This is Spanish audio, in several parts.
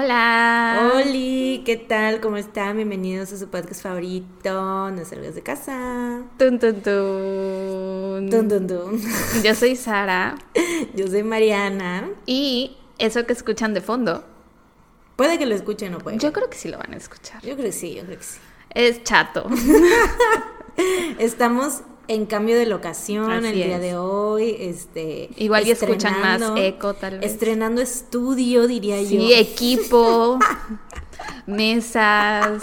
Hola. Oli, ¿qué tal? ¿Cómo están? Bienvenidos a su podcast favorito, No salgas de casa. Tun, tun, tun. Dun, dun, dun. Yo soy Sara Yo soy Mariana. y eso que escuchan de fondo, Puede que lo escuchen o puede. yo creo que sí lo van a escuchar. Yo creo que sí, yo creo que sí. Es chato. Estamos en cambio de locación Así el día es. de hoy. Este, Igual y escuchan más eco, tal vez. Estrenando estudio, diría Sí, yo. equipo, mesas,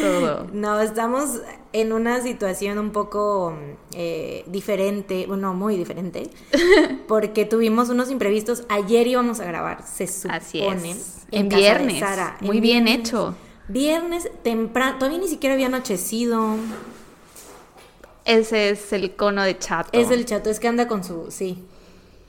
todo. No, estamos en una situación un poco eh, diferente, bueno, muy diferente, porque tuvimos unos imprevistos. Ayer íbamos a grabar, se supone. Así es. En, viernes. Sara. En Muy bien viernes. hecho. Viernes temprano, todavía ni siquiera había anochecido. Ese es el cono de chato. Es el chato, es que anda con su, sí.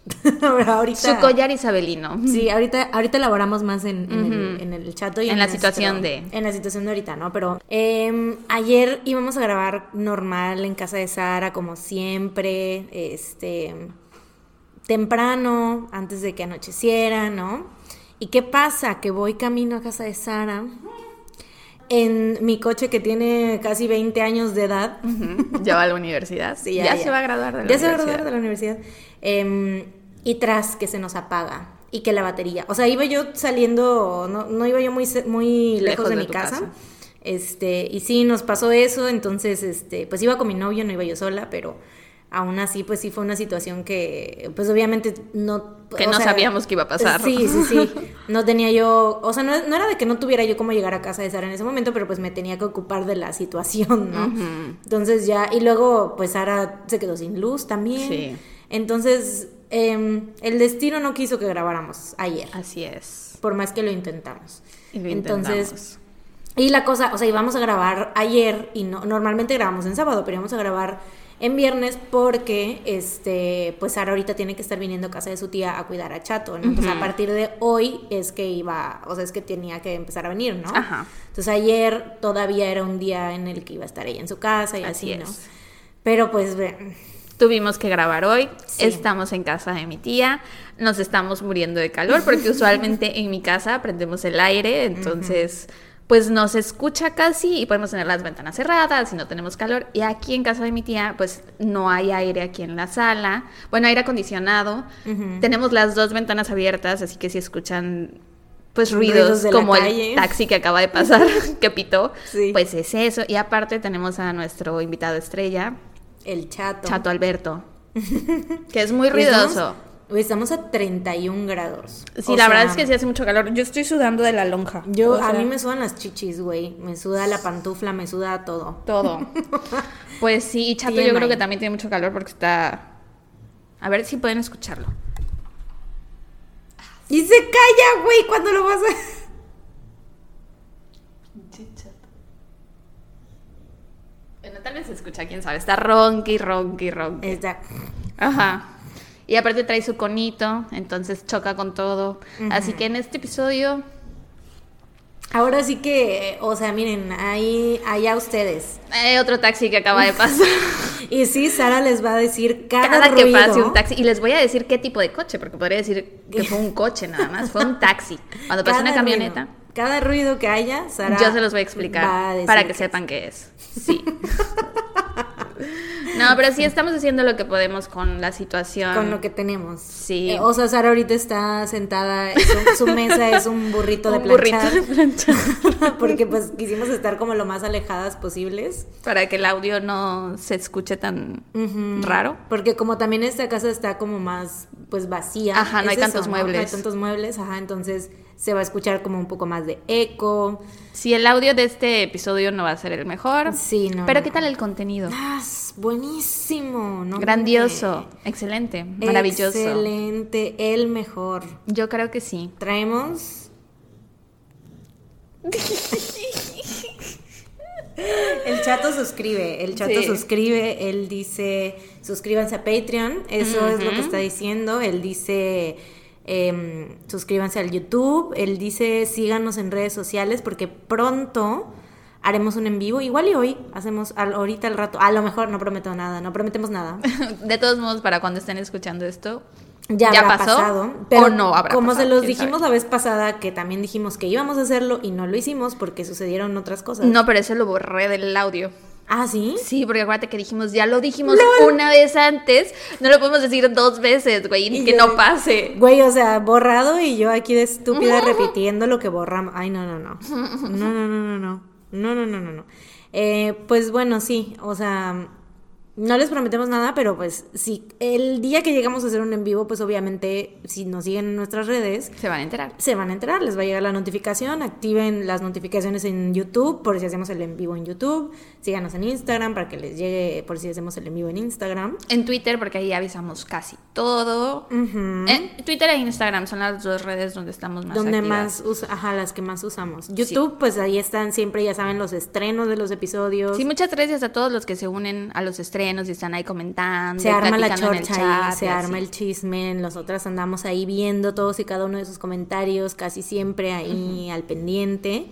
Ahora, ahorita, Su collar isabelino. Sí, ahorita, ahorita elaboramos más en, en el, en el chato y En la nuestro- situación de- En la situación de ahorita, ¿no? Pero em, ayer íbamos a grabar normal en casa de Sara, como siempre, este, temprano, antes de que anocheciera, ¿no? ¿Y qué pasa? Que voy camino a casa de Sara en mi coche que tiene casi 20 años de edad. Ya va a la universidad. Sí, ya, se va a graduar de la Ya se va a universidad. graduar de la universidad. Em, y tras que se nos apaga y que la batería. O sea, iba yo saliendo, no, no iba yo muy, muy lejos, Lejos de, de mi casa. casa. Este, y sí, nos pasó eso, entonces, este, pues iba con mi novio, no iba yo sola, pero aún así, pues sí fue una situación que, pues obviamente no... Que no sea, sabíamos que iba a pasar. Sí, sí, sí. No tenía yo, o sea, no, no era de que no tuviera yo cómo llegar a casa de Sara en ese momento, pero pues me tenía que ocupar de la situación, ¿no? Entonces ya, y luego pues Sara se quedó sin luz también. Sí. Entonces, em, el destino no quiso que grabáramos ayer, Así es. por más que lo intentamos. Y lo Entonces, intentamos. y la cosa, o sea, íbamos a grabar ayer y no, normalmente grabamos en sábado, pero íbamos a grabar en viernes porque, este, pues Sara ahorita tiene que estar viniendo a casa de su tía a cuidar a Chato, ¿no? Entonces a partir de hoy es que iba, o sea, es que tenía que empezar a venir, ¿no? Ajá. Entonces ayer todavía era un día en el que iba a estar ella en su casa y Así así, ¿no? es. Pero pues, Tuvimos que grabar hoy. Sí. Estamos en casa de mi tía. Nos estamos muriendo de calor porque usualmente en mi casa prendemos el aire, entonces pues no se escucha casi y podemos tener las ventanas cerradas y no tenemos calor. Y aquí en casa de mi tía pues no hay aire aquí en la sala. Bueno, aire acondicionado. Tenemos las dos ventanas abiertas, así que si escuchan pues ruidos, como el taxi que acaba de pasar que pitó, Sí. pues es eso. Y aparte tenemos a nuestro invitado estrella, el Chato. Chato Alberto, que es muy ruidoso. Estamos- Hoy estamos a 31 grados. Sí, O la verdad es que sí hace mucho calor. Yo estoy sudando de la lonja. Yo, O a mí me sudan las chichis, güey. Me suda la pantufla, me suda todo. todo. Pues sí, y Chato yo creo que también tiene mucho calor porque está... A ver si pueden escucharlo. Y se calla, güey, cuando lo vas a... Bueno, tal vez se escucha, quién sabe. Está ronqui, ronqui, ronqui. Está... Ajá. Y aparte trae su conito, entonces choca con todo. Así que en este episodio Ahora sí que, o sea, miren, ahí, allá ustedes. hay otro taxi que acaba de pasar. Y sí, Sara les va a decir cada, Cada que ruido. pase un taxi. Y les voy a decir qué tipo de coche, porque podría decir que fue un coche nada más. Fue un taxi. Cuando pase cada una camioneta. ruido, cada ruido que haya, Sara Yo se los voy a explicar para que sepan qué es. Sí. no, pero sí estamos haciendo lo que podemos con la situación. Con lo que tenemos. Sí. Eh, o sea, Sara ahorita está sentada, su, su mesa es un burrito de Un burrito planchar. de planchar. porque pues quisimos estar como lo más alejadas posibles. para que el audio no se escuche tan raro. Porque como también esta casa está como más pues vacía. Ajá, no es hay tantos No hay muebles. tantos muebles, ajá, entonces se va a escuchar como un poco más de eco. Si el audio de este episodio no va a ser el mejor. Sí, no. Pero no. ¿qué tal el contenido? Ah, buenísimo, ¿no? Grandioso, excelente, maravilloso. Excelente, el mejor. Yo creo que sí. Traemos. El chato suscribe, el chato Sí. suscribe, él dice suscríbanse a Patreon, eso es lo que está diciendo, él dice em, suscríbanse al YouTube, él dice síganos en redes sociales porque pronto haremos un en vivo, igual y hoy hacemos al, ahorita al rato, a lo mejor no prometo nada, no prometemos nada. De todos modos, para cuando estén escuchando esto, ya, ¿Ya habrá pasó? pasado. ¿O Pero no habrá como pasado? se los dijimos la vez pasada, que también dijimos que íbamos a hacerlo y no lo hicimos porque sucedieron otras cosas. No, pero eso lo borré del audio. Ah, ¿sí? Sí, porque acuérdate que dijimos, ya lo dijimos una vez antes, no lo podemos decir dos veces, güey, Y que yo- no pase. Güey, o sea, borrado y yo aquí de estúpida repitiendo lo que borramos. Ay, no, no, no. No, no, no, no, no. No, no, no, no, no. Eh, pues bueno, sí, o sea, no les prometemos nada, pero pues sí, el día que llegamos a hacer un en vivo, pues obviamente, si nos siguen en nuestras redes, Se van a enterar. se van a enterar, les va a llegar la notificación, activen las notificaciones en YouTube por si hacemos el en vivo en YouTube, síganos en Instagram para que les llegue por si hacemos el en vivo en Instagram. En Twitter, porque ahí avisamos casi todo. En Twitter e Instagram son las dos redes donde estamos más donde activas. más usa, ajá, las que más usamos. YouTube, pues ahí están siempre, ya saben, los estrenos de los episodios. Sí, muchas gracias a todos los que se unen a los estrenos y están ahí comentando. se arma la chorcha ahí, se así. arma el chisme, nosotras andamos ahí viendo todos y cada uno de sus comentarios, casi siempre ahí al pendiente.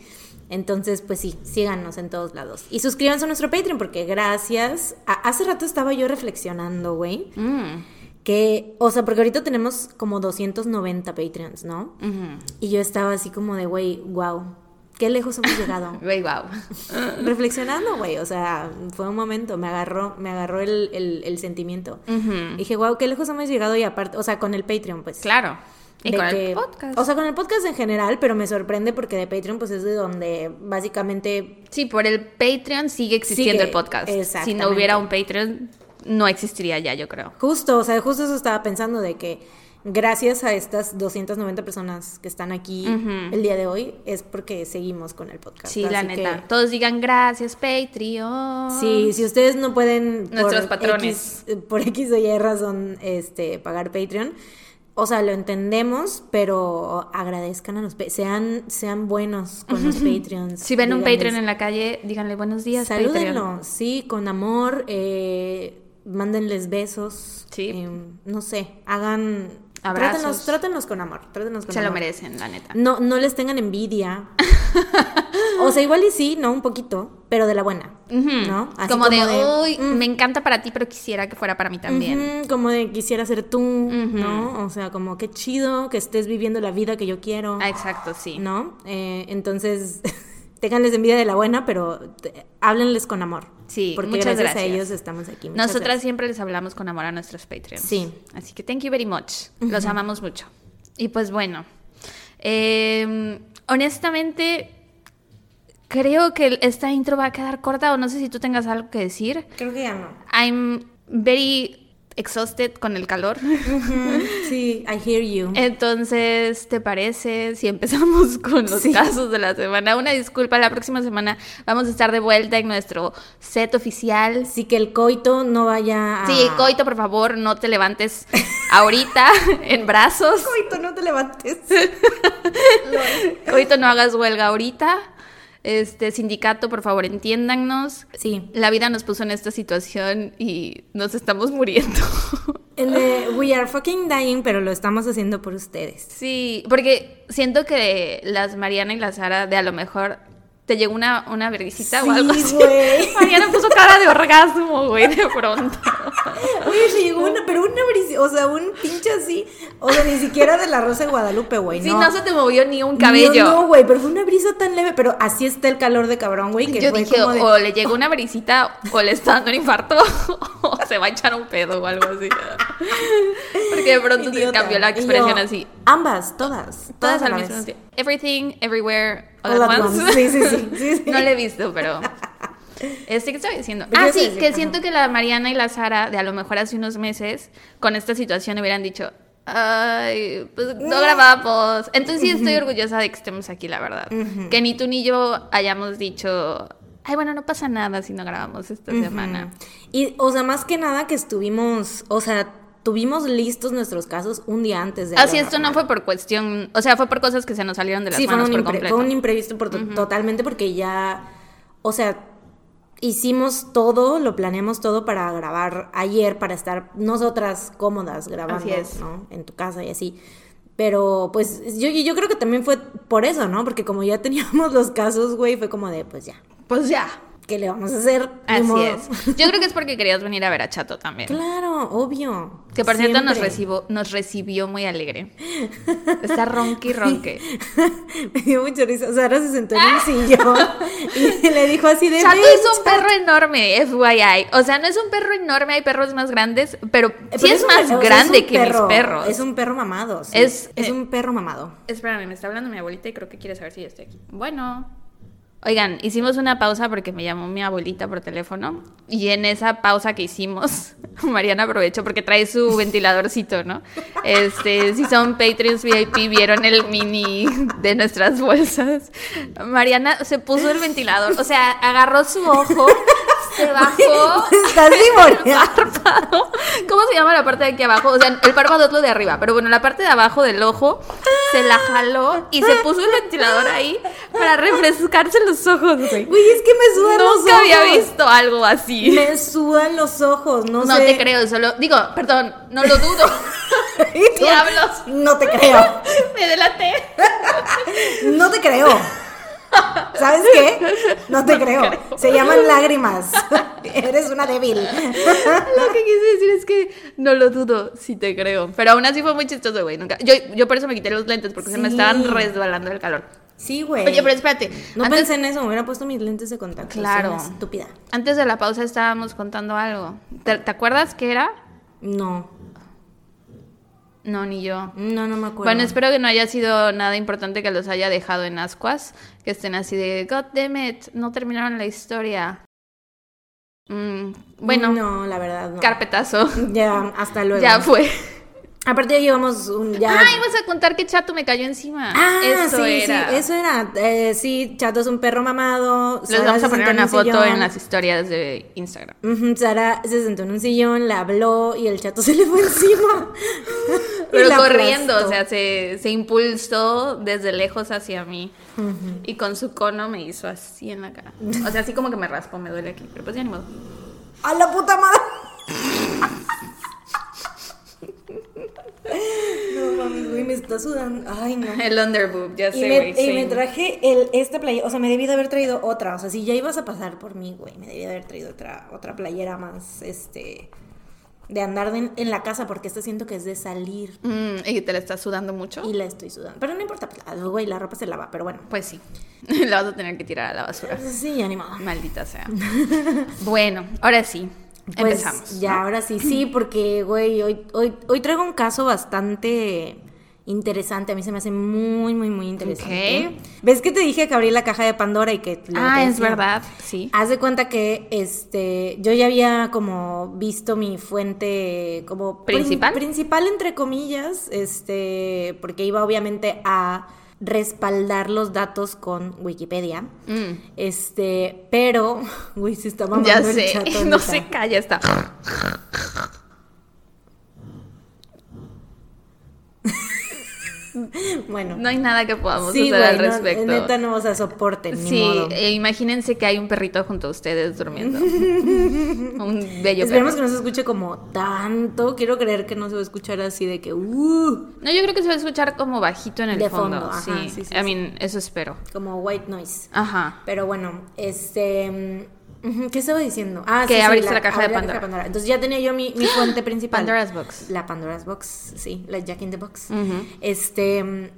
Entonces, pues sí, síganos en todos lados. Y suscríbanse a nuestro Patreon, porque gracias. a- hace rato estaba yo reflexionando, güey. Mm, Que, o sea, porque ahorita tenemos como 290 Patreons, ¿no? Y yo estaba así como de, güey, wow, qué lejos hemos llegado. Güey, wow. reflexionando, güey, o sea, fue un momento, me agarró, me agarró el, el- el sentimiento. Ujú. Dije, wow, qué lejos hemos llegado y aparte, o sea, con el Patreon, pues. Claro. Y de con que- el podcast. O sea, con el podcast en general, pero me sorprende porque de Patreon, pues es de donde básicamente sí, por el Patreon sigue existiendo Sigue, el podcast. Si no hubiera un Patreon, no existiría ya, yo creo. Justo, o sea, justo eso estaba pensando de que gracias a estas 290 personas que están aquí el día de hoy es porque seguimos con el podcast. Sí, la neta. que, Todos digan gracias, Patreon. sí, si ustedes no pueden Nuestros por patrones. X, por X o Y razón este, pagar Patreon, o sea, lo entendemos, pero agradezcan a los sean sean buenos con los Patreons. Si ven un Patreon en la calle, díganle buenos días, Patreon. Salúdenlo, sí, con amor, eh, mándenles besos. Sí. eh, no sé, hagan. Abrazos. Trátenlos, trátenlos con amor. Trátenlos con Se lo merecen, la neta. No, no les tengan envidia. o sea, igual y sí, no un poquito, pero de la buena. ¿No? Así como, de, de, uy, mm. me encanta para ti, pero quisiera que fuera para mí también. Como de quisiera ser tú, ¿no? O sea, como qué chido que estés viviendo la vida que yo quiero. Ah, exacto, sí. ¿No? Eh, entonces, ténganles envidia de la buena, pero te- háblenles con amor. Sí, porque muchas gracias, a ellos estamos aquí. Muchas Nosotras gracias. siempre les hablamos con amor a nuestros Patreons. Sí. Así que thank you very much. Los amamos mucho. Y pues bueno, eh, honestamente, creo que esta intro va a quedar corta o no sé si tú tengas algo que decir. Creo que ya no. I'm very exhausted con el calor. Sí, I hear you. Entonces, ¿te parece si empezamos con los Sí. casos de la semana? Una disculpa, la próxima semana vamos a estar de vuelta en nuestro set oficial. Así que el coito no vaya a... Sí, Coito, por favor, no te levantes ahorita en brazos. Coito, no te levantes. Coito, no hagas huelga ahorita. Este sindicato, por favor, entiéndannos. Sí. La vida nos puso en esta situación y nos estamos muriendo. En de we are fucking dying, pero lo estamos haciendo por ustedes. Sí, porque siento que las Mariana y la Sara, de a lo mejor te llegó una, una verguisita o algo así. güey. Mariana puso cara de orgasmo, güey, de pronto. Oye, sí, una, pero una brisa, o sea, un pinche así, o sea, ni siquiera de la Rosa de Guadalupe, güey, Sí, no. no se te movió ni un cabello. No, no, güey, pero fue una brisa tan leve, pero así está el calor de cabrón, güey, que Yo fue dije, como de... o le llegó una brisita, o le está dando un infarto, o se va a echar un pedo o algo así. Porque de pronto se Idiota. cambió la yo, expresión así. Ambas, todas, Todas al mismo tiempo. Everything, everywhere, all, All at once. once. Sí, sí, sí, sí, sí. No lo he visto, pero. Este, ¿qué estaba diciendo? ¿Qué Ah, sí, que siento que la Mariana y la Sara, de a lo mejor hace unos meses, con esta situación hubieran dicho. Ay, pues no grabamos. Entonces sí estoy orgullosa de que estemos aquí, la verdad. Que ni tú ni yo hayamos dicho, ay, bueno, no pasa nada si no grabamos esta semana. Y, o sea, más que nada que estuvimos, o sea, tuvimos listos nuestros casos un día antes de... Así, lo esto no fue por cuestión, o sea, fue por cosas que se nos salieron de las Sí, fue manos un, por completo. fue un imprevisto por to- totalmente porque ya, o sea, hicimos todo, lo planeamos todo para grabar ayer, para estar nosotras cómodas grabando, Así es. ¿no? En tu casa y así. Pero pues yo, yo creo que también fue por eso, ¿no? Porque como ya teníamos los casos, güey, fue como de, pues ya. Pues ya. ¿Qué le vamos a hacer? Así modo. es. Yo creo que es porque querías venir a ver a Chato también. Claro, obvio. Que por cierto nos recibió, nos recibió muy alegre. Está ronque y ronque. Me dio mucha risa. Sara se sentó en un sillón y le dijo así de Chato "Ven, es un perro enorme, FYI. O sea, no es un perro enorme, hay perros más grandes, pero Pero sí es, un- más o sea, grande es un que perro, mis perros. Es un perro mamado. sí. Es- Es, eh, un perro mamado. Espérame, me está hablando mi abuelita y creo que quiere saber si yo estoy aquí. Bueno. Oigan, hicimos una pausa porque me llamó mi abuelita por teléfono y en esa pausa que hicimos, Mariana aprovechó porque trae su ventiladorcito, ¿no? Este, si son Patreons VIP vieron el mini de nuestras bolsas. Mariana se puso el ventilador, o sea, agarró su ojo, se bajó Estás párpado. ¿Cómo se llama la parte de aquí abajo? O sea, el párpado es lo de arriba, pero bueno, la parte de abajo del ojo se la jaló y se puso el ventilador ahí para refrescarse los ojos, güey. Güey, es que me sudan los ojos. Nunca había visto algo así. Me sudan los ojos, no, No sé. te creo, solo digo, perdón, no lo dudo. Y tú, Diablos. No te creo. Me delaté. No te creo. ¿Sabes qué? No te creo. Se llaman lágrimas. Eres una débil. Lo que quise decir es que no lo dudo, sí te creo. Pero aún así fue muy chistoso, güey. Nunca... Yo, yo por eso me quité los lentes, porque se me estaban resbalando el calor. Sí, güey. Oye, pero espérate. No antes- pensé en eso, me hubiera puesto mis lentes de contacto. Claro. una estúpida. Antes de la pausa estábamos contando algo. ¿Te, te acuerdas qué era? No. No, ni yo. No, no me acuerdo. Bueno, espero que no haya sido nada importante que los haya dejado en ascuas. Que estén así de, God damn it, no terminaron la historia. Mm, bueno, No, la verdad, no. carpetazo. Ya, hasta luego. Ya fue. Aparte ya llevamos un... Ya... Ay, vas a contar que Chato me cayó encima. Ah, eso sí, era. sí, eso era. Eh, sí, Chato es un perro mamado. Les vamos a poner una un foto en las historias de Instagram. Sara se sentó en un sillón, la habló y el chato se le fue encima. Pero corriendo, aplastó. o sea, se, se impulsó desde lejos hacia mí. Y con su cono me hizo así en la cara. O sea, así como que me raspó, me duele aquí. Pero pues ya ni modo. ¡A la puta madre! no mames, güey, me está sudando. Ay, no. El underboob, ya sé, güey. y me traje el, esta playera, o sea, me debí de haber traído otra, o sea, si ya ibas a pasar por mí, güey, me debí de haber traído otra, otra playera más, este, de andar de- en la casa, porque esta siento que es de salir Mm, ¿Y te la estás sudando mucho? y la estoy sudando. Pero no importa, pues, güey, la ropa se lava, pero bueno. Pues sí. la vas a tener que tirar a la basura. Sí, animado. Maldita sea. bueno, ahora sí. Pues Empezamos. ya, ¿no? ahora sí, sí, porque, güey, hoy, hoy, hoy traigo un caso bastante interesante. A mí se me hace muy, muy, muy interesante. Ok. ¿Ves que te dije que abrí la caja de Pandora y que... lo Ah, es decía? verdad. Sí. Haz de cuenta que este yo ya había como visto mi fuente como prin- ¿Principal? principal entre comillas, este, porque iba obviamente a respaldar los datos con Wikipedia. Mm, Este, pero, güey, se está mamando ya el sé. chato, no se calla, está. Bueno. No hay nada que podamos sí, hacer al güey, no, respecto. neta no, o sea, soporten, ni Sí, modo. eh, imagínense que hay un perrito junto a ustedes durmiendo. un bello Esperemos perro. que no se escuche como tanto. Quiero creer que no se va a escuchar así de que, uh, No, yo creo que se va a escuchar como bajito en el De fondo. fondo, ajá, sí. sí, sí, I mean, eso espero. como white noise. Ajá. Pero bueno, este. ¿Qué estaba diciendo? Ah, Que abriste la caja de Pandora. Entonces ya tenía yo mi, mi fuente principal. Pandora's Box. La Pandora's Box, sí, la Jack in the Box. Este.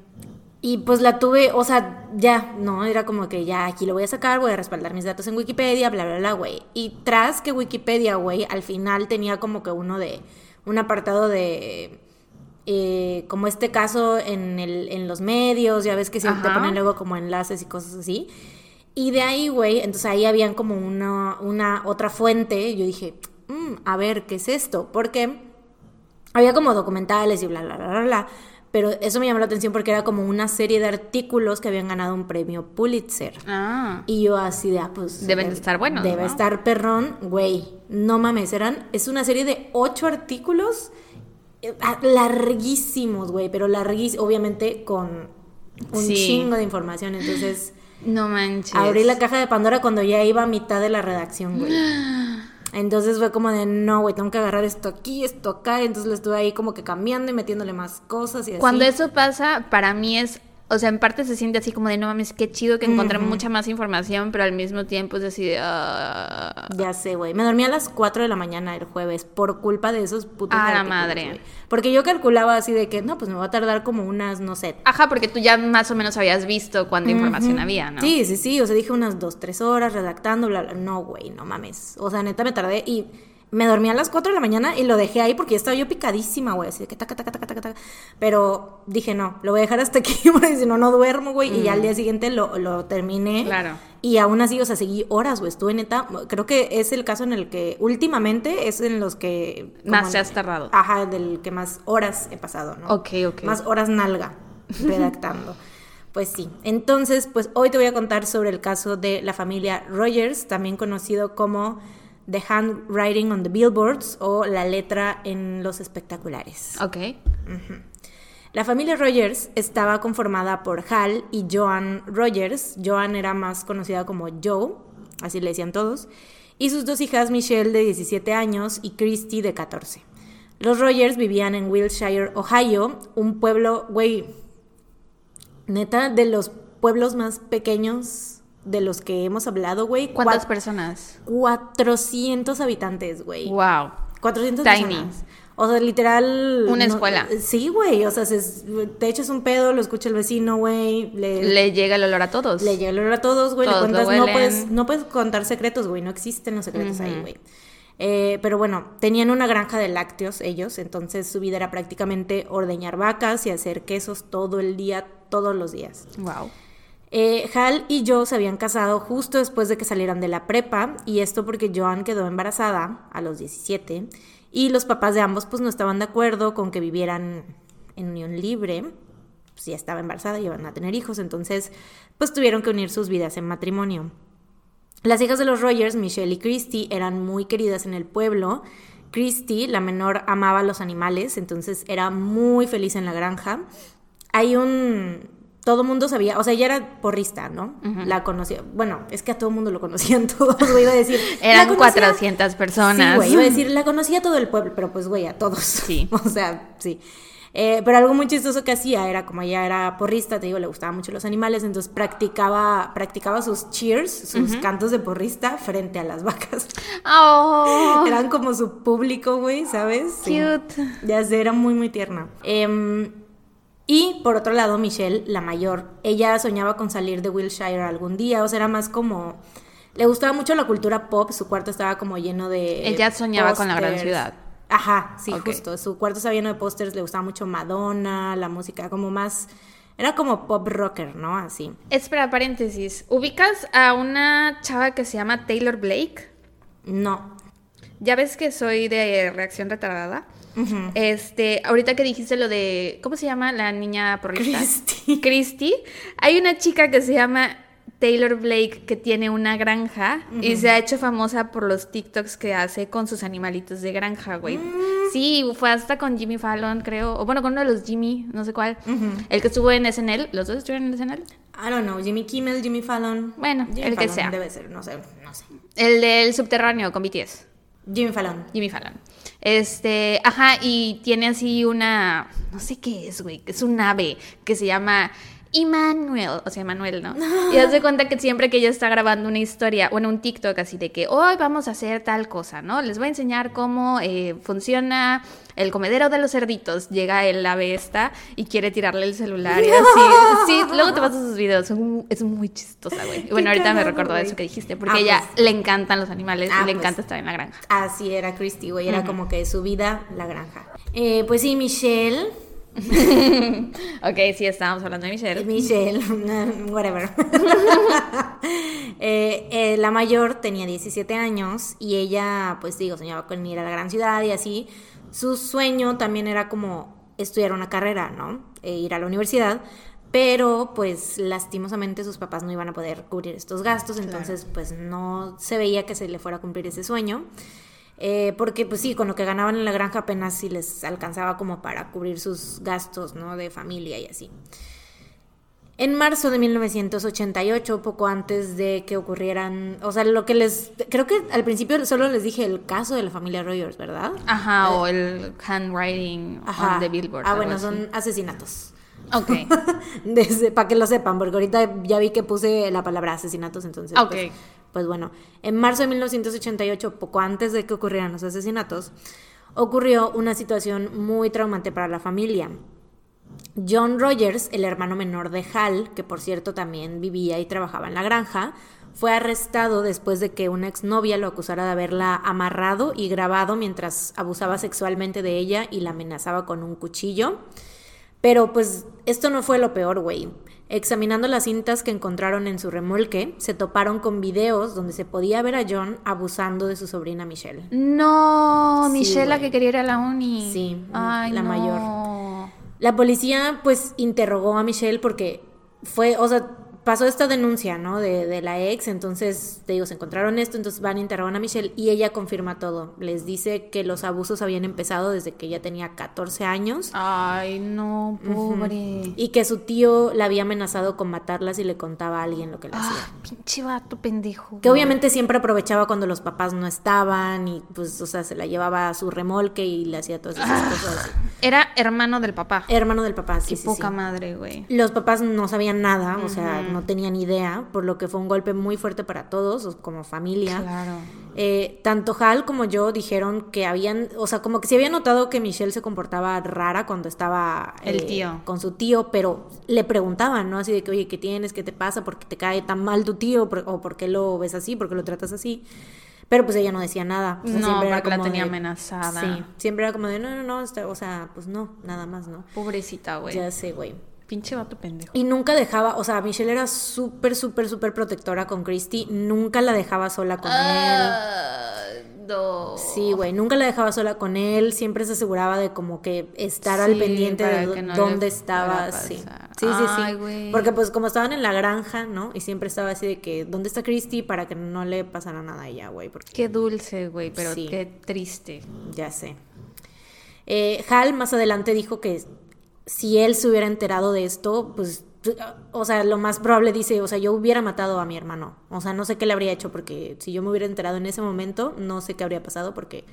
Y pues la tuve, o sea, ya, no, era como que ya aquí lo voy a sacar, voy a respaldar mis datos en Wikipedia, bla, bla, bla, güey. Y tras que Wikipedia, güey, al final tenía como que uno de. Un apartado de. eh, como este caso en, el, en los medios, ya ves que siempre te ponen luego como enlaces y cosas así. Y de ahí, güey, entonces ahí habían como una, una otra fuente. Yo dije, "Mm, a ver, ¿qué es esto? Porque había como documentales y bla, bla, bla, bla, bla. Pero eso me llamó la atención porque era como una serie de artículos que habían ganado un premio Pulitzer. Ah. Y yo así de, ah, pues... Deben de estar buenos, Debe ¿no? estar perrón, güey. No mames, eran... Es una serie de ocho artículos eh, ah, larguísimos, güey. Pero larguísimos, obviamente con un Sí. chingo de información. Entonces... No manches. Abrí la caja de Pandora cuando ya iba a mitad de la redacción, güey. Entonces fue como de, no, güey, tengo que agarrar esto aquí, esto acá. Entonces lo estuve ahí como que cambiando y metiéndole más cosas y así. Cuando eso pasa, para mí es O sea, en parte se siente así como de no mames, qué chido que encontré mucha más información, pero al mismo tiempo es así de. ah". Ya sé, güey. Me dormí a las 4 de la mañana el jueves por culpa de esos putos. Ah, la madre. Porque yo calculaba así de que, no, pues me va a tardar como unas, no sé. Ajá, porque tú ya más o menos habías visto cuánta información había, ¿no? Sí, sí, sí. O sea, dije unas 2, 3 horas redactando, bla, bla. No, güey, no mames. O sea, neta me tardé y me dormí a las 4 de la mañana y lo dejé ahí porque ya estaba yo picadísima, güey. Así de que taca, taca, taca, taca, taca. Pero dije, no, lo voy a dejar hasta aquí porque si no, no duermo, güey. Y ya al día siguiente lo, lo terminé. Claro. Y aún así, o sea, seguí horas, güey. Estuve neta. Creo que es el caso en el que últimamente es en los que. Más te has tardado. Ajá, del que más horas he pasado, ¿no? Ok, ok. Más horas nalga redactando. Pues sí. Entonces, pues hoy te voy a contar sobre el caso de la familia Rogers, también conocido como The Handwriting on the Billboards o la letra en los espectaculares. Ok. La familia Rogers estaba conformada por Hal y Joan Rogers. Joan era más conocida como Joe, así le decían todos. Y sus dos hijas, Michelle de 17 años y Christy de 14. Los Rogers vivían en Wilshire, Ohio, un pueblo, güey, neta, de los pueblos más pequeños de los que hemos hablado, güey. ¿Cuántas personas? 400 habitantes, güey. Wow. 400 Tiny. personas. O sea, literal. Una no- escuela. sí, güey. O sea, se- te echas un pedo, lo escucha el vecino, güey. Le, le, Le llega el olor a todos. llega el olor a todos, güey. Le Todos cuentas, no puedes, no puedes contar secretos, güey. No existen los secretos ahí, güey. Eh, pero bueno, tenían una granja de lácteos ellos, entonces su vida era prácticamente ordeñar vacas y hacer quesos todo el día, todos los días. Wow. Eh, Hal y Joe se habían casado justo después de que salieran de la prepa y esto porque Joan quedó embarazada a los 17 y los papás de ambos pues no estaban de acuerdo con que vivieran en unión libre, pues ya estaba embarazada y iban a tener hijos, entonces pues tuvieron que unir sus vidas en matrimonio. Las hijas de los Rogers, Michelle y Christy, eran muy queridas en el pueblo. Christy, la menor, amaba los animales, entonces era muy feliz en la granja. Hay un... Todo mundo sabía, o sea, ella era porrista, ¿no? La conocía. Bueno, es que a todo mundo lo conocían todos, güey, iba a decir. Eran conocía- 400 personas. Sí, güey, iba a decir, la conocía todo el pueblo, pero pues, güey, a todos. Sí. o sea, sí. Eh, pero algo muy chistoso que hacía era, como ella era porrista, te digo, le gustaban mucho los animales, entonces practicaba, practicaba sus cheers, sus cantos de porrista frente a las vacas. Oh, Eran como su público, güey, ¿sabes? Sí. cute. Ya sé, era muy, muy tierna. Em, y por otro lado, Michelle, la mayor, ella soñaba con salir de Wilshire algún día, o sea, era más como... Le gustaba mucho la cultura pop, su cuarto estaba como lleno de... Ella soñaba con la gran ciudad. Ajá, sí, justo. Su cuarto estaba lleno de pósters, le gustaba mucho Madonna, la música como más... Era como pop rocker, ¿no? Así. Espera, paréntesis. ¿Ubicas a una chava que se llama Taylor Blake? No. Ya ves que soy de reacción retardada. Este, ahorita que dijiste lo de, ¿cómo se llama la niña porrista? Christy. Christy. Hay una chica que se llama Taylor Blake que tiene una granja y se ha hecho famosa por los TikToks que hace con sus animalitos de granja, güey. Sí, fue hasta con Jimmy Fallon, creo. O bueno, con uno de los Jimmy, no sé cuál. El que estuvo en SNL. ¿Los dos estuvieron en SNL? I don't know, Jimmy Kimmel, Jimmy Fallon. Bueno, Jimmy el que sea. Debe ser, no sé, no sé. El del subterráneo con BTS. Jimmy Fallon. Jimmy Fallon. Este, ajá, y tiene así una, no sé qué es, güey, es un ave que se llama Immanuel, o sea, Manuel, ¿no? Y haz de cuenta que siempre que ella está grabando una historia, bueno, un TikTok así de que hoy vamos a hacer tal cosa, ¿no? Les voy a enseñar cómo eh, funciona el comedero de los cerditos. Llega el ave esta y quiere tirarle el celular y así. Sí, luego te paso sus videos, es muy chistosa, güey. Y Bueno, ahorita me recordó güey. eso que dijiste, porque Ah, a ella pues. le encantan los animales Ah, y le pues. encanta estar en la granja. Así era Christy, güey. Era como que su vida, la granja. Eh, pues sí, Michelle. Ok, sí, estábamos hablando de Michelle. Michelle, whatever. Eh, eh, la mayor tenía 17 años y ella, pues digo, soñaba con ir a la gran ciudad y así. Su sueño también era como estudiar una carrera, ¿no? E ir a la universidad. Pero pues lastimosamente sus papás no iban a poder cubrir estos gastos, entonces pues no se veía que se le fuera a cumplir ese sueño. Eh, porque pues sí, con lo que ganaban en la granja apenas sí les alcanzaba como para cubrir sus gastos, ¿no? De familia y así. En marzo de 1988, poco antes de que ocurrieran, o sea, lo que les, creo que al principio solo les dije el caso de la familia Rogers, ¿verdad? Ajá, o el handwriting Ajá. on the billboard. Ah, bueno, así. son asesinatos. Ok. Para que lo sepan, porque ahorita ya vi que puse la palabra asesinatos, entonces. Ok. Pues, pues bueno, en marzo de 1988, poco antes de que ocurrieran los asesinatos, ocurrió una situación muy traumante para la familia. John Rogers, el hermano menor de Hal, que por cierto también vivía y trabajaba en la granja, fue arrestado después de que una exnovia lo acusara de haberla amarrado y grabado mientras abusaba sexualmente de ella y la amenazaba con un cuchillo. Pero pues esto no fue lo peor, güey. Examinando las cintas que encontraron en su remolque, se toparon con videos donde se podía ver a John abusando de su sobrina Michelle. No, Sí, Michelle, la que quería ir a la uni. Sí, Ay, la no. mayor. La policía pues interrogó a Michelle porque fue, o sea, pasó esta denuncia, ¿no? De, de la ex, entonces, te digo, se encontraron esto, entonces van a interrogar a Michelle y ella confirma todo. Les dice que los abusos habían empezado desde que ella tenía 14 años Ay, no, pobre. y que su tío la había amenazado con matarla si le contaba a alguien lo que le hacía. Ah, pinche vato pendejo. Que obviamente siempre aprovechaba cuando los papás no estaban y pues, o sea, se la llevaba a su remolque y le hacía todas esas cosas. Era hermano del papá. Hermano del papá, sí, Qué sí, poca sí. madre, güey. Los papás no sabían nada, o sea, no tenían idea, por lo que fue un golpe muy fuerte para todos, como familia. Claro. Eh, tanto Hal como yo dijeron que habían, o sea, como que se había notado que Michelle se comportaba rara cuando estaba El eh, tío. con su tío, pero le preguntaban, ¿no? Así de que, oye, ¿qué tienes? ¿Qué te pasa? ¿Por qué te cae tan mal tu tío? ¿Por- ¿O por qué lo ves así? ¿Por qué lo tratas así? Pero pues ella no decía nada. O sea, No, siempre era porque la como tenía de- amenazada. Sí, siempre era como de, no, no, no, o sea, pues no, nada más, ¿no? Pobrecita, güey. Ya sé, güey. Pinche vato pendejo. Y nunca dejaba, o sea, Michelle era súper, súper, súper protectora con Christy. Nunca la dejaba sola con Ah, no. él. Sí, güey, nunca la dejaba sola con él. Siempre se aseguraba de como que estar al pendiente de no dónde estaba. Sí, sí, sí. sí. Porque pues como estaban en la granja, ¿no? Y siempre estaba así de que, ¿dónde está Christy? Para que no le pasara nada a ella, güey. Porque Qué dulce, güey, pero Sí. qué triste. ya sé. Eh, Hal más adelante dijo que si él se hubiera enterado de esto, pues, o sea, lo más probable dice, o sea, yo hubiera matado a mi hermano. O sea, no sé qué le habría hecho porque si yo me hubiera enterado en ese momento, no sé qué habría pasado porque,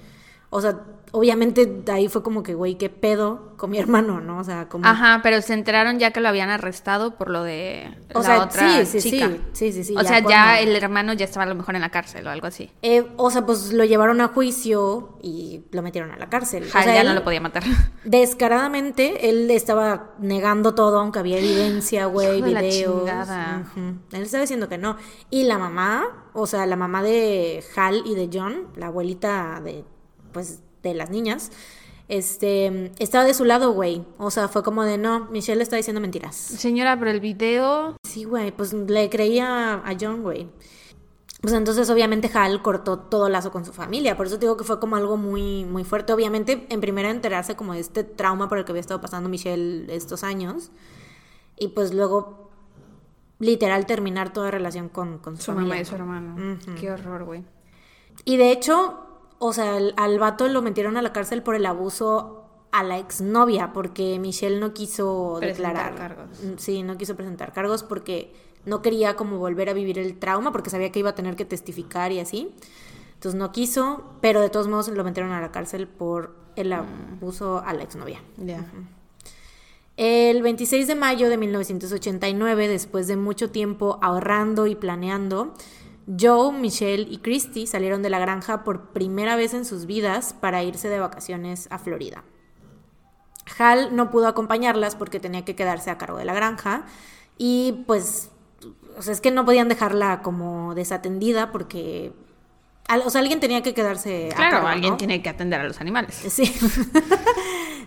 o sea, obviamente de ahí fue como que, güey, qué pedo con mi hermano, ¿no? O sea, como... Ajá, pero se enteraron ya que lo habían arrestado por lo de O la sea, otra sí, sí, chica. sí, sí, sí, sí, O ya sea, ya el hermano ya estaba a lo mejor en la cárcel o algo así. Eh, o sea, pues lo llevaron a juicio y lo metieron a la cárcel. O Hal sea, ya él- no lo podía matar. Descaradamente, él estaba negando todo, aunque había evidencia, güey, de la videos. chingada. Ujú. Él estaba diciendo que no. Y la mamá, o sea, la mamá de Hal y de John, la abuelita de, pues, de las niñas, este, estaba de su lado, güey. O sea, fue como de, no, Michelle está diciendo mentiras. Señora, pero el video... Sí, güey, pues le creía a John, güey. Pues entonces obviamente Hal cortó todo lazo con su familia, por eso te digo que fue como algo muy muy fuerte. Obviamente en primera enterarse como de este trauma por el que había estado pasando Michelle estos años y pues luego literal terminar toda relación con, con su, Su familia. mamá y su hermano. Qué horror, güey. Y de hecho, o sea, al, al vato lo metieron a la cárcel por el abuso a la exnovia, porque Michelle no quiso Presentar declarar. cargos. Mm, Sí, no quiso presentar cargos porque no quería como volver a vivir el trauma, porque sabía que iba a tener que testificar y así. Entonces no quiso, pero de todos modos lo metieron a la cárcel por el abuso a la exnovia. Ya. El 26 de mayo de 1989, después de mucho tiempo ahorrando y planeando, Joe, Michelle y Christy salieron de la granja por primera vez en sus vidas para irse de vacaciones a Florida. Hal no pudo acompañarlas porque tenía que quedarse a cargo de la granja y pues, o sea, es que no podían dejarla como desatendida porque, al- o sea, alguien tenía que quedarse a Claro, cargo, alguien ¿no? tiene que atender a los animales. Sí.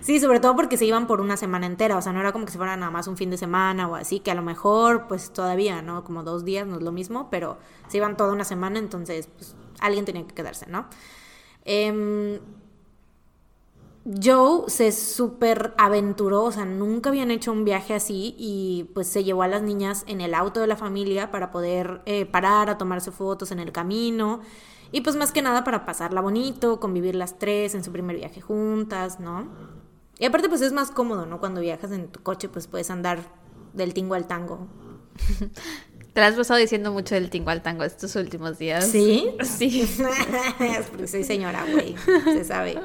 sí, sobre todo porque se iban por una semana entera, o sea, no era como que se fueran nada más un fin de semana o así, que a lo mejor, pues todavía, ¿no? Como dos días, no es lo mismo, pero se iban toda una semana, entonces, pues alguien tenía que quedarse, ¿no? Em, Joe se súper aventuró, o sea, nunca habían hecho un viaje así y pues se llevó a las niñas en el auto de la familia para poder eh, parar a tomarse fotos en el camino y pues más que nada para pasarla bonito, convivir las tres en su primer viaje juntas, ¿no? Y aparte pues es más cómodo, ¿no? Cuando viajas en tu coche pues puedes andar del tingo al tango. Te has pasado diciendo mucho del tingo al tango estos últimos días. ¿Sí? Sí. Porque soy señora, güey, se sabe.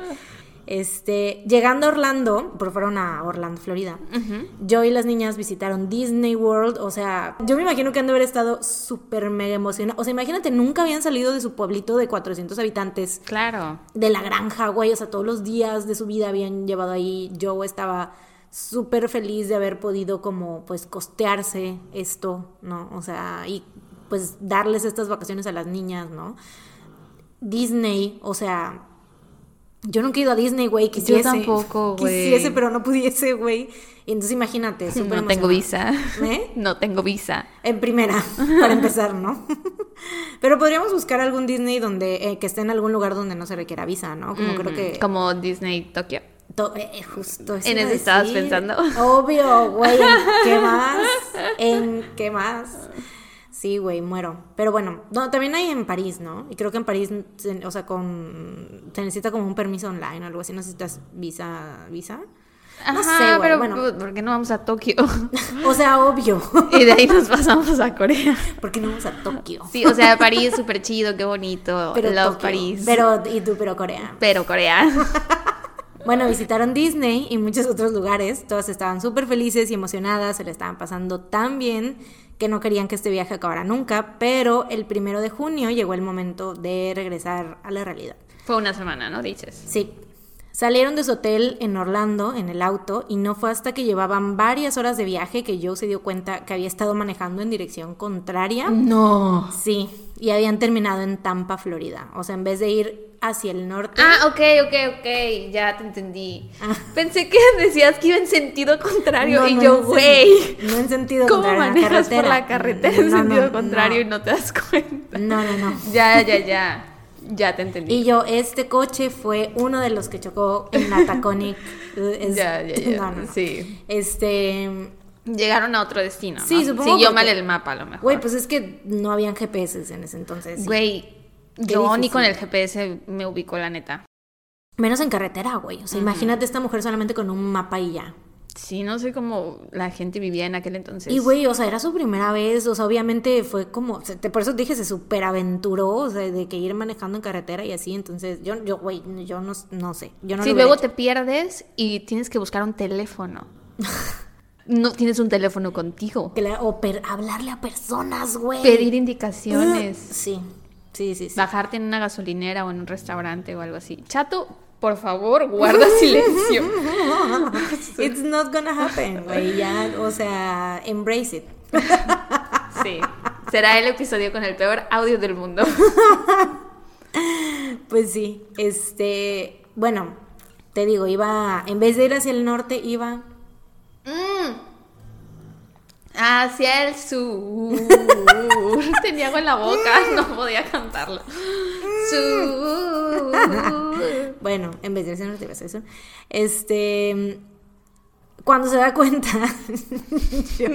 Este, llegando a Orlando, por fueron a Orlando, Florida, yo y las niñas visitaron Disney World, o sea, yo me imagino que han de haber estado súper mega emocionados. O sea, imagínate, nunca habían salido de su pueblito de 400 habitantes. Claro. De la granja, güey, o sea, todos los días de su vida habían llevado ahí. Yo estaba súper feliz de haber podido como, pues, costearse esto, ¿no? O sea, y pues darles estas vacaciones a las niñas, ¿no? Disney, o sea, yo nunca he ido a Disney, güey, quisiese. Yo tampoco, güey. Quisiese, pero no pudiese, güey. Y entonces imagínate, súper No tengo visa. ¿Eh? No tengo visa. En primera, para empezar, ¿no? pero podríamos buscar algún Disney donde eh, que esté en algún lugar donde no se requiera visa, ¿no? Como creo que... Como Disney Tokio. To- eh, justo eso ¿En eso estabas pensando? Obvio, güey. ¿En qué más? ¿En qué más? Sí, güey, muero. Pero bueno, no, también hay en París, ¿no? Y creo que en París, o sea, con se necesita como un permiso online o algo así. ¿Necesitas visa? ¿Visa? No Ajá, sé, güey, pero bueno. ¿por qué no vamos a Tokio? O sea, obvio. y de ahí nos pasamos a Corea. ¿Por qué no vamos a Tokio? Sí, o sea, París súper chido, qué bonito. Pero Love Tokio. París. Pero, y tú, pero Corea. Pero Corea. Bueno, visitaron Disney y muchos otros lugares. Todas estaban súper felices y emocionadas, se le estaban pasando tan bien que no querían que este viaje acabara nunca, pero el primero de junio llegó el momento de regresar a la realidad. Fue una semana, ¿no? Dices. Sí. Salieron de su hotel en Orlando en el auto y no fue hasta que llevaban varias horas de viaje que Joe se dio cuenta que había estado manejando en dirección contraria. No. Sí, y habían terminado en Tampa, Florida. O sea, en vez de ir hacia el norte. Ah, ok, ok, ok. Ya te entendí. Pensé que decías que iba en sentido contrario. No, y no yo, güey. No en sentido ¿Cómo contrario, en la manejas por la carretera en No, sentido no, contrario no. y no te das cuenta? No, no, no. Ya, ya, ya. Ya te entendí. Y yo, este coche fue uno de los que chocó en la Taconic. Es- Ya, ya, ya. No, no, no. Sí. Este. Llegaron a otro destino. ¿no? Sí, supongo Siguió porque- mal el mapa, a lo mejor. Güey, pues es que no habían GPS en ese entonces. Güey, yo ni con el GPS me ubico, la neta. Menos en carretera, güey. O sea, imagínate esta mujer solamente con un mapa y ya. Sí, no sé cómo la gente vivía en aquel entonces. Y güey, o sea, era su primera vez, o sea, obviamente fue como, por eso dije, se superaventuró, o sea, de que ir manejando en carretera y así, entonces, yo, yo, güey, yo no, no sé, yo no Sí, lo luego hecho. te pierdes y tienes que buscar un teléfono. no tienes un teléfono contigo. La- o per- hablarle a personas, güey. Pedir indicaciones. Sí, sí, sí, sí. Bajarte en una gasolinera o en un restaurante o algo así. Chato, por favor, guarda silencio. It's not gonna happen, güey, ya, o sea, embrace it. Sí. Será el episodio con el peor audio del mundo. Pues sí, este, bueno, te digo, iba, en vez de ir hacia el norte, iba Hacia el sur. Tenía agua en la boca, no podía cantarlo. Sur. Bueno, en vez de al norte, hacia el sur. Este, cuando se da cuenta, yo,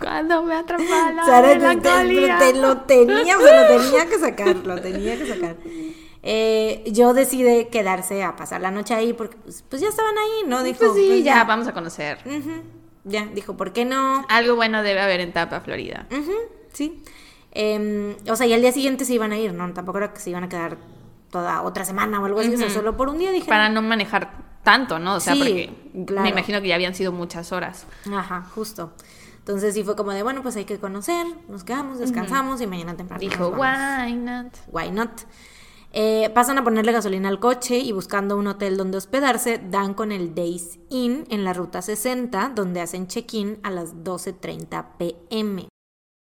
Cuando me atrapa la Sara, te, melancolía. te- te lo tenía, o sea, lo tenía que sacar, lo tenía que sacar. Eh, yo decide quedarse a pasar la noche ahí porque pues, pues ya estaban ahí, ¿no? Dijo, Pues sí, pues, ya, vamos a conocer. Ujú, ya, dijo, ¿por qué no? Algo bueno debe haber en Tampa, Florida. Sí. Em, o sea, y al día siguiente se iban a ir, ¿no? Tampoco era que se iban a quedar toda otra semana o algo así, o sea, solo por un día dije. Para no manejar tanto, ¿no? O sea, Sí, porque claro. me imagino que ya habían sido muchas horas. Ajá, justo. Entonces sí fue como de, bueno, pues hay que conocer, nos quedamos, descansamos y mañana temprano. Dijo, why not? Why not? Eh, pasan a ponerle gasolina al coche y buscando un hotel donde hospedarse, dan con el Days Inn en la ruta 60, donde hacen check-in a las 12.30 pm.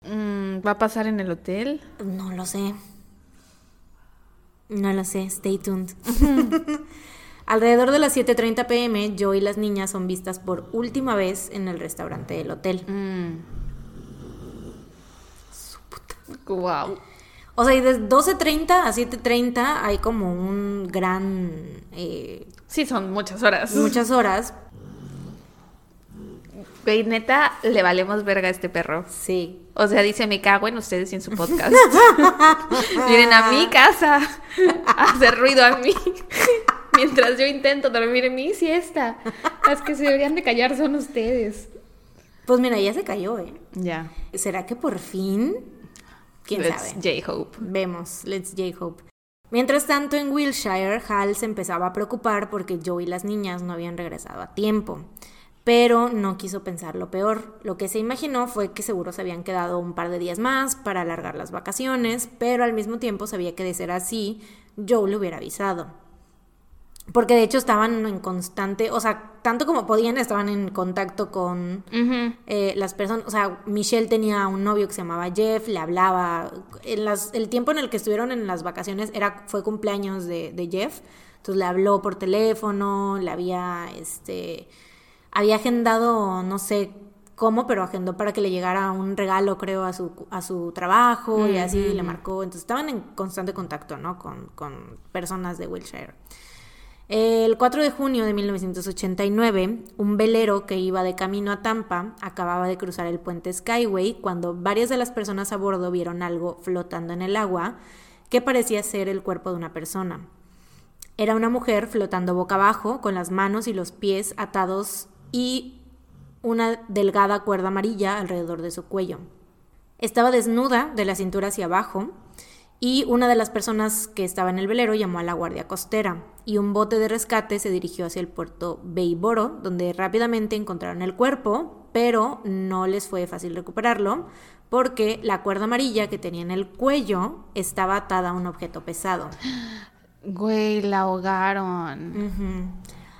Mm, ¿Va a pasar en el hotel? No lo sé. No lo sé, stay tuned. Alrededor de las 7.30 pm, yo y las niñas son vistas por última vez en el restaurante del hotel. Mm. Wow. O sea, y de 12.30 a 7.30 hay como un gran... eh, Sí, son muchas horas. muchas horas. Güey, neta, le valemos verga a este perro. Sí. O sea, dice, me cago en ustedes y en su podcast. Vienen a mi casa a hacer ruido a mí. Mientras yo intento dormir en mi siesta. Las que se deberían de callar son ustedes. Pues mira, ya se cayó, ¿eh? Ya. ¿Será que por fin? ¿Quién Let's sabe? J-Hope. Vemos, let's J-Hope. Mientras tanto, en Wilshire, Hal se empezaba a preocupar porque Joe y las niñas no habían regresado a tiempo. Pero no quiso pensar lo peor. Lo que se imaginó fue que seguro se habían quedado un par de días más para alargar las vacaciones, pero al mismo tiempo sabía que de ser así, Joe le hubiera avisado. Porque de hecho estaban en constante, o sea, tanto como podían, estaban en contacto con eh, las personas. O sea, Michelle tenía un novio que se llamaba Jeff, le hablaba. En las, el tiempo en el que estuvieron en las vacaciones era, fue cumpleaños de, de Jeff. Entonces le habló por teléfono, le había, este, había agendado, no sé cómo, pero agendó para que le llegara un regalo, creo, a su, a su trabajo y así le marcó. Entonces estaban en constante contacto, ¿no? Con, con personas de Wilshire. El 4 de junio de 1989, un velero que iba de camino a Tampa acababa de cruzar el puente Skyway cuando varias de las personas a bordo vieron algo flotando en el agua que parecía ser el cuerpo de una persona. Era una mujer flotando boca abajo, con las manos y los pies atados y una delgada cuerda amarilla alrededor de su cuello. Estaba desnuda de la cintura hacia abajo y una de las personas que estaba en el velero llamó a la guardia costera y un bote de rescate se dirigió hacia el puerto Beiboro, donde rápidamente encontraron el cuerpo, pero no les fue fácil recuperarlo porque la cuerda amarilla que tenía en el cuello estaba atada a un objeto pesado. Güey, la ahogaron.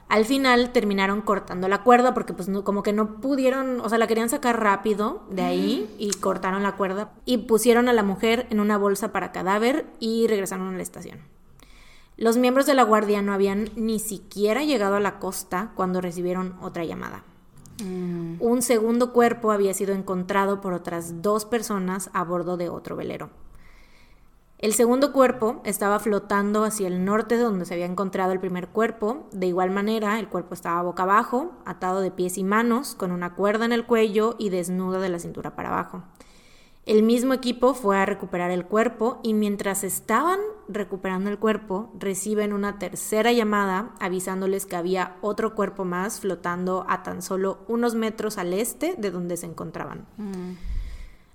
Al final terminaron cortando la cuerda porque pues no, como que no pudieron, o sea, la querían sacar rápido de ahí y cortaron la cuerda y pusieron a la mujer en una bolsa para cadáver y regresaron a la estación. Los miembros de la guardia no habían ni siquiera llegado a la costa cuando recibieron otra llamada. Mm. Un segundo cuerpo había sido encontrado por otras dos personas a bordo de otro velero. El segundo cuerpo estaba flotando hacia el norte de donde se había encontrado el primer cuerpo. De igual manera, el cuerpo estaba boca abajo, atado de pies y manos, con una cuerda en el cuello y desnudo de la cintura para abajo. El mismo equipo fue a recuperar el cuerpo y mientras estaban recuperando el cuerpo, reciben una tercera llamada avisándoles que había otro cuerpo más flotando a tan solo unos metros al este de donde se encontraban. Mm.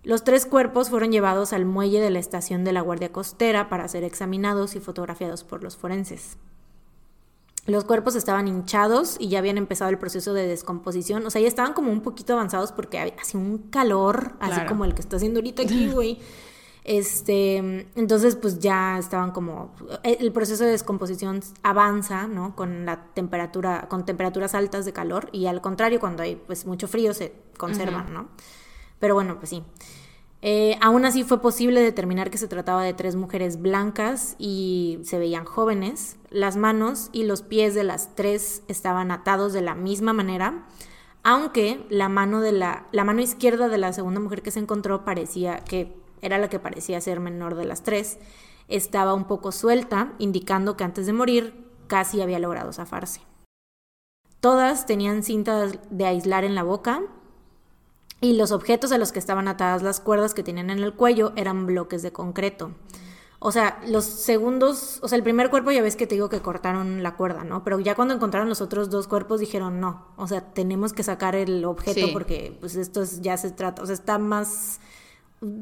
Los tres cuerpos fueron llevados al muelle de la estación de la Guardia Costera para ser examinados y fotografiados por los forenses. Los cuerpos estaban hinchados y ya habían empezado el proceso de descomposición. O sea, ya estaban como un poquito avanzados porque hacía un calor, así como el que está haciendo ahorita aquí, güey. Este, entonces, pues ya estaban como. El proceso de descomposición avanza, ¿no? Con la temperatura, con temperaturas altas de calor. Y al contrario, cuando hay pues mucho frío, se conservan, ¿no? Pero bueno, pues sí. Eh, aún así fue posible determinar que se trataba de tres mujeres blancas y se veían jóvenes. Las manos y los pies de las tres estaban atados de la misma manera, aunque la mano, de la, la mano izquierda de la segunda mujer que se encontró parecía que era la que parecía ser menor de las tres, estaba un poco suelta, indicando que antes de morir casi había logrado zafarse. Todas tenían cintas de aislar en la boca, y los objetos a los que estaban atadas las cuerdas que tenían en el cuello eran bloques de concreto. O sea, los segundos, o sea, el primer cuerpo ya ves que te digo que cortaron la cuerda, ¿no? Pero ya cuando encontraron los otros dos cuerpos dijeron, no, o sea, tenemos que sacar el objeto porque pues esto ya se trata, o sea, está más,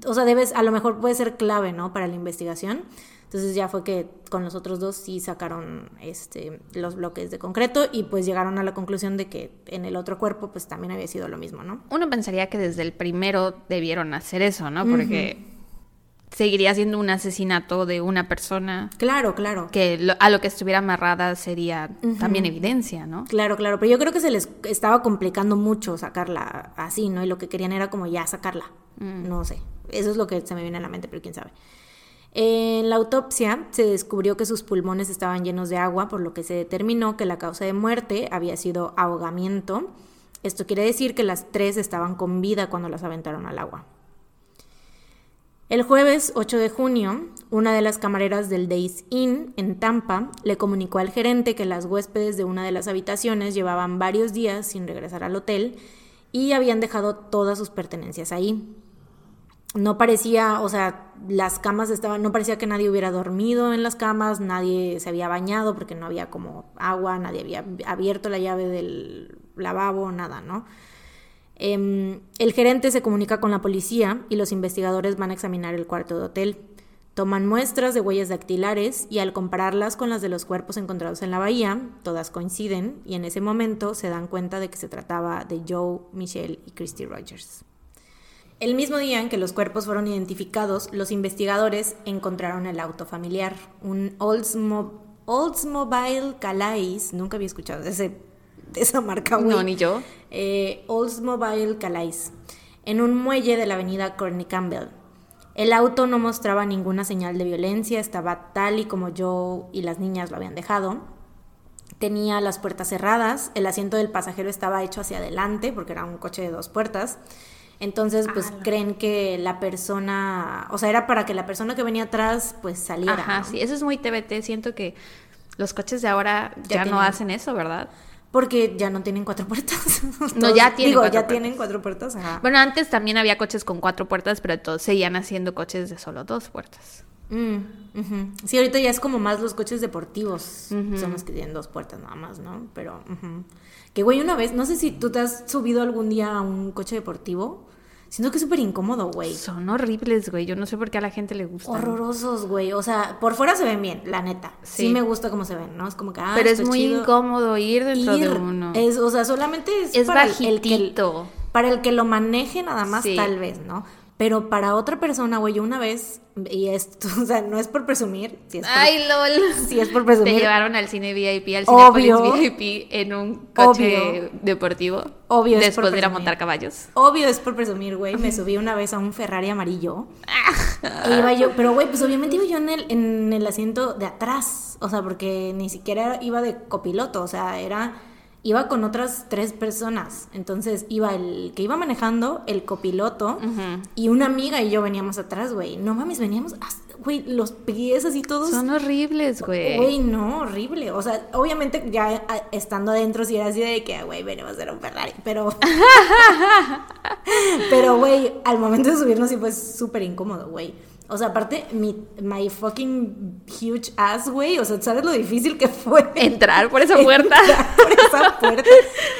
o sea, debes, a lo mejor puede ser clave, ¿no? Para la investigación. Entonces ya fue que con los otros dos sí sacaron este, los bloques de concreto y pues llegaron a la conclusión de que en el otro cuerpo pues también había sido lo mismo, ¿no? Uno pensaría que desde el primero debieron hacer eso, ¿no? Porque seguiría siendo un asesinato de una persona. Claro, claro. Que a lo que estuviera amarrada sería también evidencia, ¿no? Claro, claro. Pero yo creo que se les estaba complicando mucho sacarla así, ¿no? Y lo que querían era como ya sacarla. Mm. No sé. Eso es lo que se me viene a la mente, pero quién sabe. En la autopsia se descubrió que sus pulmones estaban llenos de agua, por lo que se determinó que la causa de muerte había sido ahogamiento. Esto quiere decir que las tres estaban con vida cuando las aventaron al agua. El jueves 8 de junio, una de las camareras del Days Inn en Tampa le comunicó al gerente que las huéspedes de una de las habitaciones llevaban varios días sin regresar al hotel y habían dejado todas sus pertenencias ahí no parecía, o sea, las camas estaban, no parecía que nadie hubiera dormido en las camas, nadie se había bañado porque no había como agua, nadie había abierto la llave del lavabo, nada, ¿no? Em, el gerente se comunica con la policía y los investigadores van a examinar el cuarto de hotel. Toman muestras de huellas dactilares y al compararlas con las de los cuerpos encontrados en la bahía, todas coinciden y en ese momento se dan cuenta de que se trataba de Joe, Michelle y Christy Rogers. El mismo día en que los cuerpos fueron identificados, los investigadores encontraron el auto familiar, un Oldsmobile Calais, nunca había escuchado de, ese, esa marca, güey. No, ni yo. Eh, Oldsmobile Calais, en un muelle de la avenida Courtney Campbell. El auto no mostraba ninguna señal de violencia, estaba tal y como yo y las niñas lo habían dejado. Tenía las puertas cerradas, el asiento del pasajero estaba hecho hacia adelante porque era un coche de dos puertas. Entonces, pues Ah, creen que la persona, o sea, era para que la persona que venía atrás pues saliera. Ajá, ¿no? sí, eso es muy TBT. Siento que los coches de ahora Ya ya, no hacen eso, ¿verdad? Porque ya no tienen cuatro puertas. No, ya tienen Digo, cuatro ya puertas. tienen cuatro puertas. Ajá. Bueno, antes también había coches con cuatro puertas, pero todos seguían haciendo coches de solo dos puertas. Mm. Sí, ahorita ya es como más los coches deportivos. Son los que tienen dos puertas nada más, ¿no? Pero. Que güey, una vez, no sé si tú te has subido algún día a un coche deportivo. Siento que es súper incómodo, güey. Son horribles, güey. Yo no sé por qué a la gente le gusta. Horrorosos, güey. O sea, por fuera se ven bien, la neta. Sí, Sí. me gusta cómo se ven, ¿no? Es como que, ah, Pero es muy chido. incómodo ir dentro Ir, de uno. Es, o sea, solamente es, Es para el- el que- para el que lo maneje nada más, Sí. tal vez, ¿no? Pero para otra persona, güey, yo una vez, y esto, o sea, no es por presumir, si es por, Ay, lol. si es por Te presumir, llevaron al cine VIP, al Obvio. VIP en un coche Obvio. deportivo. Obvio, es Después por de ir a montar caballos. Obvio es por presumir, güey. Me subí una vez a un Ferrari amarillo. E iba yo, pero güey, pues obviamente iba yo en el, en el asiento de atrás. O sea, porque ni siquiera iba de copiloto. O sea, era. Iba con otras tres personas. Entonces iba el que iba manejando, el copiloto y una amiga y yo veníamos atrás, güey. No mames, veníamos. Güey, los pies así todos. Son horribles, güey. Güey, no, horrible. O sea, obviamente ya estando adentro sí era así de que, güey, venimos a un Ferrari. Pero. pero, güey, al momento de subirnos sí fue súper incómodo, güey. O sea, aparte, mi my fucking huge ass, güey. O sea, ¿sabes lo difícil que fue? Entrar por esa puerta. entrar por esa puerta.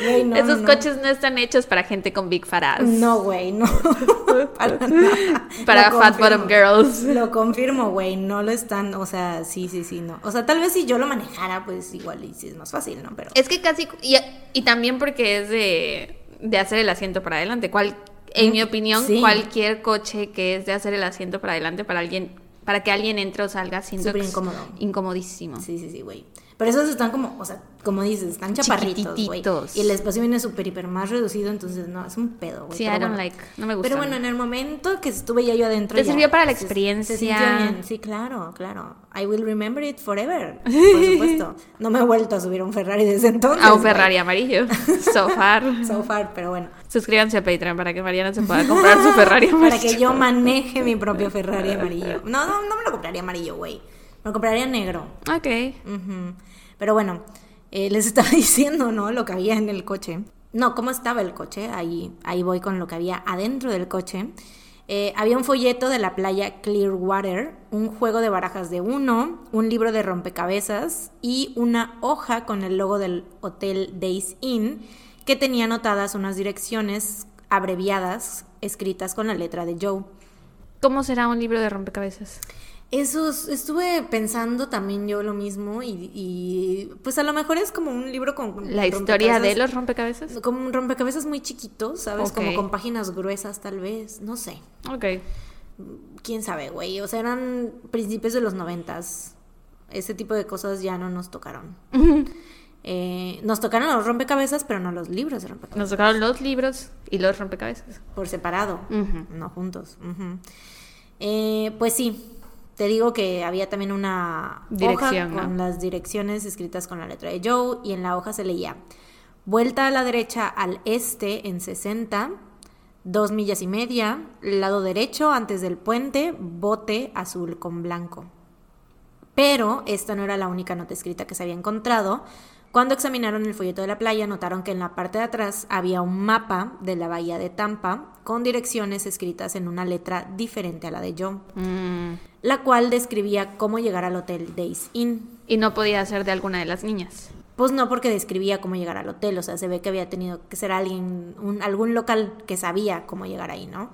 Güey, no, Esos no. coches no están hechos para gente con big fat ass. No, güey, no. para nada. Para Lo fat confirmo. bottom girls. Lo confirmo, güey, no lo están, o sea, sí, sí, sí, no. O sea, tal vez si yo lo manejara, pues igual y sí es más fácil, ¿no? Pero Es que casi. Y, y también porque es de, de hacer el asiento para adelante. Cual, en mi opinión, Sí. cualquier coche que es de hacer el asiento para adelante para alguien. Para que alguien entre o salga es incómodo. incomodísimo. sí, sí, sí, güey. Pero esos están como, o sea, como dices, están chaparritos, güey. Y el espacio viene súper, hiper más reducido, entonces no, es un pedo, güey. Sí, Pero I don't bueno. like. No me gusta. Pero bueno, en el momento que estuve ya yo adentro. Te ya sirvió para la se- Se, experiencia. bien, sí, claro, claro. I will remember it forever, por supuesto. No me he vuelto a subir a un Ferrari desde entonces. a un. Ferrari amarillo. So far. So far, pero bueno. Suscríbanse a Patreon para que Mariana se pueda comprar su Ferrari amarillo. Para que yo maneje mi propio Ferrari amarillo. No, no, no me lo compraría amarillo, güey. Me lo compraría negro. Ok. Pero bueno, eh, les estaba diciendo, ¿no? Lo que había en el coche. No, cómo estaba el coche. Ahí, ahí voy con lo que había adentro del coche. Eh, había un folleto de la playa Clearwater, un juego de barajas de uno, un libro de rompecabezas y una hoja con el logo del hotel Days Inn que tenía anotadas unas direcciones abreviadas escritas con la letra de Joe. ¿Cómo será un libro de rompecabezas? Eso es- estuve pensando también yo lo mismo y, y, pues a lo mejor es como un libro con ¿La historia de los rompecabezas? como un rompecabezas muy chiquitos, ¿sabes? Como con páginas gruesas tal vez, no sé. Ok. Quién sabe, güey, o sea, eran principios de los noventas. Ese tipo de cosas ya no nos tocaron. Eh, nos tocaron los rompecabezas, pero no los libros de rompecabezas. Nos tocaron los libros y los rompecabezas. Por separado, no juntos. Eh, pues sí, te digo que había también una Dirección, hoja con ¿no? las direcciones escritas con la letra de Joe y en la hoja se leía vuelta a la derecha al este en 60, dos millas y media, lado derecho antes del puente, bote azul con blanco. Pero esta no era la única nota escrita que se había encontrado. Cuando examinaron el folleto de la playa, notaron que en la parte de atrás había un mapa de la bahía de Tampa con direcciones escritas en una letra diferente a la de Joe, Mm. la cual describía cómo llegar al hotel Days Inn. Y no podía ser de alguna de las niñas. Pues no porque describía cómo llegar al hotel, o sea, se ve que había tenido que ser alguien, un- algún local que sabía cómo llegar ahí, ¿no?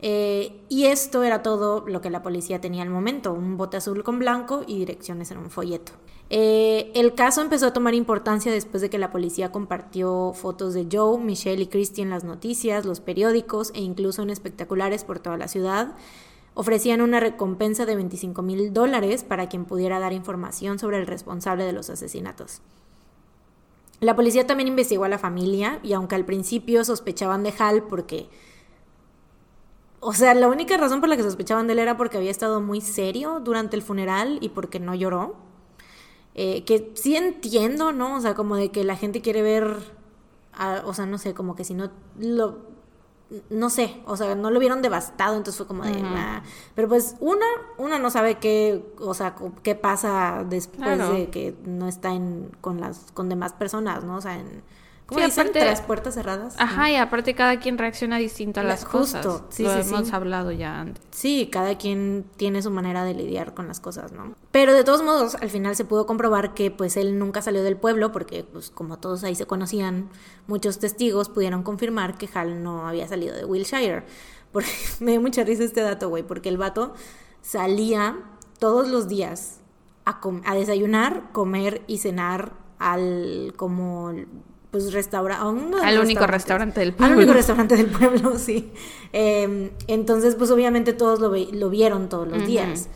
Eh, y esto era todo lo que la policía tenía al momento, un bote azul con blanco y direcciones en un folleto. Eh, el caso empezó a tomar importancia después de que la policía compartió fotos de Joe, Michelle y Christy en las noticias, los periódicos e incluso en espectaculares por toda la ciudad. Ofrecían una recompensa de 25 mil dólares para quien pudiera dar información sobre el responsable de los asesinatos. La policía también investigó a la familia y aunque al principio sospechaban de Hal porque... O sea, la única razón por la que sospechaban de él era porque había estado muy serio durante el funeral y porque no lloró. Eh, que sí entiendo, ¿no? O sea, como de que la gente quiere ver, o sea, no sé, como que si no lo... No sé, o sea, no lo vieron devastado, entonces fue como de... Pero pues una, una no sabe qué, o sea, qué pasa después de que no está en, con las, con demás personas, ¿no? O sea, en ¿Cómo sí, aparte, tras puertas cerradas? Ajá, y aparte cada quien reacciona distinto a las cosas. Justo, sí, Lo hemos hablado ya antes. Sí, cada quien tiene su manera de lidiar con las cosas, ¿no? Pero de todos modos, al final se pudo comprobar que pues él nunca salió del pueblo porque pues como todos ahí se conocían, muchos testigos pudieron confirmar que Hal no había salido de Wilshire. Porque me dio mucha risa este dato, güey, porque el vato salía todos los días a, a desayunar, comer y cenar al como pues restaurante. Al único restaurante del pueblo. Al único restaurante del pueblo, sí. Em, entonces, pues obviamente todos lo, lo vieron todos los días.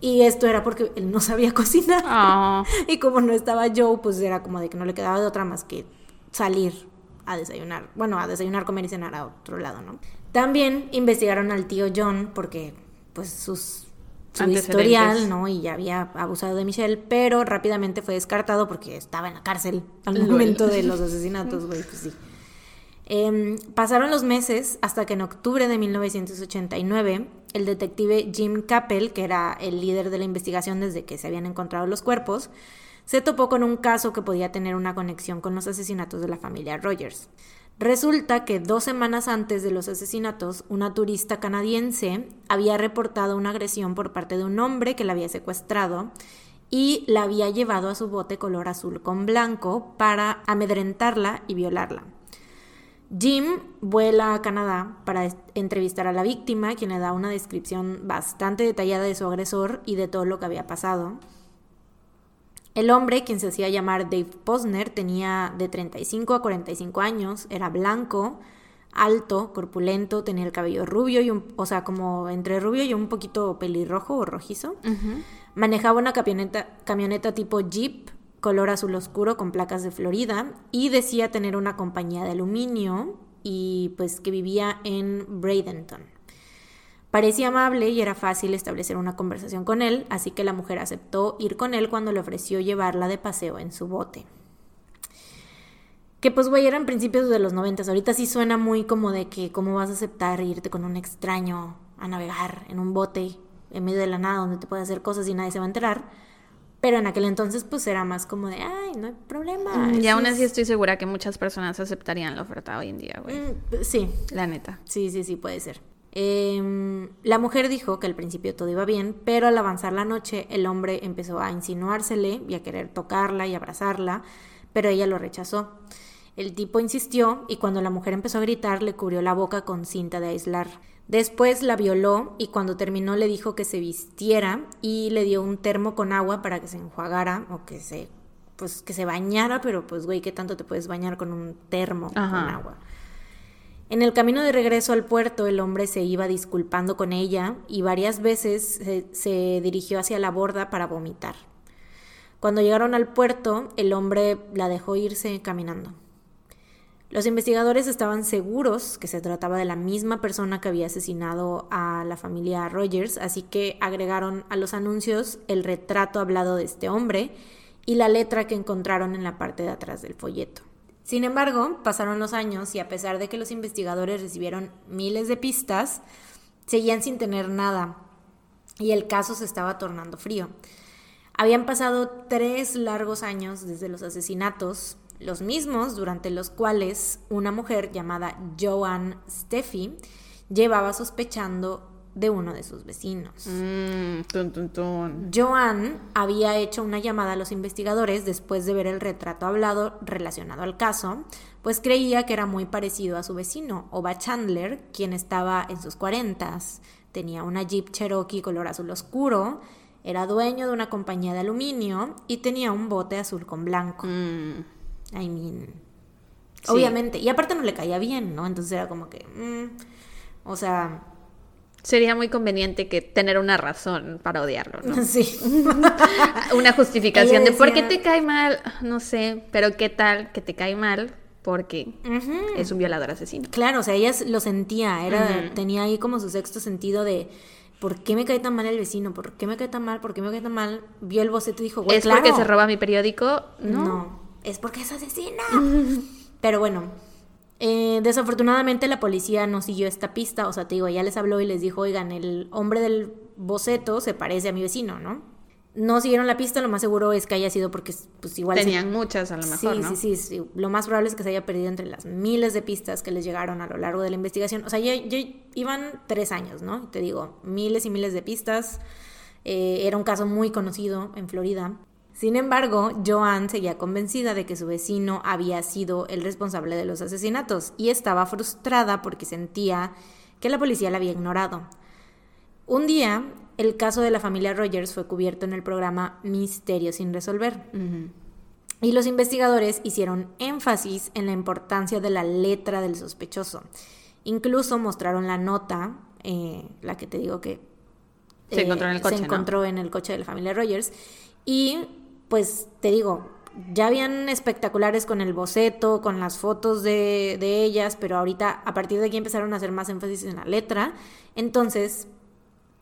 Y esto era porque él no sabía cocinar. Ah. y como no estaba Joe, pues era como de que no le quedaba de otra más que salir a desayunar. Bueno, a desayunar, comer y cenar a otro lado, ¿no? También investigaron al tío John porque pues sus su historial, ¿no? Y ya había abusado de Michelle, pero rápidamente fue descartado porque estaba en la cárcel al momento de los asesinatos, güey, pues sí. Em, pasaron los meses hasta que en octubre de 1989 el detective Jim Capel, que era el líder de la investigación desde que se habían encontrado los cuerpos, se topó con un caso que podía tener una conexión con los asesinatos de la familia Rogers. Resulta que dos semanas antes de los asesinatos, una turista canadiense había reportado una agresión por parte de un hombre que la había secuestrado y la había llevado a su bote color azul con blanco para amedrentarla y violarla. Jim vuela a Canadá para entrevistar a la víctima, quien le da una descripción bastante detallada de su agresor y de todo lo que había pasado. El hombre, quien se hacía llamar Dave Posner, tenía de 35 a 45 años, era blanco, alto, corpulento, tenía el cabello rubio y un, o sea, como entre rubio y un poquito pelirrojo o rojizo. Manejaba una camioneta, camioneta tipo Jeep, color azul oscuro con placas de Florida y decía tener una compañía de aluminio y pues que vivía en Bradenton. Parecía amable y era fácil establecer una conversación con él, así que la mujer aceptó ir con él cuando le ofreció llevarla de paseo en su bote. Que pues, güey, eran principios de los noventas. Ahorita sí suena muy como de que cómo vas a aceptar irte con un extraño a navegar en un bote en medio de la nada donde te puede hacer cosas y nadie se va a enterar. Pero en aquel entonces pues era más como de, ay, no hay problema. Mm, y aún así estoy segura que muchas personas aceptarían la oferta hoy en día, güey. Mm, sí. La neta. Sí, sí, sí, puede ser. Em, la mujer dijo que al principio todo iba bien, pero al avanzar la noche el hombre empezó a insinuársele y a querer tocarla y abrazarla, pero ella lo rechazó. El tipo insistió y cuando la mujer empezó a gritar le cubrió la boca con cinta de aislar. Después la violó y cuando terminó le dijo que se vistiera y le dio un termo con agua para que se enjuagara o que se pues que se bañara, pero pues güey, ¿qué tanto te puedes bañar con un termo con agua? En el camino de regreso al puerto, el hombre se iba disculpando con ella y varias veces se, dirigió hacia la borda para vomitar. Cuando llegaron al puerto, el hombre la dejó irse caminando. Los investigadores estaban seguros que se trataba de la misma persona que había asesinado a la familia Rogers, así que agregaron a los anuncios el retrato hablado de este hombre y la letra que encontraron en la parte de atrás del folleto. Sin embargo, pasaron los años y a pesar de que los investigadores recibieron miles de pistas, seguían sin tener nada y el caso se estaba tornando frío. Habían pasado tres largos años desde los asesinatos, los mismos durante los cuales una mujer llamada Joan Steffi llevaba sospechando de uno de sus vecinos. Mm, tun, tun, tun. Joan había hecho una llamada a los investigadores después de ver el retrato hablado relacionado al caso, pues creía que era muy parecido a su vecino, Oba Chandler, quien estaba en sus cuarentas. Tenía una Jeep Cherokee color azul oscuro, era dueño de una compañía de aluminio y tenía un bote azul con blanco. Mm, I mean, Sí. obviamente. Y aparte no le caía bien, ¿no? Entonces era como que, mm, o sea, Sería muy conveniente que tener una razón para odiarlo, ¿no? sí. Una justificación de por qué te cae mal, no sé, pero qué tal que te cae mal porque es un violador asesino. Claro, o sea, ella lo sentía, era, tenía ahí como su sexto sentido de ¿por qué me cae tan mal el vecino? ¿Por qué me cae tan mal? ¿Por qué me cae tan mal? Vio el boceto y dijo, güey, ¿Es claro. porque se roba mi periódico? No. No. es porque es asesina. Pero bueno, eh, desafortunadamente la policía no siguió esta pista, o sea, te digo, ya les habló y les dijo, oigan, el hombre del boceto se parece a mi vecino, ¿no? No siguieron la pista, lo más seguro es que haya sido porque, pues igual... se- Tenían muchas a lo mejor, sí, ¿no? sí, sí, sí. Lo más probable es que se haya perdido entre las miles de pistas que les llegaron a lo largo de la investigación. O sea, ya, ya iban tres años, ¿no? Te digo, miles y miles de pistas. Eh, era un caso muy conocido en Florida. Sin embargo, Joan seguía convencida de que su vecino había sido el responsable de los asesinatos y estaba frustrada porque sentía que la policía la había ignorado. Un día, el caso de la familia Rogers fue cubierto en el programa Misterio sin resolver. Y los investigadores hicieron énfasis en la importancia de la letra del sospechoso. Incluso mostraron la nota, eh, la que te digo que Se eh, encontró en el coche, se ¿no? encontró en el coche de la familia Rogers. Y pues te digo, ya habían espectaculares con el boceto, con las fotos de, de ellas, pero ahorita a partir de aquí empezaron a hacer más énfasis en la letra. Entonces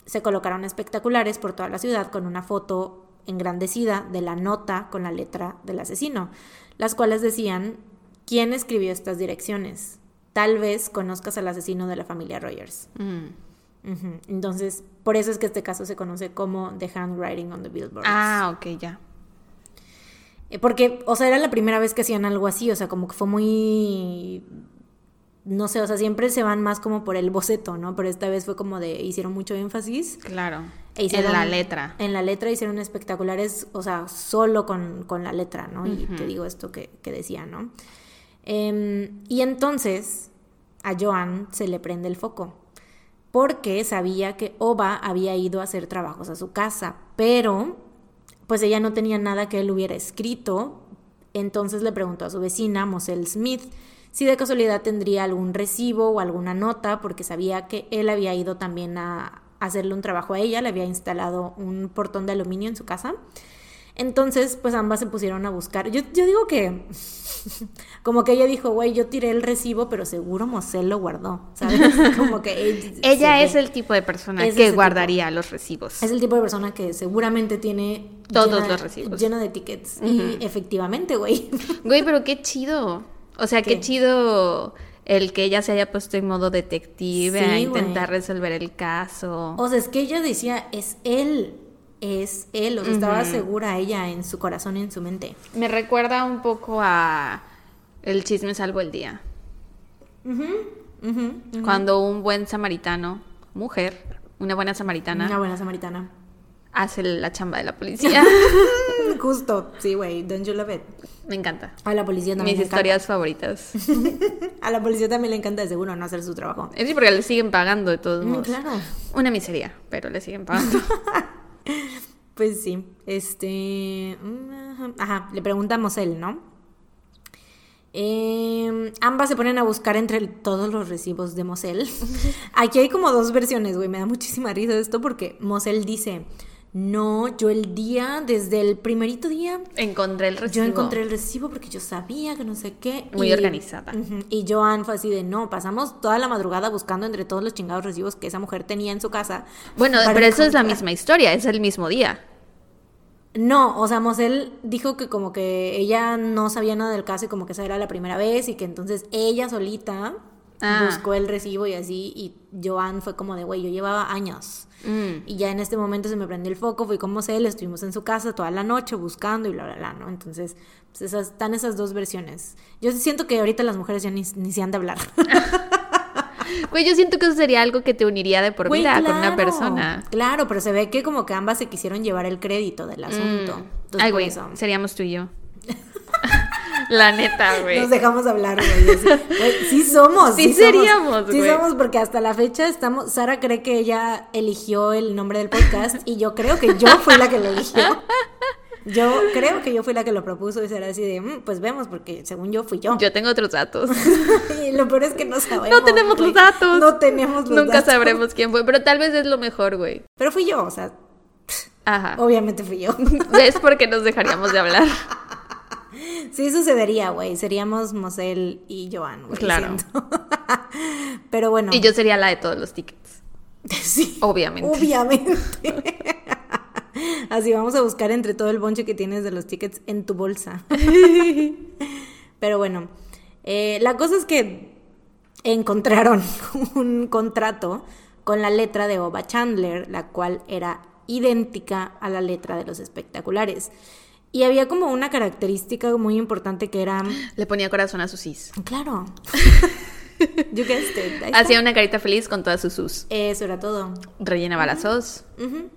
se colocaron espectaculares por toda la ciudad con una foto engrandecida de la nota con la letra del asesino, las cuales decían quién escribió estas direcciones. Tal vez conozcas al asesino de la familia Rogers. Mm. Entonces, por eso es que este caso se conoce como The Handwriting on the Billboards. Ah, ok, ya. Eh, Porque, o sea, era la primera vez que hacían algo así, o sea, como que fue muy... No sé, o sea, siempre se van más como por el boceto, ¿no? Pero esta vez fue como de... Hicieron mucho énfasis. Claro. e hicieron- en la letra. En la letra hicieron espectaculares, o sea, solo con, con la letra, ¿no? Y te digo esto que, que decía, ¿no? Em, y entonces a Joan se le prende el foco, porque sabía que Oba había ido a hacer trabajos a su casa, pero pues ella no tenía nada que él hubiera escrito, entonces le preguntó a su vecina, Moselle Smith, si de casualidad tendría algún recibo o alguna nota, porque sabía que él había ido también a hacerle un trabajo a ella, le había instalado un portón de aluminio en su casa. Entonces, pues ambas se pusieron a buscar. Yo, yo digo que, como que ella dijo, güey, yo tiré el recibo, pero seguro Moselle lo guardó, ¿sabes? Como que ella, Ella es el tipo de persona Es que guardaría los recibos. Es el tipo de persona que seguramente tiene Todos llena- los recibos. lleno de tickets. Y efectivamente, güey. Güey, pero qué chido. O sea, qué, ¿Qué? chido el que ella se haya puesto en modo detective Sí, a intentar resolver el caso. O sea, es que ella decía, es él, es él. O sea, estaba segura ella en su corazón y en su mente. Me recuerda un poco a El chisme salvo el día. Ujú. Cuando un buen samaritano, mujer, una buena samaritana, Una buena samaritana. hace la chamba de la policía. Justo, sí, güey, don't you love it? Me encanta. A la policía también Mis le encanta. historias favoritas. A la policía también le encanta de seguro no hacer su trabajo. Es sí, porque le siguen pagando de todos Mm, modos. claro. Una miseria, pero le siguen pagando. Pues sí, este... mm, Ajá, le preguntamos él, ¿no? Eh, ambas se ponen a buscar entre todos los recibos de Mosel. Aquí hay como dos versiones, güey. Me da muchísima risa esto porque Mosel dice: No, yo el día, desde el primerito día, Encontré el recibo. yo encontré el recibo porque yo sabía que no sé qué. Muy organizada. Y Joan fue así de: No, pasamos toda la madrugada buscando entre todos los chingados recibos que esa mujer tenía en su casa. Bueno, pero eso es la misma historia, es el mismo día. No, o sea, Mosel dijo que como que ella no sabía nada del caso y como que esa era la primera vez y que entonces ella solita Ah. buscó el recibo y así y Joan fue como de, güey, yo llevaba años. Mm. Y ya en este momento se me prendió el foco, fui con Mosel, estuvimos en su casa toda la noche buscando y bla, bla, bla, ¿no? Entonces, pues esas, están esas dos versiones. Yo siento que ahorita las mujeres ya ni, ni se han de hablar. Güey, yo siento que eso sería algo que te uniría de por Güey, vida con una persona. Claro, pero se ve que como que ambas se quisieron llevar el crédito del asunto. Entonces, Mm. Ay, por güey, eso. seríamos tú y yo. La neta, güey. Nos dejamos hablar, güey. Sí somos. Sí somos. seríamos, Sí güey. somos porque hasta la fecha estamos... Sara cree que ella eligió el nombre del podcast y yo creo que yo fui la que lo eligió. Yo creo que yo fui la que lo propuso y será así de, "Mm, pues vemos, porque según yo fui yo. Yo tengo otros datos. y lo peor es que no sabemos. No tenemos los datos. No tenemos los Nunca datos. sabremos quién fue, pero tal vez es lo mejor, güey. Pero fui yo, o sea, Ajá. obviamente fui yo. Es porque nos dejaríamos de hablar. Sí sucedería, güey. Seríamos Mosel y Joan, güey. Claro. Pero bueno. Y yo sería la de todos los tickets. Sí. Obviamente. Obviamente. Así vamos a buscar entre todo el bonche que tienes de los tickets en tu bolsa. Pero bueno, eh, la cosa es que encontraron un contrato con la letra de Oba Chandler, la cual era idéntica a la letra de los espectaculares. Y había como una característica muy importante que era... Le ponía corazón a sus sis. Claro. You guessed it. Hacía una carita feliz con todas sus sus. Eso era todo. Rellenaba las sos. Ujú.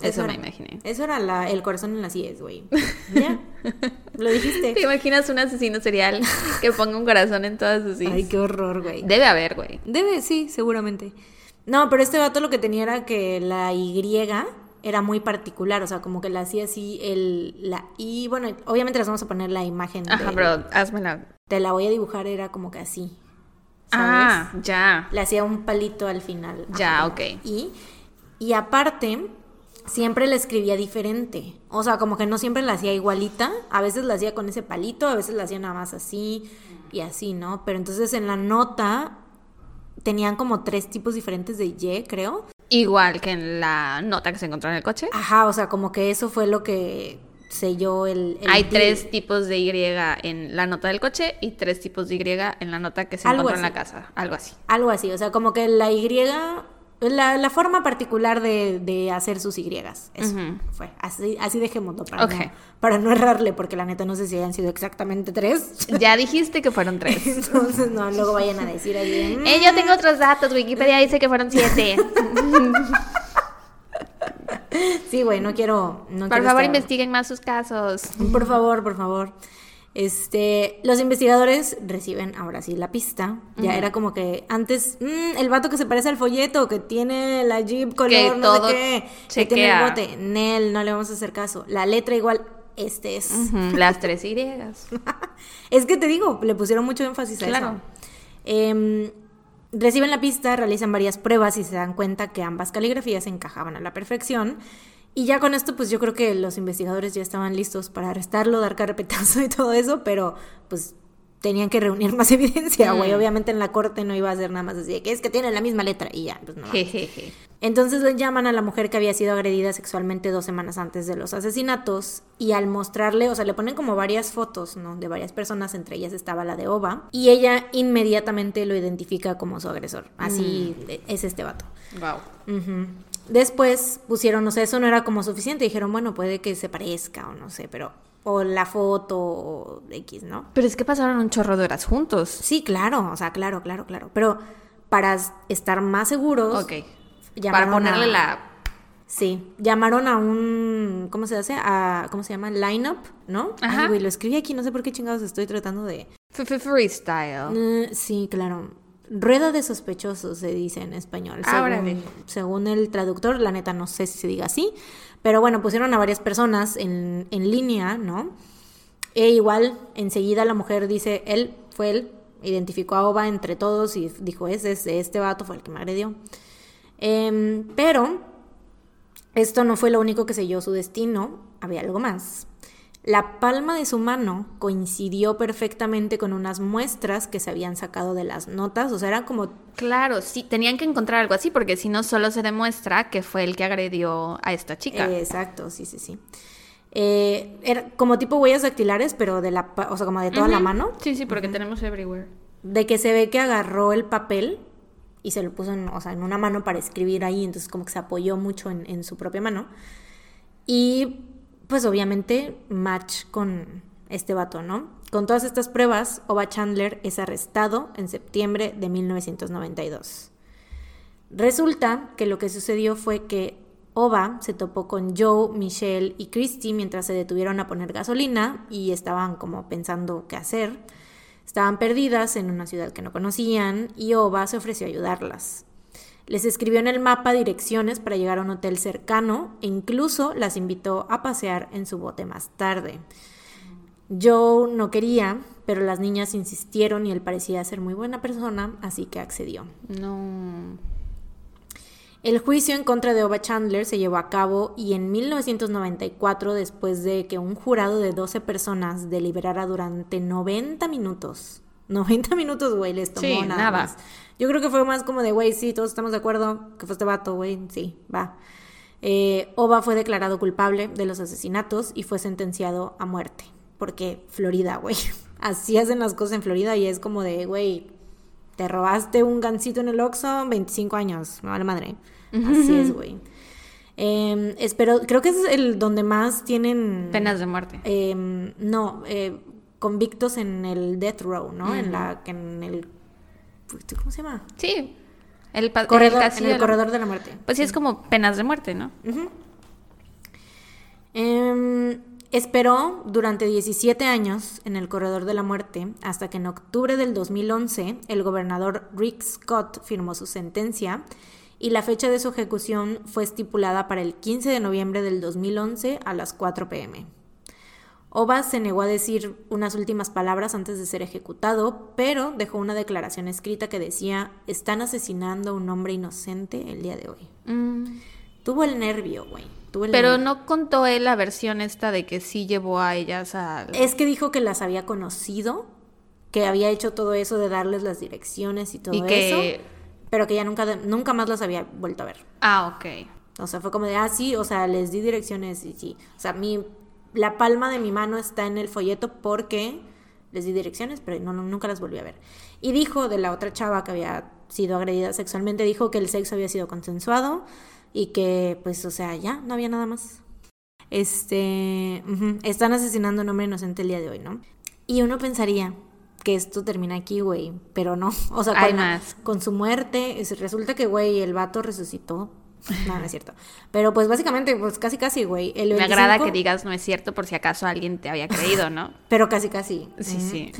Eso me imaginé. Eso era la- el corazón en las IES, güey. Ya. Lo dijiste. ¿Te imaginas un asesino serial que ponga un corazón en todas sus sis? Ay, qué horror, güey. Debe haber, güey. Debe, sí, seguramente. No, pero este vato lo que tenía era que la Y era muy particular, o sea, como que la hacía así el la I, bueno, obviamente les vamos a poner la imagen Ajá, de- pero házmela. te la voy a dibujar era como que así. ¿sabes? Ah, ya. Le hacía un palito al final. Ya, Ajá, ok. Y, y aparte, siempre la escribía diferente. O sea, como que no siempre la hacía igualita. A veces la hacía con ese palito, a veces la hacía nada más así y así, ¿no? Pero entonces en la nota tenían como tres tipos diferentes de Y, creo. Igual que en la nota que se encontró en el coche. Ajá, o sea, como que eso fue lo que selló el... el Hay deal. tres tipos de Y en la nota del coche y tres tipos de Y en la nota que se Algo encontró en la casa. Algo así. Algo así, o sea, como que la Y, la, la forma particular de, de hacer sus Y. Eso fue, así, así dejémoslo para, no, para no errarle, porque la neta no sé si hayan sido exactamente tres. Ya dijiste que fueron tres. Entonces, no, luego vayan a decir ahí. Eh, yo tengo otros datos. Wikipedia dice que fueron siete. Sí, güey, no quiero. No Por quiero favor, estar- investiguen más sus casos. Por favor, por favor. Este, los investigadores reciben ahora sí la pista. Ya era como que antes, mm, el vato que se parece al folleto, que tiene la Jeep color, Que no todo sé qué, que tiene el chequea. bote. Nel, no le vamos a hacer caso. La letra igual, este es. Las tres Y. Es que te digo, le pusieron mucho énfasis a Claro. eso. Em, reciben la pista, realizan varias pruebas y se dan cuenta que ambas caligrafías encajaban a la perfección. Y ya con esto, pues yo creo que los investigadores ya estaban listos para arrestarlo, dar carpetazo y todo eso, pero pues tenían que reunir más evidencia, güey. Mm. Obviamente en la corte no iba a ser nada más así de que es que tienen la misma letra y ya, pues no. Jejeje. Entonces le llaman a la mujer que había sido agredida sexualmente dos semanas antes de los asesinatos y al mostrarle, o sea, le ponen como varias fotos, ¿no? De varias personas, entre ellas estaba la de Ova, y ella inmediatamente lo identifica como su agresor. Así es este vato. Wow. Después pusieron, o sea, eso no era como suficiente, dijeron, bueno, puede que se parezca o no sé, pero, o la foto o X, ¿no? Pero es que pasaron un chorro de horas juntos. Sí, claro, o sea, claro, claro, claro, pero para estar más seguros... Ok. Para ponerle a- la. Sí, llamaron a un, ¿cómo se hace? A, ¿Cómo se llama? Lineup, ¿no? Ajá. Ay, güey, lo escribí aquí, no sé por qué chingados estoy tratando de... f- f- Freestyle. Eh, sí, claro. Rueda de sospechosos se dice en español. Ah, órale. Según, según el traductor, la neta no sé si se diga así, pero bueno, pusieron a varias personas en, en línea, ¿no? E igual, enseguida la mujer dice, él fue él, identificó a Oba entre todos y dijo, ese es este vato, fue el que me agredió. Em, pero esto no fue lo único que selló su destino, había algo más. La palma de su mano coincidió perfectamente con unas muestras que se habían sacado de las notas, o sea, eran como... Claro, sí, tenían que encontrar algo así, porque si no, solo se demuestra que fue el que agredió a esta chica. Eh, exacto, sí, sí, sí. Eh, era como tipo huellas dactilares, pero de la, o sea, como de toda la mano, Sí, sí, porque tenemos everywhere. de que se ve que agarró el papel y se lo puso en, o sea, en una mano para escribir ahí, entonces como que se apoyó mucho en, en su propia mano. Y pues obviamente match con este vato, ¿no? Con todas estas pruebas, Oba Chandler es arrestado en septiembre de 1992. Resulta que lo que sucedió fue que Oba se topó con Joe, Michelle y Christy mientras se detuvieron a poner gasolina y estaban como pensando qué hacer. Estaban perdidas en una ciudad que no conocían y Oba se ofreció a ayudarlas. Les escribió en el mapa direcciones para llegar a un hotel cercano e incluso las invitó a pasear en su bote más tarde. Joe no quería, pero las niñas insistieron y él parecía ser muy buena persona, así que accedió. No. El juicio en contra de Oba Chandler se llevó a cabo y en 1994, después de que un jurado de 12 personas deliberara durante 90 minutos. 90 minutos, güey, les tomó Sí, nada, nada. más. Yo creo que fue más como de, güey, sí, todos estamos de acuerdo que fue este vato, güey, sí, va. Eh, Oba fue declarado culpable de los asesinatos y fue sentenciado a muerte. Porque Florida, güey. Así hacen las cosas en Florida y es como de, güey, te robaste un gancito en el Oxxo, 25 años, me vale madre. Así es, güey. Eh, espero, creo que es el donde más tienen... Penas de muerte. eh, no, eh, convictos en el death row, ¿no? En la, en el... ¿Cómo se llama? Sí. El, Corredor, el en el corredor de la muerte. Pues sí, es como penas de muerte, ¿no? Em, esperó durante 17 años en el corredor de la muerte hasta que en octubre del 2011 el gobernador Rick Scott firmó su sentencia y la fecha de su ejecución fue estipulada para el 15 de noviembre del 2011 a las 4 pm. Oba se negó a decir unas últimas palabras antes de ser ejecutado, pero dejó una declaración escrita que decía, están asesinando a un hombre inocente el día de hoy. Mm. Tuvo el nervio, güey. Pero nervio. no contó él la versión esta de que sí llevó a ellas al... Es que dijo que las había conocido, que había hecho todo eso de darles las direcciones y todo Y que- eso, pero que ya nunca, nunca más las había vuelto a ver. Ah, ok. O sea, fue como de, ah, sí, o sea, les di direcciones y sí. O sea, mi, la palma de mi mano está en el folleto porque les di direcciones, pero no, no, nunca las volví a ver. Y dijo de la otra chava que había sido agredida sexualmente, dijo que el sexo había sido consensuado y que, pues, o sea, ya, no había nada más. Este, están asesinando a un hombre inocente el día de hoy, ¿no? Y uno pensaría que esto termina aquí, güey, pero no. O sea, con, más. con su muerte, es- resulta que, güey, el vato resucitó. No, no es cierto. Pero pues básicamente, pues casi casi, güey. El Me agrada 25 que digas no es cierto por si acaso alguien te había creído, ¿no? Pero casi casi. Sí, sí.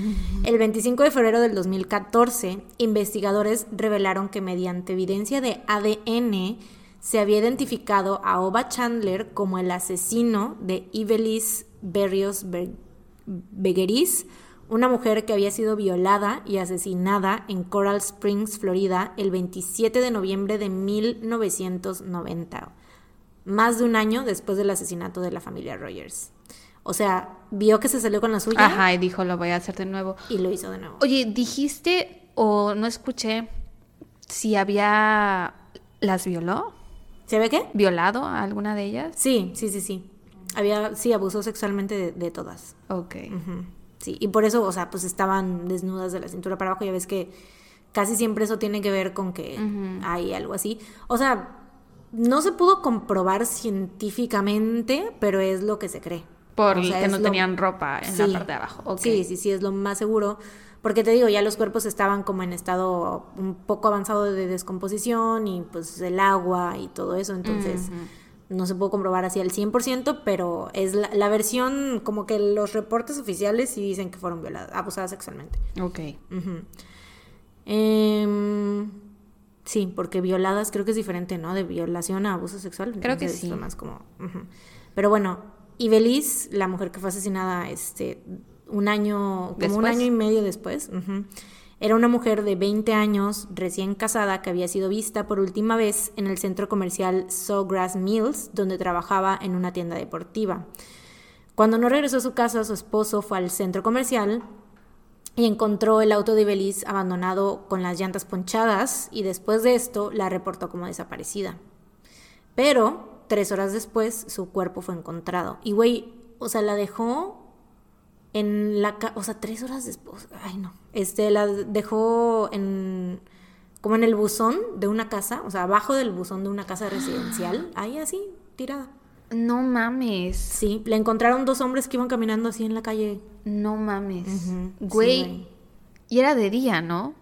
El 25 de febrero del 2014, investigadores revelaron que mediante evidencia de ADN se había identificado a Oba Chandler como el asesino de Ivelis Berrios Ber- Begueris, una mujer que había sido violada y asesinada en Coral Springs, Florida, el 27 de noviembre de 1990 más de un año después del asesinato de la familia Rogers. O sea, vio que se salió con la suya Ajá, y dijo, lo voy a hacer de nuevo. y lo hizo de nuevo. Oye, dijiste o no escuché si había... ¿Las violó? ¿Se ve qué? ¿Violado a alguna de ellas? Sí, sí, sí, sí. Había, sí, abusó sexualmente de, de todas. Ok. Sí, y por eso, o sea, pues estaban desnudas de la cintura para abajo. Ya ves que casi siempre eso tiene que ver con que hay algo así. O sea, no se pudo comprobar científicamente, pero es lo que se cree. Por O sea, que no lo- tenían ropa en Sí. la parte de abajo. Ok. Sí, sí, sí, es lo más seguro. Porque te digo, ya los cuerpos estaban como en estado un poco avanzado de descomposición y pues el agua y todo eso. Entonces, no se pudo comprobar así al 100%, pero es la, la versión como que los reportes oficiales sí dicen que fueron violadas, abusadas sexualmente. Ok. Em, sí, porque violadas creo que es diferente, ¿no? De violación a abuso sexual. Creo que sí. más como. Pero bueno, Ibeliz, la mujer que fue asesinada, este, un año, como un año y medio después, ujú, era una mujer de 20 años, recién casada, que había sido vista por última vez en el centro comercial Sawgrass Mills, donde trabajaba en una tienda deportiva. Cuando no regresó a su casa, su esposo fue al centro comercial y encontró el auto de Beliz abandonado con las llantas ponchadas y después de esto la reportó como desaparecida. Pero tres horas después su cuerpo fue encontrado. Y güey, o sea, la dejó en la o sea, tres horas después, ay no, este, la dejó en, como en el buzón de una casa, o sea, abajo del buzón de una casa residencial, ahí así, tirada. No mames. Sí, le encontraron dos hombres que iban caminando así en la calle. No mames. Güey. y era de día, ¿no?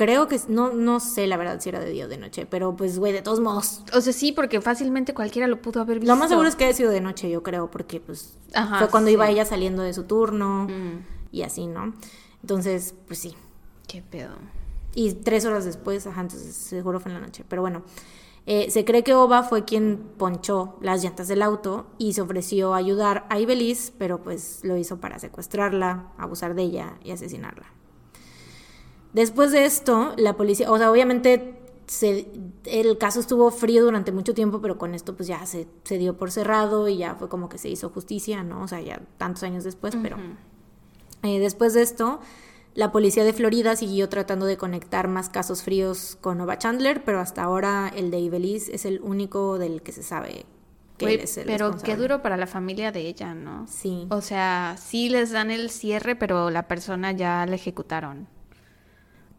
Creo que, no, no sé la verdad si era de día o de noche, pero pues, güey, de todos modos. O sea, sí, porque fácilmente cualquiera lo pudo haber visto. Lo más seguro es que haya sido de noche, yo creo, porque pues Ajá, fue cuando sí. iba ella saliendo de su turno Mm, y así, ¿no? Entonces, pues sí. qué pedo. Y tres horas después, ajá, entonces seguro fue en la noche. Pero bueno, eh, se cree que Oba fue quien ponchó las llantas del auto y se ofreció a ayudar a Ibeliz, pero pues lo hizo para secuestrarla, abusar de ella y asesinarla. Después de esto, la policía, o sea, obviamente se- el caso estuvo frío durante mucho tiempo, pero con esto pues ya se, se dio por cerrado y ya fue como que se hizo justicia, ¿no? O sea, ya tantos años después, pero... Eh, después de esto, la policía de Florida siguió tratando de conectar más casos fríos con Nova Chandler, pero hasta ahora el de Ibeliz es el único del que se sabe que él es el pero qué duro para la familia de ella, ¿no? Sí. O sea, sí les dan el cierre, pero la persona ya la ejecutaron.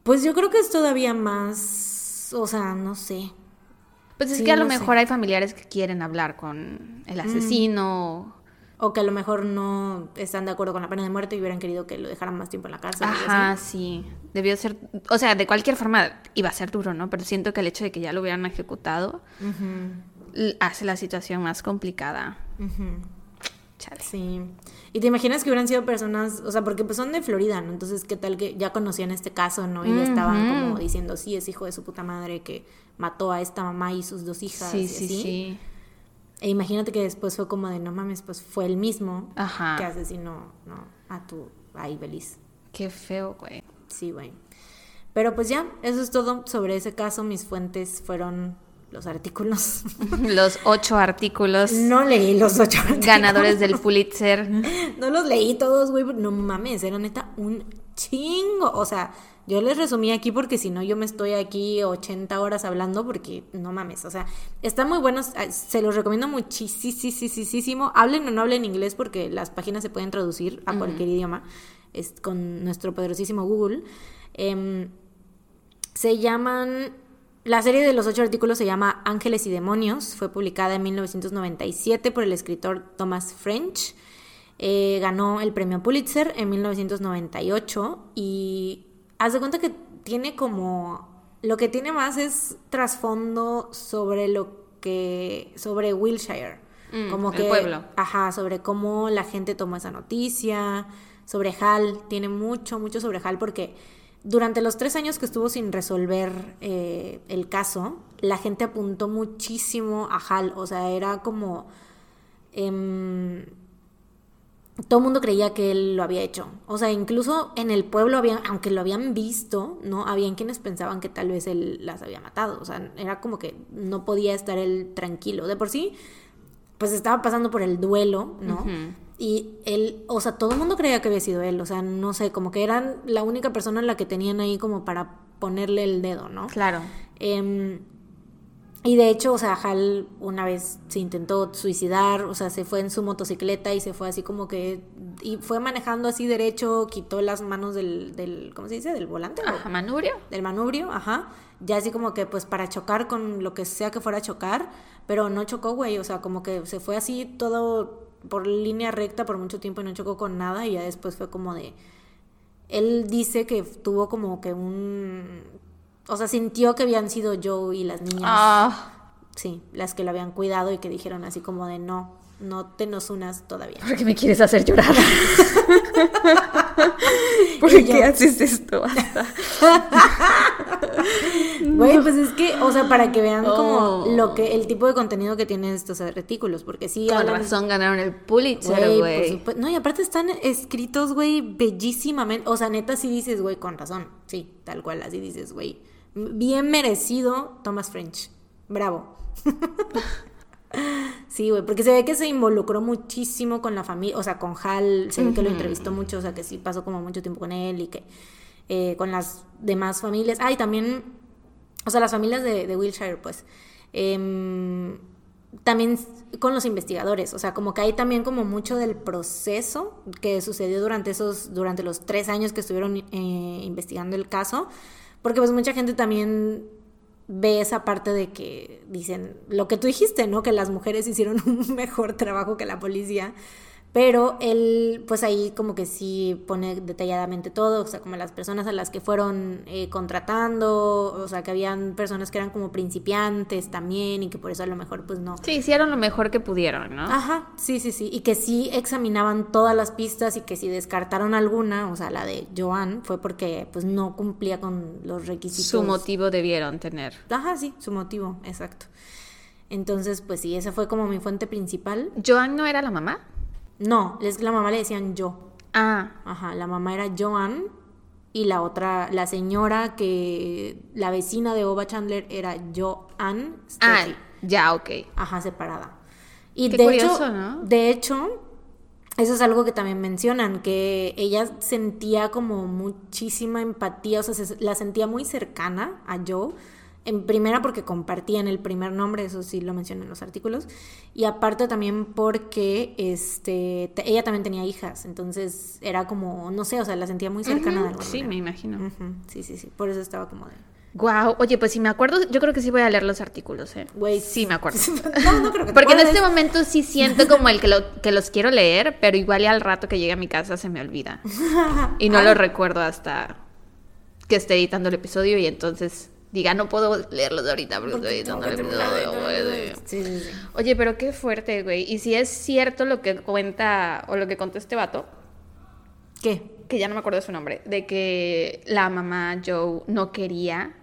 Pues yo creo que es todavía más, o sea, no sé. Pues es Sí, que a lo no sé. mejor hay familiares que quieren hablar con el asesino. O que a lo mejor no están de acuerdo con la pena de muerte y hubieran querido que lo dejaran más tiempo en la cárcel. Ajá, sí. Debió ser. O sea, de cualquier forma iba a ser duro, ¿no? Pero siento que el hecho de que ya lo hubieran ejecutado hace la situación más complicada. Chale. Sí. Y te imaginas que hubieran sido personas, o sea, porque pues son de Florida, ¿no? Entonces, ¿qué tal que ya conocían este caso, ¿no? Y ya estaban como diciendo, sí, es hijo de su puta madre que mató a esta mamá y sus dos hijas. Sí, y sí, así. sí. E imagínate que después fue como de, no mames, pues fue el mismo Ajá. que asesinó, ¿no? A tu, a Ibeliz. Qué feo, güey. Sí, güey. Pero pues ya, eso es todo sobre ese caso. Mis fuentes fueron los artículos. Los ocho artículos no leí los ocho artículos. ganadores del Pulitzer. No los leí todos, güey. No mames, era neta un chingo. O sea, yo les resumí aquí porque si no yo me estoy aquí 80 horas hablando porque no mames. O sea, están muy buenos. Se los recomiendo muchísimo. Hablen o no hablen inglés porque las páginas se pueden traducir a cualquier idioma es, con nuestro poderosísimo Google. Em, se llaman. La serie de los ocho artículos se llama Ángeles y Demonios. Fue publicada en 1997 por el escritor Thomas French. Eh, ganó el premio Pulitzer en 1998. Y haz de cuenta que tiene como. Lo que tiene más es trasfondo sobre lo que. sobre Wilshire. Mm, como el que. pueblo. Ajá, sobre cómo la gente tomó esa noticia, sobre Hal, tiene mucho, mucho sobre Hal, porque durante los tres años que estuvo sin resolver eh, el caso, la gente apuntó muchísimo a Hal, o sea, era como... em, todo el mundo creía que él lo había hecho. O sea, incluso en el pueblo, habían, aunque lo habían visto, ¿no? Habían quienes pensaban que tal vez él las había matado. O sea, era como que no podía estar él tranquilo. De por sí, pues estaba pasando por el duelo, ¿no? Y él, o sea, todo el mundo creía que había sido él, o sea, no sé, como que eran la única persona en la que tenían ahí como para ponerle el dedo, ¿no? Claro. Em, y de hecho, o sea, Hal una vez se intentó suicidar, o sea, se fue en su motocicleta y se fue así como que, y fue manejando así derecho, quitó las manos del, del ¿cómo se dice? Del volante. o- Ajá, manubrio. del manubrio, ajá, ya así como que pues para chocar con lo que sea que fuera a chocar, pero no chocó, güey, o sea, como que se fue así todo por línea recta por mucho tiempo y no chocó con nada y ya después fue como de... Él dice que tuvo como que un... O sea, sintió que habían sido Joe y las niñas, Ah, sí, las que lo habían cuidado y que dijeron así como de no, no te nos unas todavía. ¿por qué me quieres hacer llorar? ¿Por Y qué yo- haces esto? Güey, pues es que, o sea, para que vean como Oh. lo que, el tipo de contenido que tienen estos artículos, porque sí Con hablan- razón ganaron el Pulitzer, Güey, por güey. supuesto. No, y aparte están escritos, güey, bellísimamente. O sea, neta, sí dices, güey, con razón. Sí, tal cual, así dices, güey. Bien merecido, Thomas French. Bravo. Sí, güey, porque se ve que se involucró muchísimo con la familia, o sea, con Hal, se ve que lo entrevistó mucho, o sea, que sí pasó como mucho tiempo con él y que eh, con las demás familias. Ah, y también, o sea, las familias de, de Wilshire, pues. Em, también con los investigadores, o sea, como que hay también como mucho del proceso que sucedió durante esos, durante los tres años que estuvieron eh, investigando el caso, porque pues mucha gente también ve esa parte de que dicen lo que tú dijiste, ¿no? Que las mujeres hicieron un mejor trabajo que la policía. Pero él, pues ahí como que sí pone detalladamente todo, o sea, como las personas a las que fueron eh, contratando, o sea, que habían personas que eran como principiantes también y que por eso a lo mejor pues no. Sí, hicieron lo mejor que pudieron, ¿no? Ajá, sí, sí, sí, y que sí examinaban todas las pistas y que si descartaron alguna, o sea, la de Joan, fue porque pues no cumplía con los requisitos. Su motivo debieron tener. Ajá, sí, su motivo, exacto. Entonces, pues sí, esa fue como mi fuente principal. ¿Joan no era la mamá? No, es la mamá le decían yo. Ah. Ajá, la mamá era Joan y la otra, la señora que, la vecina de Oba Chandler era Joan. Ah, ya, ok. Ajá, separada. Y Qué de curioso, hecho, ¿no? de hecho, eso es algo que también mencionan, que ella sentía como muchísima empatía, o sea, se- la sentía muy cercana a Joe. En primera porque compartían el primer nombre, eso sí lo mencionan en los artículos, y aparte también porque este te- ella también tenía hijas, entonces era como, no sé, o sea, la sentía muy cercana de Ujú, alguna Sí, me imagino. Sí, sí, sí, por eso estaba como de... Wow, oye, pues si me acuerdo, yo creo que sí voy a leer los artículos, ¿eh? Güey, Sí, me acuerdo. no, no creo que Porque en este momento sí siento como el que, lo, que los quiero leer, pero igual y al rato que llegue a mi casa se me olvida. Y no lo recuerdo hasta que esté editando el episodio y entonces diga, no puedo leerlos ahorita porque estoy el episodio. güey". Sí, sí, sí. Oye, pero qué fuerte, güey. Y si es cierto lo que cuenta o lo que contó este vato, ¿Qué? que ya no me acuerdo de su nombre, de que la mamá Joe no quería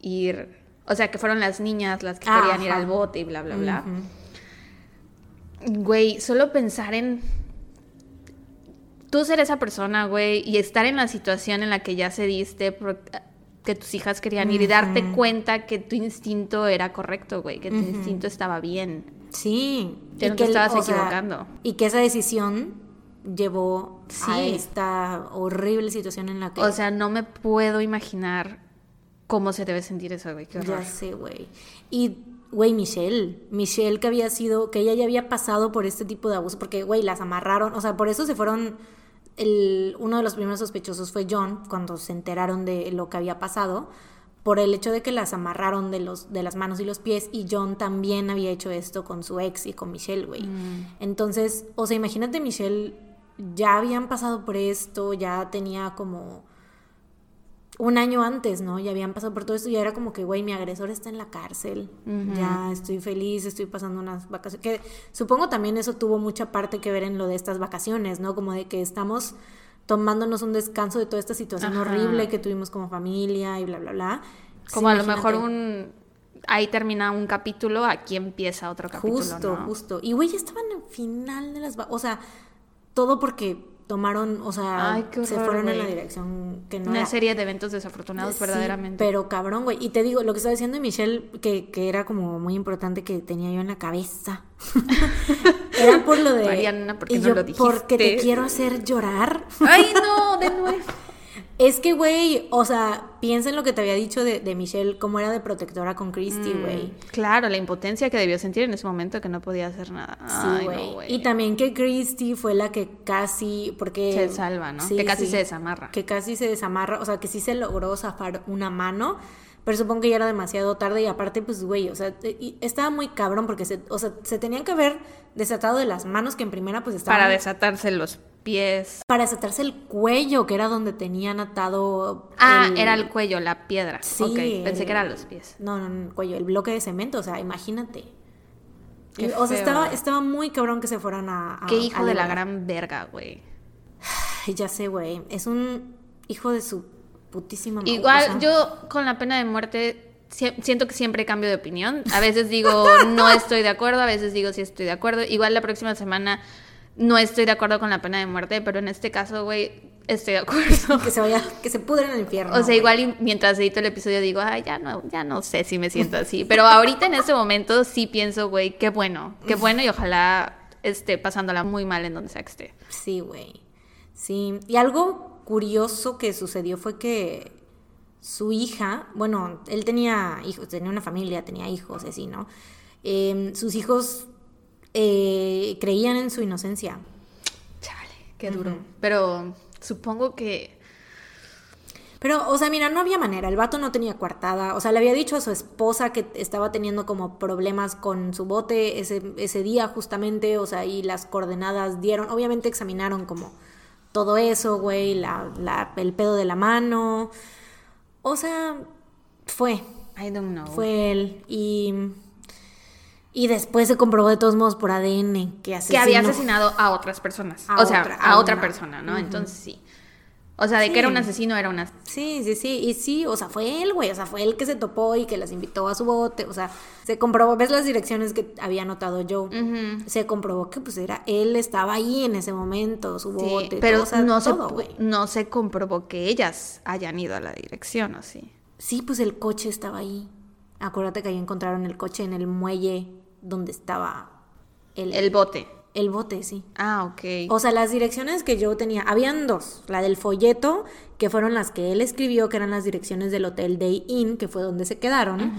ir, o sea, que fueron las niñas las que querían ir al bote y bla, bla, bla. Güey, solo pensar en tú ser esa persona, güey, y estar en la situación en la que ya se diste que tus hijas querían ir y darte cuenta que tu instinto era correcto, güey, que tu instinto estaba bien. Sí. Que y no te el- estabas sea, equivocando. y que esa decisión llevó a Sí. esta horrible situación en la que... O sea, no me puedo imaginar cómo se debe sentir eso, güey, qué horror. ya sé, güey. Y, güey, Michelle. Michelle que había sido, que ella ya había pasado por este tipo de abuso, porque, güey, las amarraron. O sea, por eso se fueron... El, uno de los primeros sospechosos fue John, cuando se enteraron de lo que había pasado, por el hecho de que las amarraron de, los, de las manos y los pies, y John también había hecho esto con su ex y con Michelle, güey. Mm. Entonces, o sea, imagínate, Michelle, ya habían pasado por esto, ya tenía como un año antes, ¿no? Ya habían pasado por todo esto y era como que, güey, mi agresor está en la cárcel. Ya estoy feliz, estoy pasando unas vacaciones. Que supongo también eso tuvo mucha parte que ver en lo de estas vacaciones, ¿no? Como de que estamos tomándonos un descanso de toda esta situación Ajá. horrible que tuvimos como familia y bla, bla, bla. Como Sí, a lo mejor un... Ahí termina un capítulo, aquí empieza otro capítulo, Justo, ¿no? justo. Y güey, ya estaban al final de las... O sea, todo porque tomaron, o sea, Ay, se fueron en la dirección que no Una era. serie de eventos desafortunados, Sí, verdaderamente. Pero cabrón, güey. Y te digo, lo que estaba diciendo Michelle, que, que era como muy importante que tenía yo en la cabeza. era por lo de. Mariana, ¿por qué y no yo, lo Porque te dijiste? quiero hacer llorar. ¡Ay, no! De nuevo. es que, güey, o sea, piensa en lo que te había dicho de, de Michelle, cómo era de protectora con Christy, güey. Claro, la impotencia que debió sentir en ese momento que no podía hacer nada. Sí, güey. y también que Christy fue la que casi, porque... Se salva, ¿no? Que casi se desamarra. Que casi se desamarra, o sea, que sí se logró zafar una mano, pero supongo que ya era demasiado tarde y aparte, pues, güey, o sea, y estaba muy cabrón porque, se, o sea, se tenían que haber desatado de las manos que en primera, pues, estaban... Para desatarse los pies. Para desatarse el cuello, que era donde tenían atado... Ah, era el cuello, la piedra. Sí, pensé el- que eran los pies. No, no, no, el cuello, el bloque de cemento, o sea, imagínate. Qué o sea, estaba, estaba muy cabrón que se fueran a... a- Qué hijo a de la gran verga, güey. Ya sé, güey. Es un hijo de su putísima madre. Igual, o sea, yo con la pena de muerte si- siento que siempre cambio de opinión. A veces digo no estoy de acuerdo, a veces digo sí estoy de acuerdo. Igual la próxima semana no estoy de acuerdo con la pena de muerte, pero en este caso, güey, estoy de acuerdo. Que se vaya, que se pudre en el infierno. O sea, igual y mientras edito el episodio digo, ay, ya no, ya no sé si me siento así. Pero ahorita en este momento sí pienso, güey, qué bueno, qué bueno y ojalá esté pasándola muy mal en donde sea que esté. Sí, güey. Sí. Y algo curioso que sucedió fue que su hija, bueno, él tenía hijos, tenía una familia, tenía hijos, así, ¿no? Eh, sus hijos eh, creían en su inocencia. Chale, qué duro. Pero supongo que Pero, o sea, mira, no había manera. El vato no tenía coartada. O sea, le había dicho a su esposa que estaba teniendo como problemas con su bote ese, ese día justamente. O sea, y las coordenadas dieron. Obviamente examinaron como todo eso, güey. La, la, el pedo de la mano. O sea, fue. I don't know. Fue él. Y. Y después se comprobó de todos modos por ADN que asesinó. que había asesinado a otras personas. A o sea, otra, a, a otra una. persona, ¿no? Entonces sí. O sea, de que era un asesino, era un asesino. Sí, sí, sí. Y sí, o sea, fue él, güey. O sea, fue él que se topó y que las invitó a su bote. O sea, se comprobó. ¿Ves las direcciones que había anotado yo? Se comprobó que, pues, era él, estaba ahí en ese momento, su Sí, bote. pero todo, o sea, no, se, todo, no se comprobó que ellas hayan ido a la dirección, ¿o sí? Sí, pues el coche estaba ahí. Acuérdate que ahí encontraron el coche en el muelle donde estaba el, El bote. el bote, sí. Ah, ok. O sea, las direcciones que yo tenía, habían dos. La del folleto, que fueron las que él escribió, que eran las direcciones del Hotel Day Inn, que fue donde se quedaron.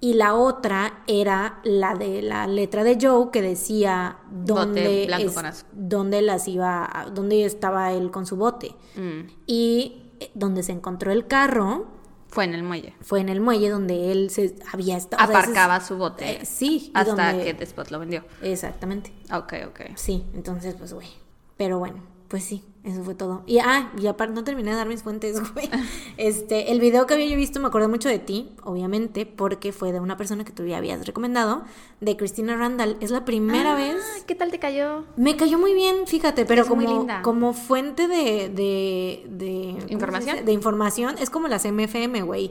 Y la otra era la de la letra de Joe, que decía dónde, blanco es- con azul. dónde las iba, dónde estaba él con su bote. Mm. Y eh, donde se encontró el carro Fue en el muelle. fue en el muelle donde él se había estado. o sea, ese es- Aparcaba su bote. eh, sí, Hasta donde- que después lo vendió. Exactamente. Ok, ok. Sí, entonces, pues, güey. Pero bueno, pues sí, eso fue todo. Y, ah, y aparte, no terminé de dar mis fuentes, güey. Este, el video que había yo visto me acordé mucho de ti, obviamente, porque fue de una persona que tú ya habías recomendado, de Cristina Randall. Es la primera Ah, vez. ¿Qué tal te cayó? Me cayó muy bien, fíjate, pero Es muy como, linda. como fuente de, de, de ¿cómo se ¿Información? De información, es como las MFM, güey.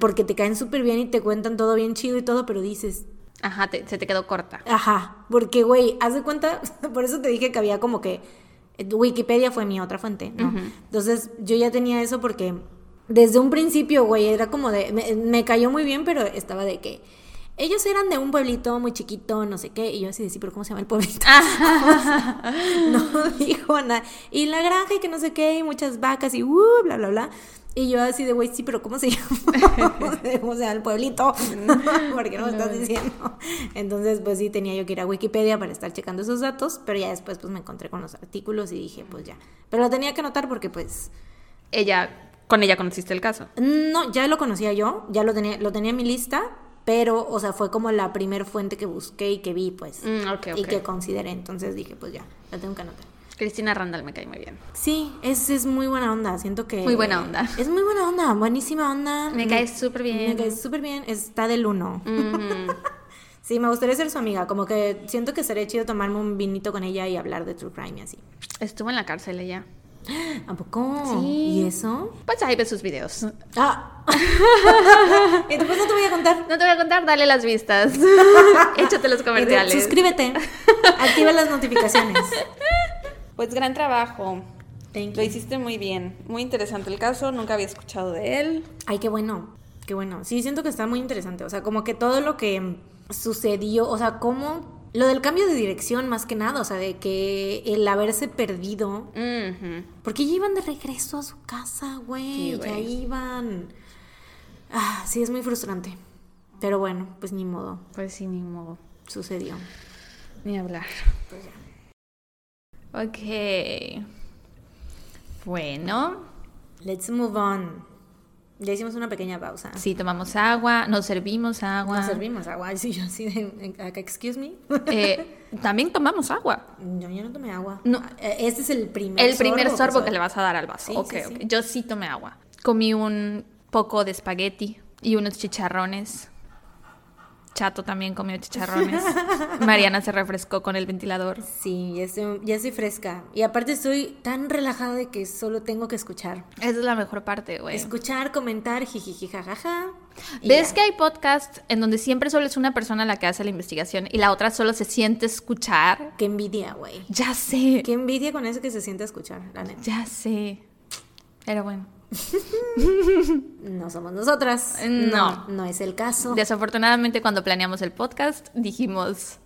Porque te caen súper bien y te cuentan todo bien chido y todo, pero dices, Ajá, te- se te quedó corta. Ajá, porque, güey, haz de cuenta, por eso te dije que había como que Wikipedia fue mi otra fuente, ¿no? Entonces, yo ya tenía eso porque desde un principio, güey, era como de, me, me cayó muy bien, pero estaba de que ellos eran de un pueblito muy chiquito, no sé qué, y yo así de, sí, pero ¿cómo se llama el pueblito? no dijo nada. Y la granja y que no sé qué, y muchas vacas y uh, bla, bla, bla. Y yo así de, güey, sí, pero ¿cómo se llama? ¿Cómo se llama el pueblito? ¿Por qué no me estás diciendo? Entonces, pues sí, tenía yo que ir a Wikipedia para estar checando esos datos, pero ya después pues me encontré con los artículos y dije, pues ya. Pero lo tenía que anotar porque pues... Ella, con ella conociste el caso. No, ya lo conocía yo, ya lo tenía, lo tenía en mi lista, pero, o sea, fue como la primer fuente que busqué y que vi, pues, Mm, ok, y que consideré. Entonces dije, pues ya, la tengo que anotar. Cristina Randall me cae muy bien. Sí, es, es muy buena onda, siento que... Muy buena onda. Es muy buena onda, buenísima onda. Me cae súper bien. Me cae súper bien, está del uno. Sí, me gustaría ser su amiga, como que siento que sería chido tomarme un vinito con ella y hablar de True Crime y así. Estuvo en la cárcel ella. ¿A poco? Sí. ¿Y eso? Pues ahí ves sus videos. Ah. y después no te voy a contar. No te voy a contar, dale las vistas. Échate los comerciales. Suscríbete. Activa las notificaciones. Pues gran trabajo. Thank Lo hiciste muy bien. Muy interesante el caso. Nunca había escuchado de él. Ay, qué bueno. Qué bueno. Sí, siento que está muy interesante. O sea, como que todo lo que sucedió, o sea, como lo del cambio de dirección más que nada, o sea, de que el haberse perdido, porque ya iban de regreso a su casa, güey, Sí, ya iban. Ah, sí, es muy frustrante. Pero bueno, pues ni modo, Pues sí, ni modo. sucedió. Ni hablar. Pues ya. Ok. Bueno, Let's move on. Ya hicimos una pequeña pausa. sí, tomamos agua, nos servimos agua. Nos servimos agua. Sí, yo acá, Excuse me. Eh, también tomamos agua. Yo, yo no tomé agua. No. Eh, Este es el primer El primer sorbo que le vas a dar al vaso. Sí, ok, sí, ok. sí. Yo sí tomé agua. Comí un poco de espagueti y unos chicharrones. Chato también comió chicharrones. Mariana se refrescó con el ventilador. Sí, ya estoy, ya estoy fresca. Y aparte estoy tan relajada de que solo tengo que escuchar. Esa es la mejor parte, güey. Escuchar, comentar, jijiji, jajaja. ¿Ves ya. que hay podcasts en donde siempre solo es una persona la que hace la investigación y la otra solo se siente escuchar? Qué envidia, güey. Ya sé. Qué envidia con eso que se siente escuchar, la neta. Ya sé. Pero bueno. No somos nosotras. No. No es el caso. Desafortunadamente cuando planeamos el podcast dijimos,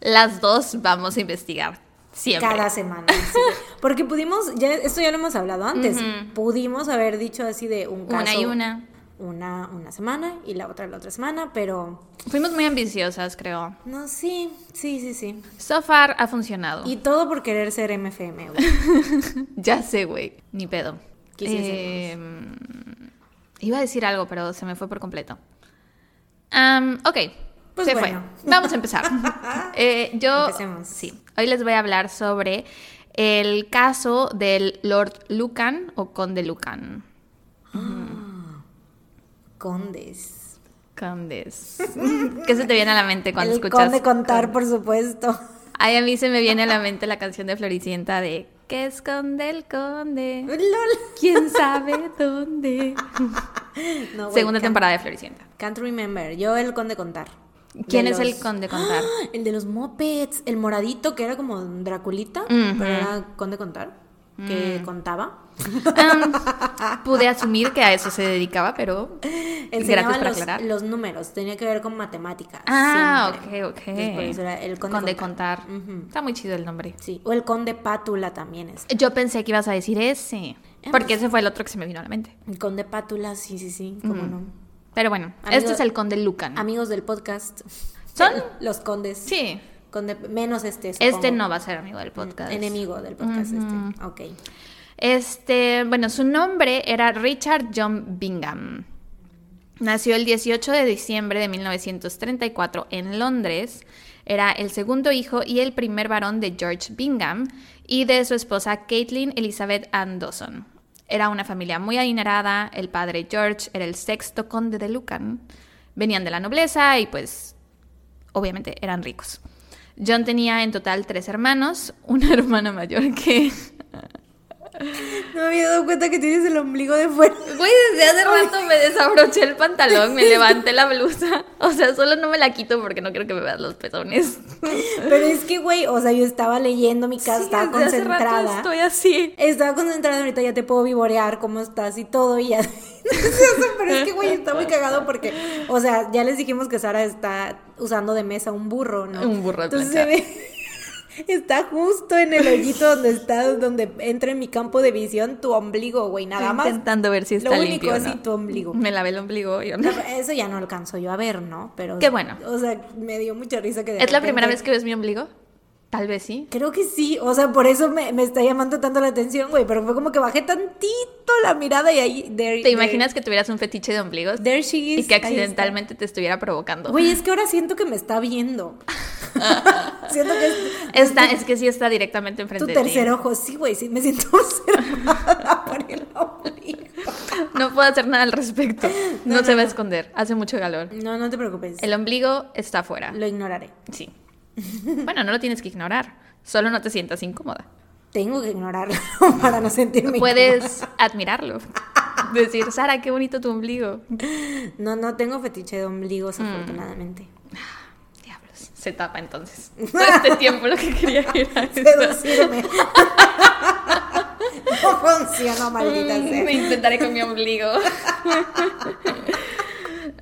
las dos vamos a investigar. Siempre. Cada semana. sí. Porque pudimos, ya esto ya lo hemos hablado antes, pudimos haber dicho así de un caso. Una y una. Una, una semana y la otra la otra semana, pero Fuimos muy ambiciosas, creo. no, sí, sí, sí, sí. So far ha funcionado. Y todo por querer ser MFM, güey. Ya sé, güey. Ni pedo. Eh, Iba a decir algo, pero se me fue por completo. Am, ok, Pues se bueno. fue. Vamos a empezar. Eh, yo, Empecemos. sí, hoy les voy a hablar sobre el caso del Lord Lucan o Conde Lucan. Condes. Condes. ¿Qué se te viene a la mente cuando el escuchas? conde contar, por supuesto. Ay, a mí se me viene a la mente la canción de Floricienta de ¿Qué esconde el conde? Lol. ¿Quién sabe dónde? No, Segunda temporada de Floricienta. Can't remember. Yo el conde contar. ¿Quién De es el conde contar? ¡Ah! El de los mopeds. El moradito que era como Draculita, pero era conde contar. Que Mm. contaba. Am, pude asumir que a eso se dedicaba, pero Enseñaba gracias por los, aclarar. los números. Tenía que ver con matemáticas. Ah, siempre. ok, ok. Entonces, era el conde, Conde contar. Está muy chido el nombre. Sí. O el conde pátula también es. Yo pensé que ibas a decir ese, Ah, porque pues. ese fue el otro que se me vino a la mente. El conde pátula, sí, sí, sí. Cómo no. Pero bueno, este es el conde Lucan. Amigos del podcast. ¿Son? Los condes. Sí. Menos este. Este no va a ser amigo del podcast. Enemigo del podcast este. Ok. Este, bueno, su nombre era Richard John Bingham. Nació el 18 de diciembre de 1934 en Londres. Era el segundo hijo y el primer varón de George Bingham y de su esposa Caitlin Elizabeth Ann Dawson. Era una familia muy adinerada. El padre George era el sexto conde de Lucan. Venían de la nobleza y pues obviamente eran ricos. John tenía en total tres hermanos, una hermana mayor que No me había dado cuenta que tienes el ombligo de fuera. Güey, desde hace rato me desabroché el pantalón, me levanté la blusa. O sea, solo no me la quito porque no quiero que me veas los pezones. Pero es que, güey, o sea, yo estaba leyendo mi casa, Sí, estaba desde hace rato concentrada. estoy así. Estaba concentrada, ahorita ya te puedo vivorear cómo estás y todo y ya. Pero es que, güey, está muy cagado porque, o sea, ya les dijimos que Sara está usando de mesa un burro, ¿no? Un burro de Entonces se ve, está justo en el hoyito donde está, donde entra en mi campo de visión tu ombligo, güey, nada Estoy más. intentando ver si está Lo único limpio. así, no. tu ombligo. Me lavé el ombligo y yo no. Eso ya no alcanzo yo a ver, ¿no? Pero. Qué bueno. O sea, me dio mucha risa que de ¿Es la primera vez que ves mi ombligo? Tal vez sí. Creo que sí, o sea, por eso me, me está llamando tanto la atención, güey, pero fue como que bajé tantito la mirada y ahí... There, ¿Te imaginas que tuvieras un fetiche de ombligos? There she is. Y que accidentalmente te estuviera provocando. Güey, es que ahora siento que me está viendo. siento que es, Está, es que sí está directamente tu enfrente de ti. tercer ojo. Sí, güey, sí, me siento observada por el ombligo. No puedo hacer nada al respecto. No, se va a esconder. Hace mucho calor. No, no te preocupes. El ombligo está afuera. Lo ignoraré. Sí. Bueno, no lo tienes que ignorar. Solo no te sientas incómoda. Tengo que ignorarlo para no sentirme Puedes admirarlo. Decir, Sara, qué bonito tu ombligo. No, no tengo fetiche de ombligos, Mm. afortunadamente. Diablos. Se tapa entonces. Todo este tiempo lo que quería era. Seducirme. no funcionó, maldita Mm, sea. Me intentaré con mi ombligo.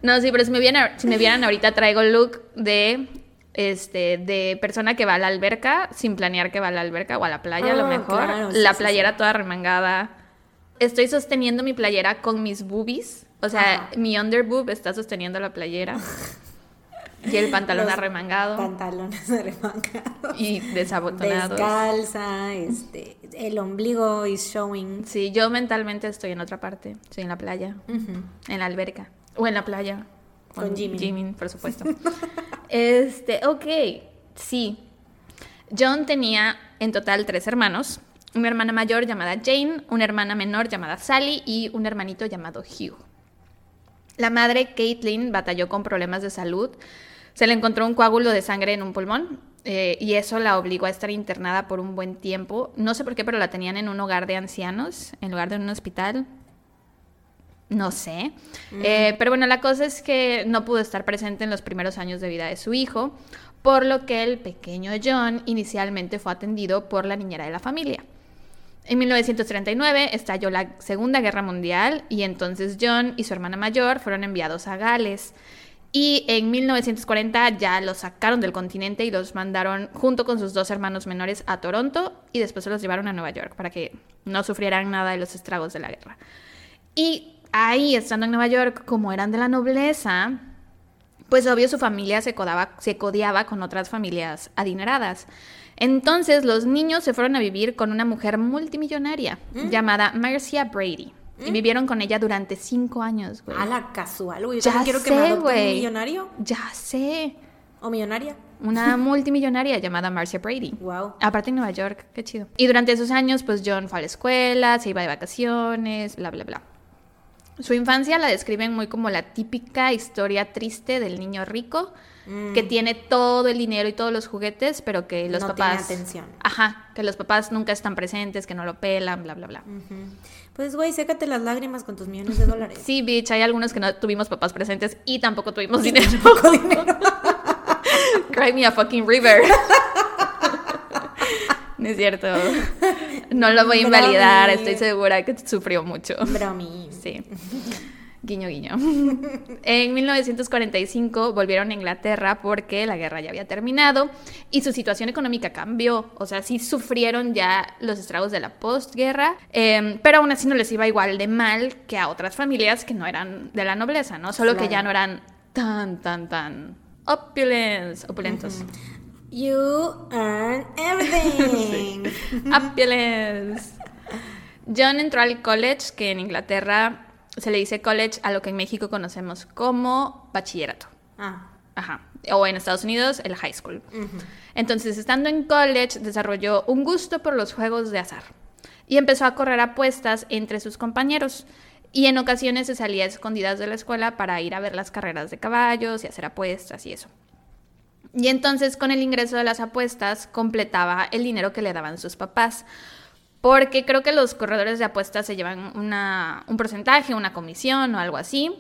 No, sí, pero si me vieran, si me vieran ahorita traigo el look de este de persona que va a la alberca sin planear que va a la alberca o a la playa a lo Ah, mejor. claro, sí, la sí, playera toda remangada. Estoy sosteniendo mi playera con mis boobies. O sea, Ajá. mi underboob está sosteniendo la playera. Y el pantalón Los arremangado Pantalones arremangados. y desabotonados. Descalza, este, el ombligo is showing. Sí, yo mentalmente estoy en otra parte. Estoy en la playa, en la alberca o en la playa. Con Jimin. Jimin, por supuesto. este, ok, sí. John tenía en total tres hermanos. Una hermana mayor llamada Jane, una hermana menor llamada Sally y un hermanito llamado Hugh. La madre, Caitlin, batalló con problemas de salud. Se le encontró un coágulo de sangre en un pulmón eh, y eso la obligó a estar internada por un buen tiempo. No sé por qué, pero la tenían en un hogar de ancianos en lugar de en un hospital. No sé. Eh, pero bueno, la cosa es que no pudo estar presente en los primeros años de vida de su hijo, por lo que el pequeño John inicialmente fue atendido por la niñera de la familia. En 1939 estalló la Segunda Guerra Mundial y entonces John y su hermana mayor fueron enviados a Gales. Y en 1940 ya los sacaron del continente y los mandaron junto con sus dos hermanos menores a Toronto y después se los llevaron a Nueva York para que no sufrieran nada de los estragos de la guerra. Y ahí, estando en Nueva York, como eran de la nobleza, pues obvio su familia se, codaba- se codeaba con otras familias adineradas. Entonces los niños se fueron a vivir con una mujer multimillonaria llamada Marcia Brady. Y vivieron con ella durante cinco años, güey. A la casual, güey. Ya quiero que sé, me adopte un millonario Ya sé. o millonaria. Una multimillonaria llamada Marcia Brady. Wow. Aparte en Nueva York, qué chido. Y durante esos años, pues John fue a la escuela, se iba de vacaciones, bla, bla, bla. Su infancia la describen muy como la típica historia triste del niño rico que tiene todo el dinero y todos los juguetes, pero que los Mm. No tiene papás. atención. Ajá, que los papás nunca están presentes, que no lo pelan, bla, bla, bla. Pues, güey, sécate las lágrimas con tus millones de dólares. Sí, bitch, hay algunos que no tuvimos papás presentes y tampoco tuvimos dinero. Poco dinero. Cry me a fucking river. No es cierto. No lo voy a invalidar, estoy segura que sufrió mucho. Bromi. Sí. Guiño, guiño. En 1945 volvieron a Inglaterra porque la guerra ya había terminado y su situación económica cambió. O sea, sí sufrieron ya los estragos de la postguerra, eh, pero aún así no les iba igual de mal que a otras familias que no eran de la nobleza, ¿no? Solo que ya no eran tan, tan, tan opulentos. You earn everything. Opulents. John entró al college, que en Inglaterra se le dice college a lo que en México conocemos como bachillerato. Ah. Ajá. O en Estados Unidos, el high school. Entonces, estando en college, desarrolló un gusto por los juegos de azar y empezó a correr apuestas entre sus compañeros. Y en ocasiones se salía a escondidas de la escuela para ir a ver las carreras de caballos y hacer apuestas y eso. Y entonces con el ingreso de las apuestas completaba el dinero que le daban sus papás. Porque creo que los corredores de apuestas se llevan una- un porcentaje, una comisión o algo así.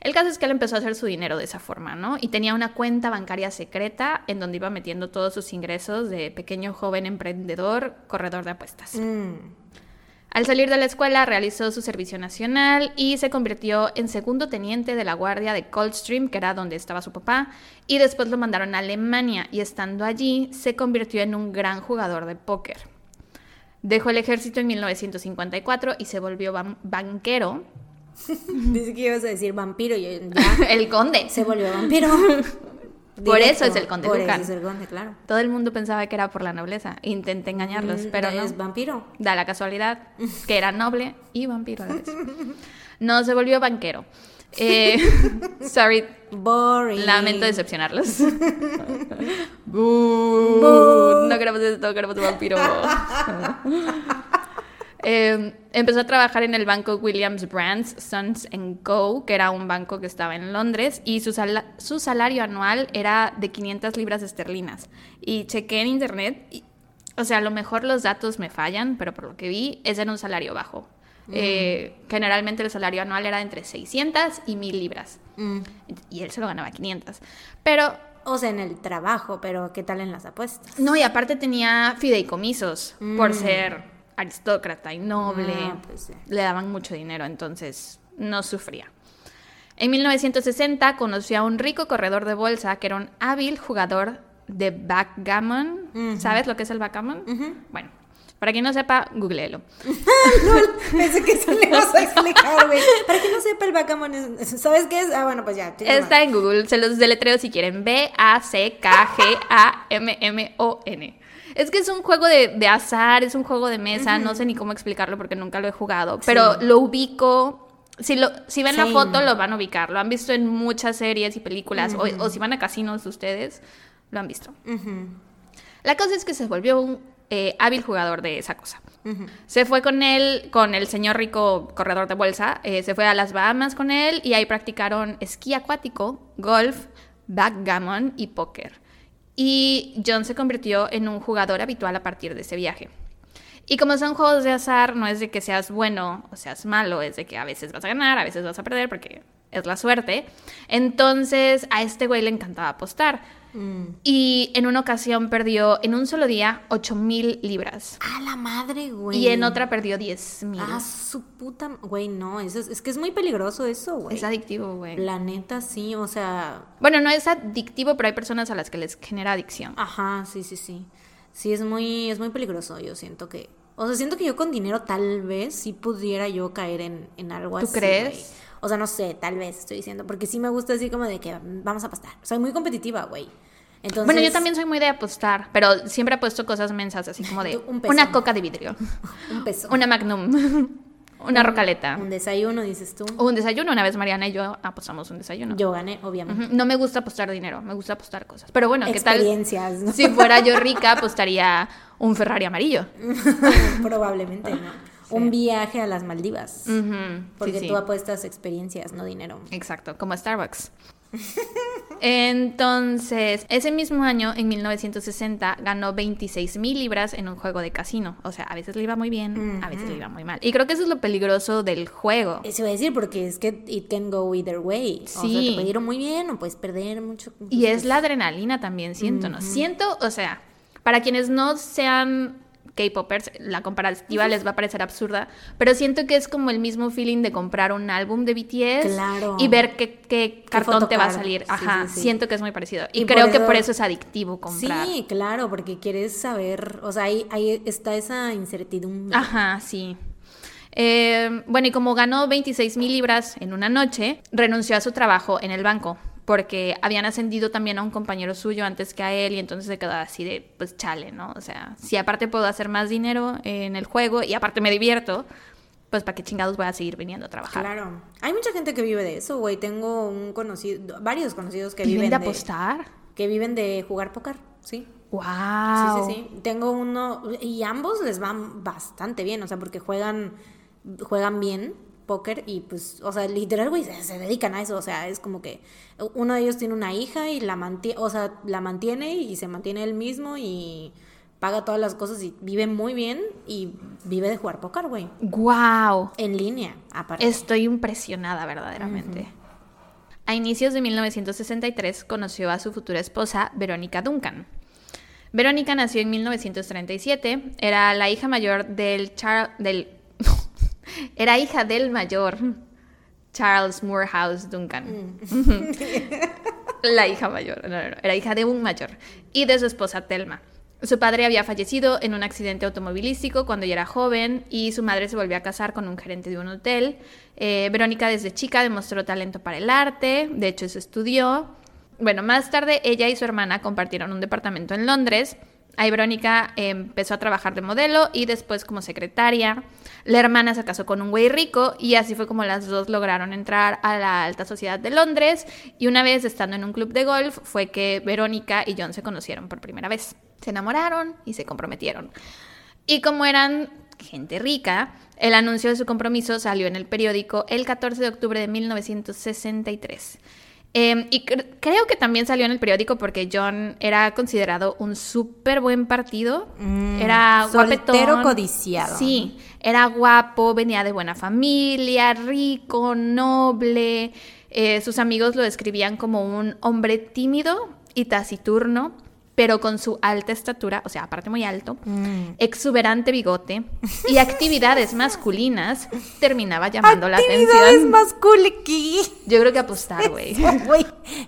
El caso es que él empezó a hacer su dinero de esa forma, ¿no? Y tenía una cuenta bancaria secreta en donde iba metiendo todos sus ingresos de pequeño joven emprendedor, corredor de apuestas. Mm. Al salir de la escuela realizó su servicio nacional y se convirtió en segundo teniente de la guardia de Coldstream, que era donde estaba su papá, y después lo mandaron a Alemania y estando allí se convirtió en un gran jugador de póker. Dejó el ejército en 1954 y se volvió ban- banquero. Dice que ibas a decir vampiro y yo ya el conde. se volvió vampiro. Por eso es el conde Por Lucan. eso es el conde, claro. Todo el mundo pensaba que era por la nobleza. Intenté engañarlos, Mm, pero no. Es vampiro. Da la casualidad que era noble y vampiro a la vez. No se volvió banquero. Eh, sorry, Boring. lamento decepcionarlos. Boo. No queremos esto, queremos un vampiro. Eh, empezó a trabajar en el banco Williams Brands Sons Co., que era un banco que estaba en Londres, y su, su salario anual era de 500 libras esterlinas. Y chequé en internet, y- o sea, a lo mejor los datos me fallan, pero por lo que vi, ese era un salario bajo. Eh, generalmente el salario anual era entre 600 y 1000 libras. Mm. Y él se lo ganaba 500. Pero O sea, en el trabajo, pero ¿qué tal en las apuestas? no, y aparte tenía fideicomisos por ser aristócrata y noble. Ah, pues sí. Le daban mucho dinero, entonces no sufría. En 1960 conoció a un rico corredor de bolsa que era un hábil jugador de backgammon. ¿Sabes lo que es el backgammon? Bueno, para quien no sepa, googleelo. Pensé que eso le ibas a explicar, güey. Para que no sepa el backgammon, es- ¿sabes qué es? Ah, bueno, pues ya. Está en Google, se los deletreo si quieren. B-A-C-K-G-A-M-M-O-N. Es que es un juego de, de azar, es un juego de mesa, no sé ni cómo explicarlo porque nunca lo he jugado, pero lo ubico. Si, lo, si ven la foto, lo van a ubicar. Lo han visto en muchas series y películas, o, o si van a casinos ustedes, lo han visto. La cosa es que se volvió un eh, hábil jugador de esa cosa. Se fue con él, con el señor rico corredor de bolsa, eh, se fue a las Bahamas con él y ahí practicaron esquí acuático, golf, backgammon y póker. Y John se convirtió en un jugador habitual a partir de ese viaje. Y como son juegos de azar, no es de que seas bueno o seas malo, es de que a veces vas a ganar, a veces vas a perder, porque es la suerte. Entonces a este güey le encantaba apostar. Mm. Y en una ocasión perdió en un solo día 8 mil libras. A la madre, güey. Y en otra perdió 10 mil. Ah, su puta. Güey, no. Eso es, es que es muy peligroso eso, güey. es adictivo, güey. La neta, sí. O sea. Bueno, no es adictivo, pero hay personas a las que les genera adicción. Ajá, sí, sí, sí. Sí, es muy, es muy peligroso. Yo siento que. O sea, siento que yo con dinero tal vez sí pudiera yo caer en, en algo ¿Tú así. crees? güey. O sea, no sé, tal vez estoy diciendo. Porque sí me gusta así como de que vamos a apostar. Soy muy competitiva, güey. Entonces, Bueno, yo también soy muy de apostar, pero siempre apuesto cosas mensas, así como de Un peso. una coca de vidrio, Un peso. una magnum. Una rocaleta. Un desayuno, dices tú. O un desayuno. Una vez Mariana y yo apostamos un desayuno. Yo gané, obviamente. Ujú. No me gusta apostar dinero, me gusta apostar cosas. Pero bueno, ¿qué tal? Experiencias, ¿no? Si fuera yo rica, apostaría un Ferrari amarillo. Probablemente no. Un viaje a las Maldivas. Porque sí, sí. tú apuestas experiencias, no dinero. Exacto, como Starbucks. Entonces, ese mismo año, en 1960, ganó 26 mil libras en un juego de casino. O sea, a veces le iba muy bien, a veces le iba muy mal. Y creo que eso es lo peligroso del juego. Eso iba a decir porque es que it can go either way. O sea, Sí. te puede ir muy bien o puedes perder mucho. Y es la adrenalina también, siento, ¿no? Siento, o sea, para quienes no sean K-popers, la comparativa les va a parecer absurda, pero siento que es como el mismo feeling de comprar un álbum de BTS Claro. y ver qué, qué cartón te va a salir. Ajá, sí, sí. siento que es muy parecido. Y, Y por creo que por eso es adictivo comprar. Sí, claro, porque quieres saber, o sea, ahí, ahí está esa incertidumbre. Ajá, sí. Eh, bueno, y como ganó 26 mil libras en una noche, renunció a su trabajo en el banco porque habían ascendido también a un compañero suyo antes que a él y entonces se quedó así de, pues chale, ¿no? O sea, si aparte puedo hacer más dinero en el juego y aparte me divierto, pues para qué chingados voy a seguir viniendo a trabajar. Claro. Hay mucha gente que vive de eso, güey. Tengo un conocido, varios conocidos que ¿Viven viven de apostar? que viven de jugar póker, sí. ¡Wow! Sí, sí, sí. Tengo uno y ambos les van bastante bien, o sea, porque juegan juegan bien póker y pues, o sea, literal, güey, se, se dedican a eso, o sea, es como que uno de ellos tiene una hija y la mantiene, o sea, la mantiene y se mantiene él mismo y paga todas las cosas y vive muy bien y vive de jugar póker, güey, ¡Wow! en línea, aparte. Estoy impresionada verdaderamente. A inicios de 1963 conoció a su futura esposa, Verónica Duncan. Verónica nació en 1937, era la hija mayor del Char- del era hija del mayor Charles Morehouse Duncan. La hija mayor, no, no, no, era hija de un mayor y de su esposa Telma. Su padre había fallecido en un accidente automovilístico cuando ella era joven y su madre se volvió a casar con un gerente de un hotel. Eh, Verónica desde chica demostró talento para el arte, de hecho eso estudió. Bueno, más tarde ella y su hermana compartieron un departamento en Londres. Ahí Verónica eh, empezó a trabajar de modelo y después como secretaria. La hermana se casó con un güey rico y así fue como las dos lograron entrar a la alta sociedad de Londres. Y una vez estando en un club de golf fue que Verónica y John se conocieron por primera vez. Se enamoraron y se comprometieron. Y como eran gente rica, el anuncio de su compromiso salió en el periódico el 14 de octubre de 1963. Eh, y cre- creo que también salió en el periódico porque John era considerado un súper buen partido. Mm, era soltero guapetón. codiciado. Sí, era guapo, venía de buena familia, rico, noble. Eh, sus amigos lo describían como un hombre tímido y taciturno, pero con su alta estatura, o sea, aparte muy alto, Mm. exuberante bigote y actividades masculinas, terminaba llamando la Actividades atención. cool aquí. Yo creo que apostar, güey.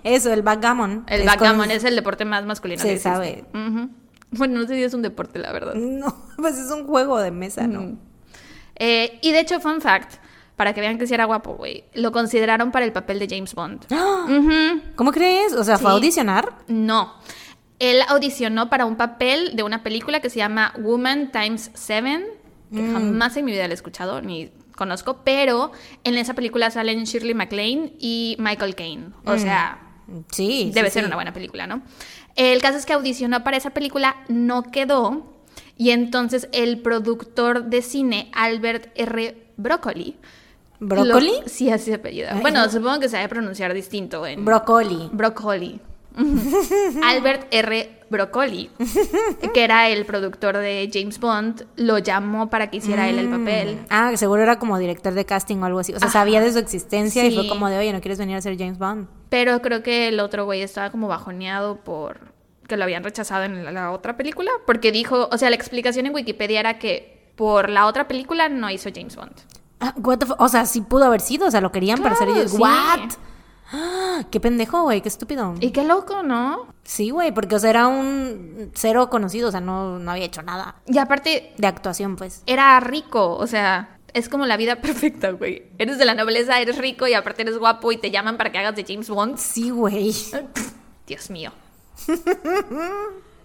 Eso, el backgammon. El Es backgammon con- es el deporte más masculino Se que sabe. Ujú. Bueno, no sé si es un deporte, la verdad. No, pues es un juego de mesa, ¿no? Mm. Eh, y de hecho, fun fact, para que vean que sí era guapo, güey, lo consideraron para el papel de James Bond. ¿Cómo crees? O sea, ¿fue a audicionar? No. Él audicionó para un papel de una película que se llama Woman Times Seven, que Mm. jamás en mi vida la he escuchado ni conozco, pero en esa película salen Shirley MacLaine y Michael Caine. O sea, Sí. debe sí, ser sí. una buena película, ¿no? El caso es que audicionó para esa película, no quedó, y entonces el productor de cine, Albert R. Broccoli. ¿Brócoli? lo- sí, así. Ay, Bueno, no. supongo que se debe pronunciar distinto en... Brócoli. Broccoli. Albert R. Broccoli, que era el productor de James Bond, lo llamó para que hiciera él el papel. Ah, que seguro era como director de casting o algo así. O sea, sabía de su existencia y fue como de, oye, ¿no quieres venir a ser James Bond? Pero creo que el otro güey estaba como bajoneado por que lo habían rechazado en la, otra película, porque dijo, o sea, la explicación en Wikipedia era que por la otra película no hizo James Bond. Ah, what the o sea, sí pudo haber sido, o sea, lo querían para ser ellos. sí. ¿What? Ah, Qué pendejo, güey, qué estúpido. Y qué loco, ¿no? Sí, güey, porque, o sea, era un cero conocido, o sea, no, no había hecho nada Y aparte, de actuación, pues. era rico, o sea, es como la vida perfecta, güey. Eres de la nobleza, eres rico y aparte eres guapo y te llaman para que hagas de James Bond. Sí, güey. Dios mío.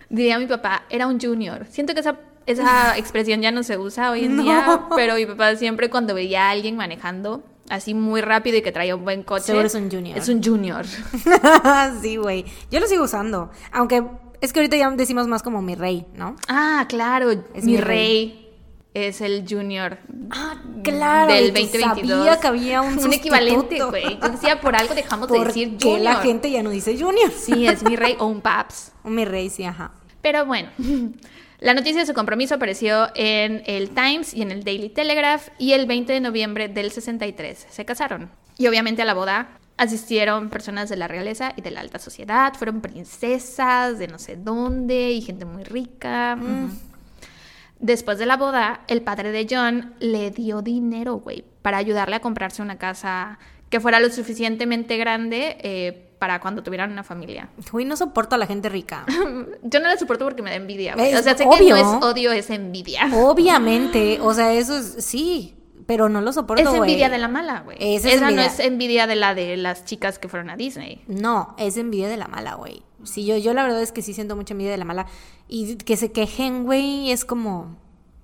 Diría mi papá, era un junior. Siento que esa esa expresión ya no se usa hoy en No. día, pero mi papá siempre cuando veía a alguien manejando así muy rápido y que traía un buen coche. Seguro es un junior. Es un junior. sí, güey. Yo lo sigo usando. Aunque es que ahorita ya decimos más como mi rey, ¿no? Ah, claro, Es mi mi rey. Es el junior Ah, claro. del y que 2022. Sabía que había un, un equivalente, güey. Yo decía, por algo dejamos de ¿Por decir junior. la gente ya no dice junior? Sí, es mi rey o un paps. Mi rey, sí, ajá. Pero bueno, la noticia de su compromiso apareció en el Times y en el Daily Telegraph y el 20 de noviembre del 63 se casaron. Y obviamente a la boda asistieron personas de la realeza y de la alta sociedad, fueron princesas de no sé dónde y gente muy rica. Después de la boda, el padre de John le dio dinero, güey, para ayudarle a comprarse una casa que fuera lo suficientemente grande eh, para cuando tuvieran una familia. Güey, no soporto a la gente rica. Yo no la soporto porque me da envidia. güey. Es O sea, sé que obvio. no es odio, es envidia. Obviamente, o sea, eso es, sí, pero no lo soporto, Es envidia de la mala, güey. Esa es Esa no es envidia de la de las chicas que fueron a Disney. No, es envidia de la mala, güey. Sí, yo, yo la verdad es que sí siento mucha envidia de la mala. Y que se quejen, güey, es como...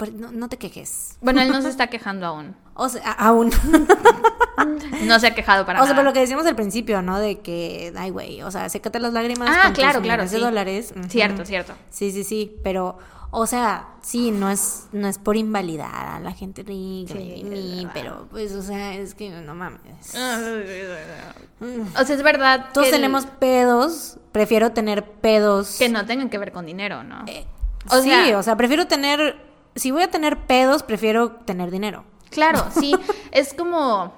pues, no, no te quejes. Bueno, él no se está quejando aún. O sea, aún. No se ha quejado para o sea, nada. por lo que decíamos al principio, ¿no? De que, ay, güey, o sea, sécate las lágrimas. Ah, con tus claro, claro, sí. dólares. Cierto, cierto. Sí, sí, sí, pero, o sea, sí, no es, no es por invalidar a la gente rica, Sí, pero, pues, o sea, es que no mames. O sea, es verdad. Todos que el- tenemos pedos, prefiero tener pedos. Que no tengan que ver con dinero, ¿no? Eh, O sí, sea- o sea, prefiero tener, si voy a tener pedos, prefiero tener dinero. Claro, sí. es como.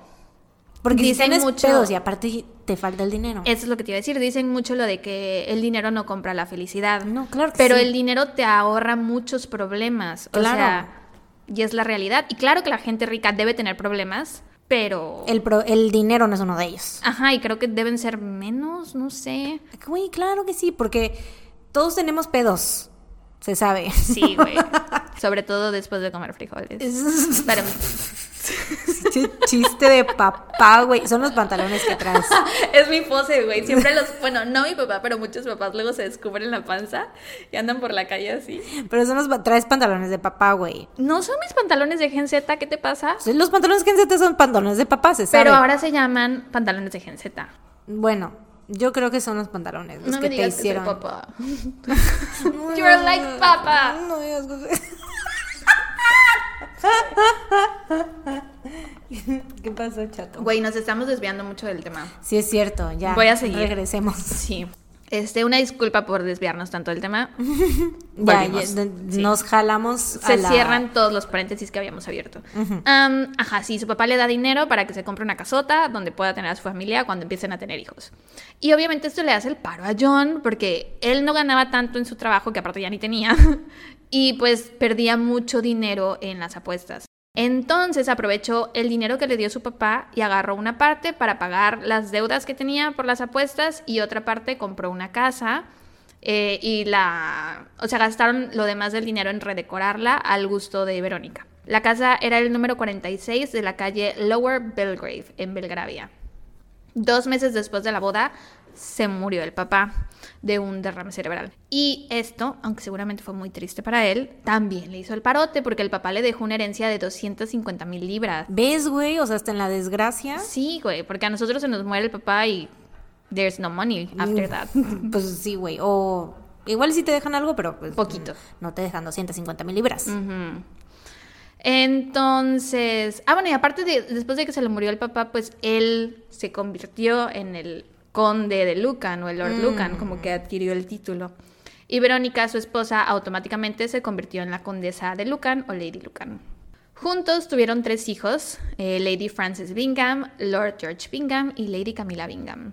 Porque si Dicen tienes mucho- pedos y aparte te falta el dinero. Eso es lo que te iba a decir. Dicen mucho lo de que el dinero no compra la felicidad. No, claro que Pero sí. el dinero te ahorra muchos problemas. O Claro. sea, y es la realidad. Y claro que la gente rica debe tener problemas, pero. El, pro- el dinero no es uno de ellos. Ajá, y creo que deben ser menos, no sé. Güey, claro que sí, porque todos tenemos pedos, se sabe. Sí, güey. Sobre todo después de comer frijoles. Es Pero- ch- chiste de papá, güey. Son los pantalones que traes. es mi pose, güey. Siempre los. Bueno, no mi papá, pero muchos papás luego se descubren la panza y andan por la calle así. Pero son los traes pantalones de papá, güey. No son mis pantalones de Gen Z, ¿qué te pasa? Los pantalones que en son pantalones de papá, se sabe. Pero ahora se llaman pantalones de Gen Z. Bueno, yo creo que son los pantalones los no que me te digas que soy hicieron. papá. You're like papa. No digas. ¿Qué pasó, chato? Güey, nos estamos desviando mucho del tema. Sí, es cierto, ya. Voy a seguir. Regresemos. Sí. Este, una disculpa por desviarnos tanto del tema. Ya, ya, Sí. nos jalamos a Se la- cierran todos los paréntesis que habíamos abierto. Ajá, sí, su papá le da dinero para que se compre una casota donde pueda tener a su familia cuando empiecen a tener hijos. Y obviamente esto le hace el paro a John porque él no ganaba tanto en su trabajo, que aparte ya ni tenía, y pues perdía mucho dinero en las apuestas. Entonces aprovechó el dinero que le dio su papá y agarró una parte para pagar las deudas que tenía por las apuestas y otra parte compró una casa eh, y la, o sea, gastaron lo demás del dinero en redecorarla al gusto de Verónica. La casa era el número 46 de la calle Lower Belgrave, en Belgravia. Dos meses después de la boda, se murió el papá de un derrame cerebral. Y esto, aunque seguramente fue muy triste para él, también le hizo el parote porque el papá le dejó una herencia de 250 mil libras. ¿Ves, güey? O sea, hasta en la desgracia. Sí, güey, porque a nosotros se nos muere el papá y there's no money after that. Pues sí, güey. O igual sí te dejan algo, pero pues. Poquito. No te dejan 250 mil libras. Entonces, ah, bueno, y aparte de, después de que se le murió el papá, pues él se convirtió en el conde de Lucan o el Lord Lucan, como que adquirió el título. Y Verónica, su esposa, automáticamente se convirtió en la condesa de Lucan o Lady Lucan. Juntos tuvieron tres hijos, eh, Lady Frances Bingham, Lord George Bingham y Lady Camilla Bingham.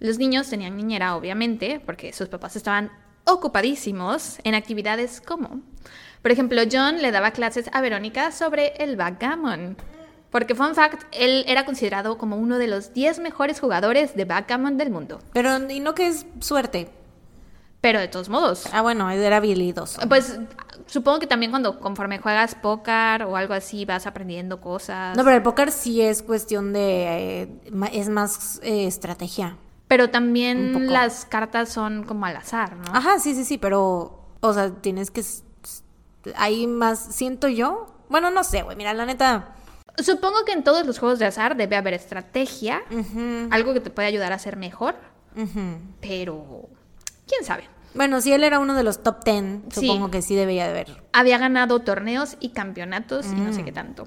Los niños tenían niñera, obviamente, porque sus papás estaban ocupadísimos en actividades como, por ejemplo, John le daba clases a Verónica sobre el backgammon. Porque, fun fact, él era considerado como uno de los 10 mejores jugadores de backgammon del mundo. Pero, y no que es suerte. Pero de todos modos, Ah, bueno, era habilidoso. pues supongo que también cuando conforme juegas póker o algo así vas aprendiendo cosas. No, pero el póker sí es cuestión de. eh, es más eh, estrategia. Pero también las cartas son como al azar, ¿no? Ajá, sí, sí, sí, pero. O sea, tienes que Hay más, siento yo. Bueno, no sé, güey, mira, la neta. Supongo que en todos los juegos de azar debe haber estrategia, algo que te puede ayudar a ser mejor, pero quién sabe. Bueno, si él era uno de los top ten, supongo que sí debería de haber. Había ganado torneos y campeonatos y no sé qué tanto.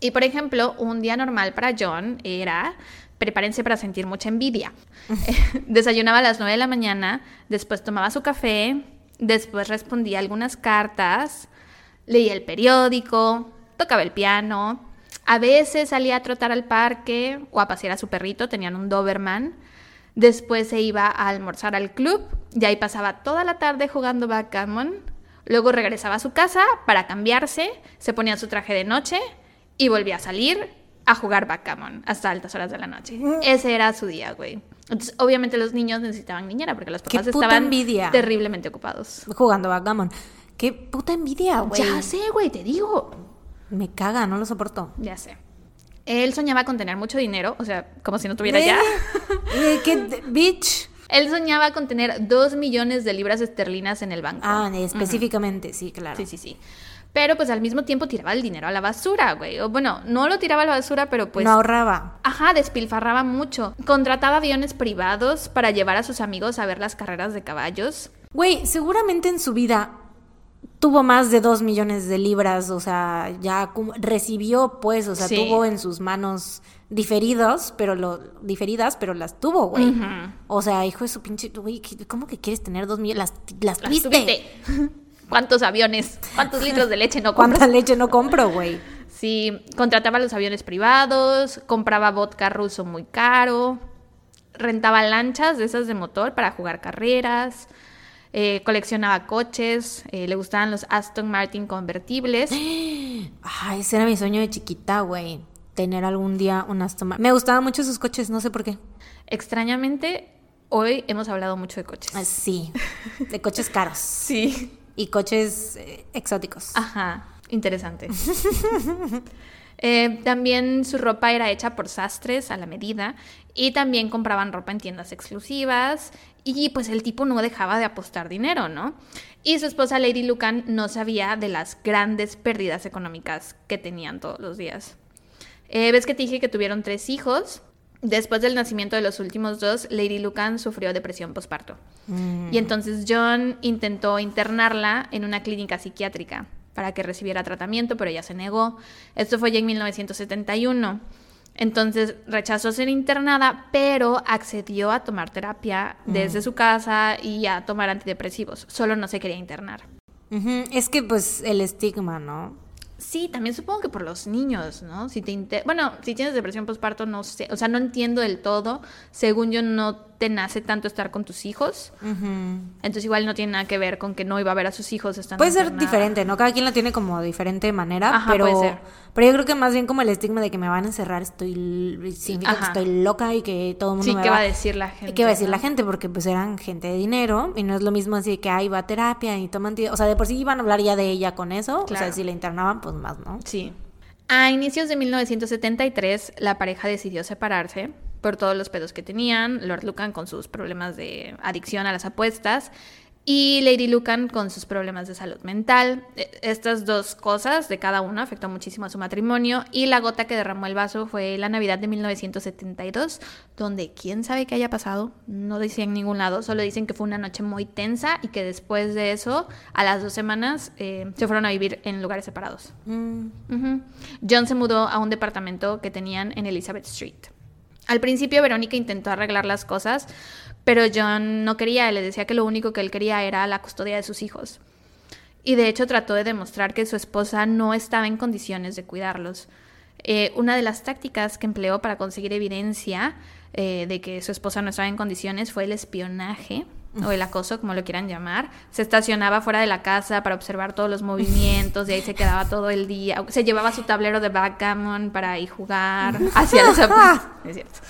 Y por ejemplo, un día normal para John era prepárense para sentir mucha envidia. Desayunaba a las 9 de la mañana, después tomaba su café, después respondía algunas cartas, leía el periódico, tocaba el piano, a veces salía a trotar al parque o a pasear a su perrito, tenían un Doberman. Después se iba a almorzar al club y ahí pasaba toda la tarde jugando backgammon. Luego regresaba a su casa para cambiarse, se ponía su traje de noche y volvía a salir a jugar backgammon hasta altas horas de la noche. Mm. Ese era su día, güey. Entonces, obviamente los niños necesitaban niñera porque los papás estaban terriblemente ocupados. Jugando backgammon. Qué puta envidia, güey. Ya sé, güey, te digo. Me caga, no lo soporto. Ya sé. Él soñaba con tener mucho dinero, o sea, como si no tuviera ya. ¿Qué bitch? Él soñaba con tener dos millones de libras esterlinas en el banco. Ah, específicamente, sí, claro. Sí, sí, sí. Pero pues al mismo tiempo tiraba el dinero a la basura, güey. O bueno, no lo tiraba a la basura, pero pues... No ahorraba. Ajá, despilfarraba mucho. Contrataba aviones privados para llevar a sus amigos a ver las carreras de caballos. Güey, seguramente en su vida tuvo más de dos millones de libras, o sea, ya recibió, pues, o sea, tuvo en sus manos diferidos, pero lo diferidas, pero las tuvo, güey. O sea, hijo de su pinche, güey, ¿cómo que quieres tener dos millones? Las, las, ¿Cuántos aviones? ¿Cuántos litros de leche no compro? ¿Cuánta leche no compro, güey? Sí, contrataba los aviones privados, compraba vodka ruso muy caro, rentaba lanchas de esas de motor para jugar carreras, eh, coleccionaba coches, eh, le gustaban los Aston Martin convertibles. Ay, ese era mi sueño de chiquita, güey. Tener algún día un Aston Martin. Me gustaban mucho esos coches, no sé por qué. Extrañamente, hoy hemos hablado mucho de coches. Ah, sí, de coches caros. sí y coches eh, exóticos. Ajá, interesante. Eh, también su ropa era hecha por sastres a la medida y también compraban ropa en tiendas exclusivas y pues el tipo no dejaba de apostar dinero, ¿no? Y su esposa Lady Lucan no sabía de las grandes pérdidas económicas que tenían todos los días. Eh, ¿Ves que te dije que tuvieron tres hijos? Después del nacimiento de los últimos dos, Lady Lucan sufrió depresión posparto. Mm. Y entonces John intentó internarla en una clínica psiquiátrica para que recibiera tratamiento, pero ella se negó. Esto fue ya en 1971. Entonces rechazó ser internada, pero accedió a tomar terapia desde mm. su casa y a tomar antidepresivos. Solo no se quería internar. Es que pues el estigma, ¿no? Sí, también supongo que por los niños, ¿no? Si te bueno, si tienes depresión postparto, no sé, o sea, no entiendo del todo. Según yo, no te nace tanto estar con tus hijos. Entonces igual no tiene nada que ver con que no iba a ver a sus hijos estando Puede ser diferente, ¿no? Cada quien lo tiene como de diferente manera, pero pero yo creo que más bien como el estigma de que me van a encerrar, estoy significa que estoy loca y que todo el mundo sí, me ¿qué va... a decir la gente? ¿Qué va a decir la gente? Porque pues eran gente de dinero y no es lo mismo así que ahí va a terapia y toman, o sea, de por sí iban a hablar ya de ella con eso, o sea, si la internaban pues más, ¿no? Sí. A inicios de 1973 la pareja decidió separarse por todos los pedos que tenían, Lord Lucan con sus problemas de adicción a las apuestas y Lady Lucan con sus problemas de salud mental. E, estas dos cosas de cada uno afectó muchísimo a su matrimonio y la gota que derramó el vaso fue la Navidad de 1972, donde quién sabe qué haya pasado, no decía en ningún lado, solo dicen que fue una noche muy tensa y que después de eso, a las dos semanas, eh, se fueron a vivir en lugares separados. Mm. John se mudó a un departamento que tenían en Elizabeth Street. Al principio Verónica intentó arreglar las cosas, pero John no quería, le decía que lo único que él quería era la custodia de sus hijos. Y de hecho trató de demostrar que su esposa no estaba en condiciones de cuidarlos. Eh, una de las tácticas que empleó para conseguir evidencia eh, de que su esposa no estaba en condiciones fue el espionaje o el acoso, como lo quieran llamar. Se estacionaba fuera de la casa para observar todos los movimientos y ahí se quedaba todo el día. Se llevaba su tablero de backgammon para ir jugar hacia los Es cierto.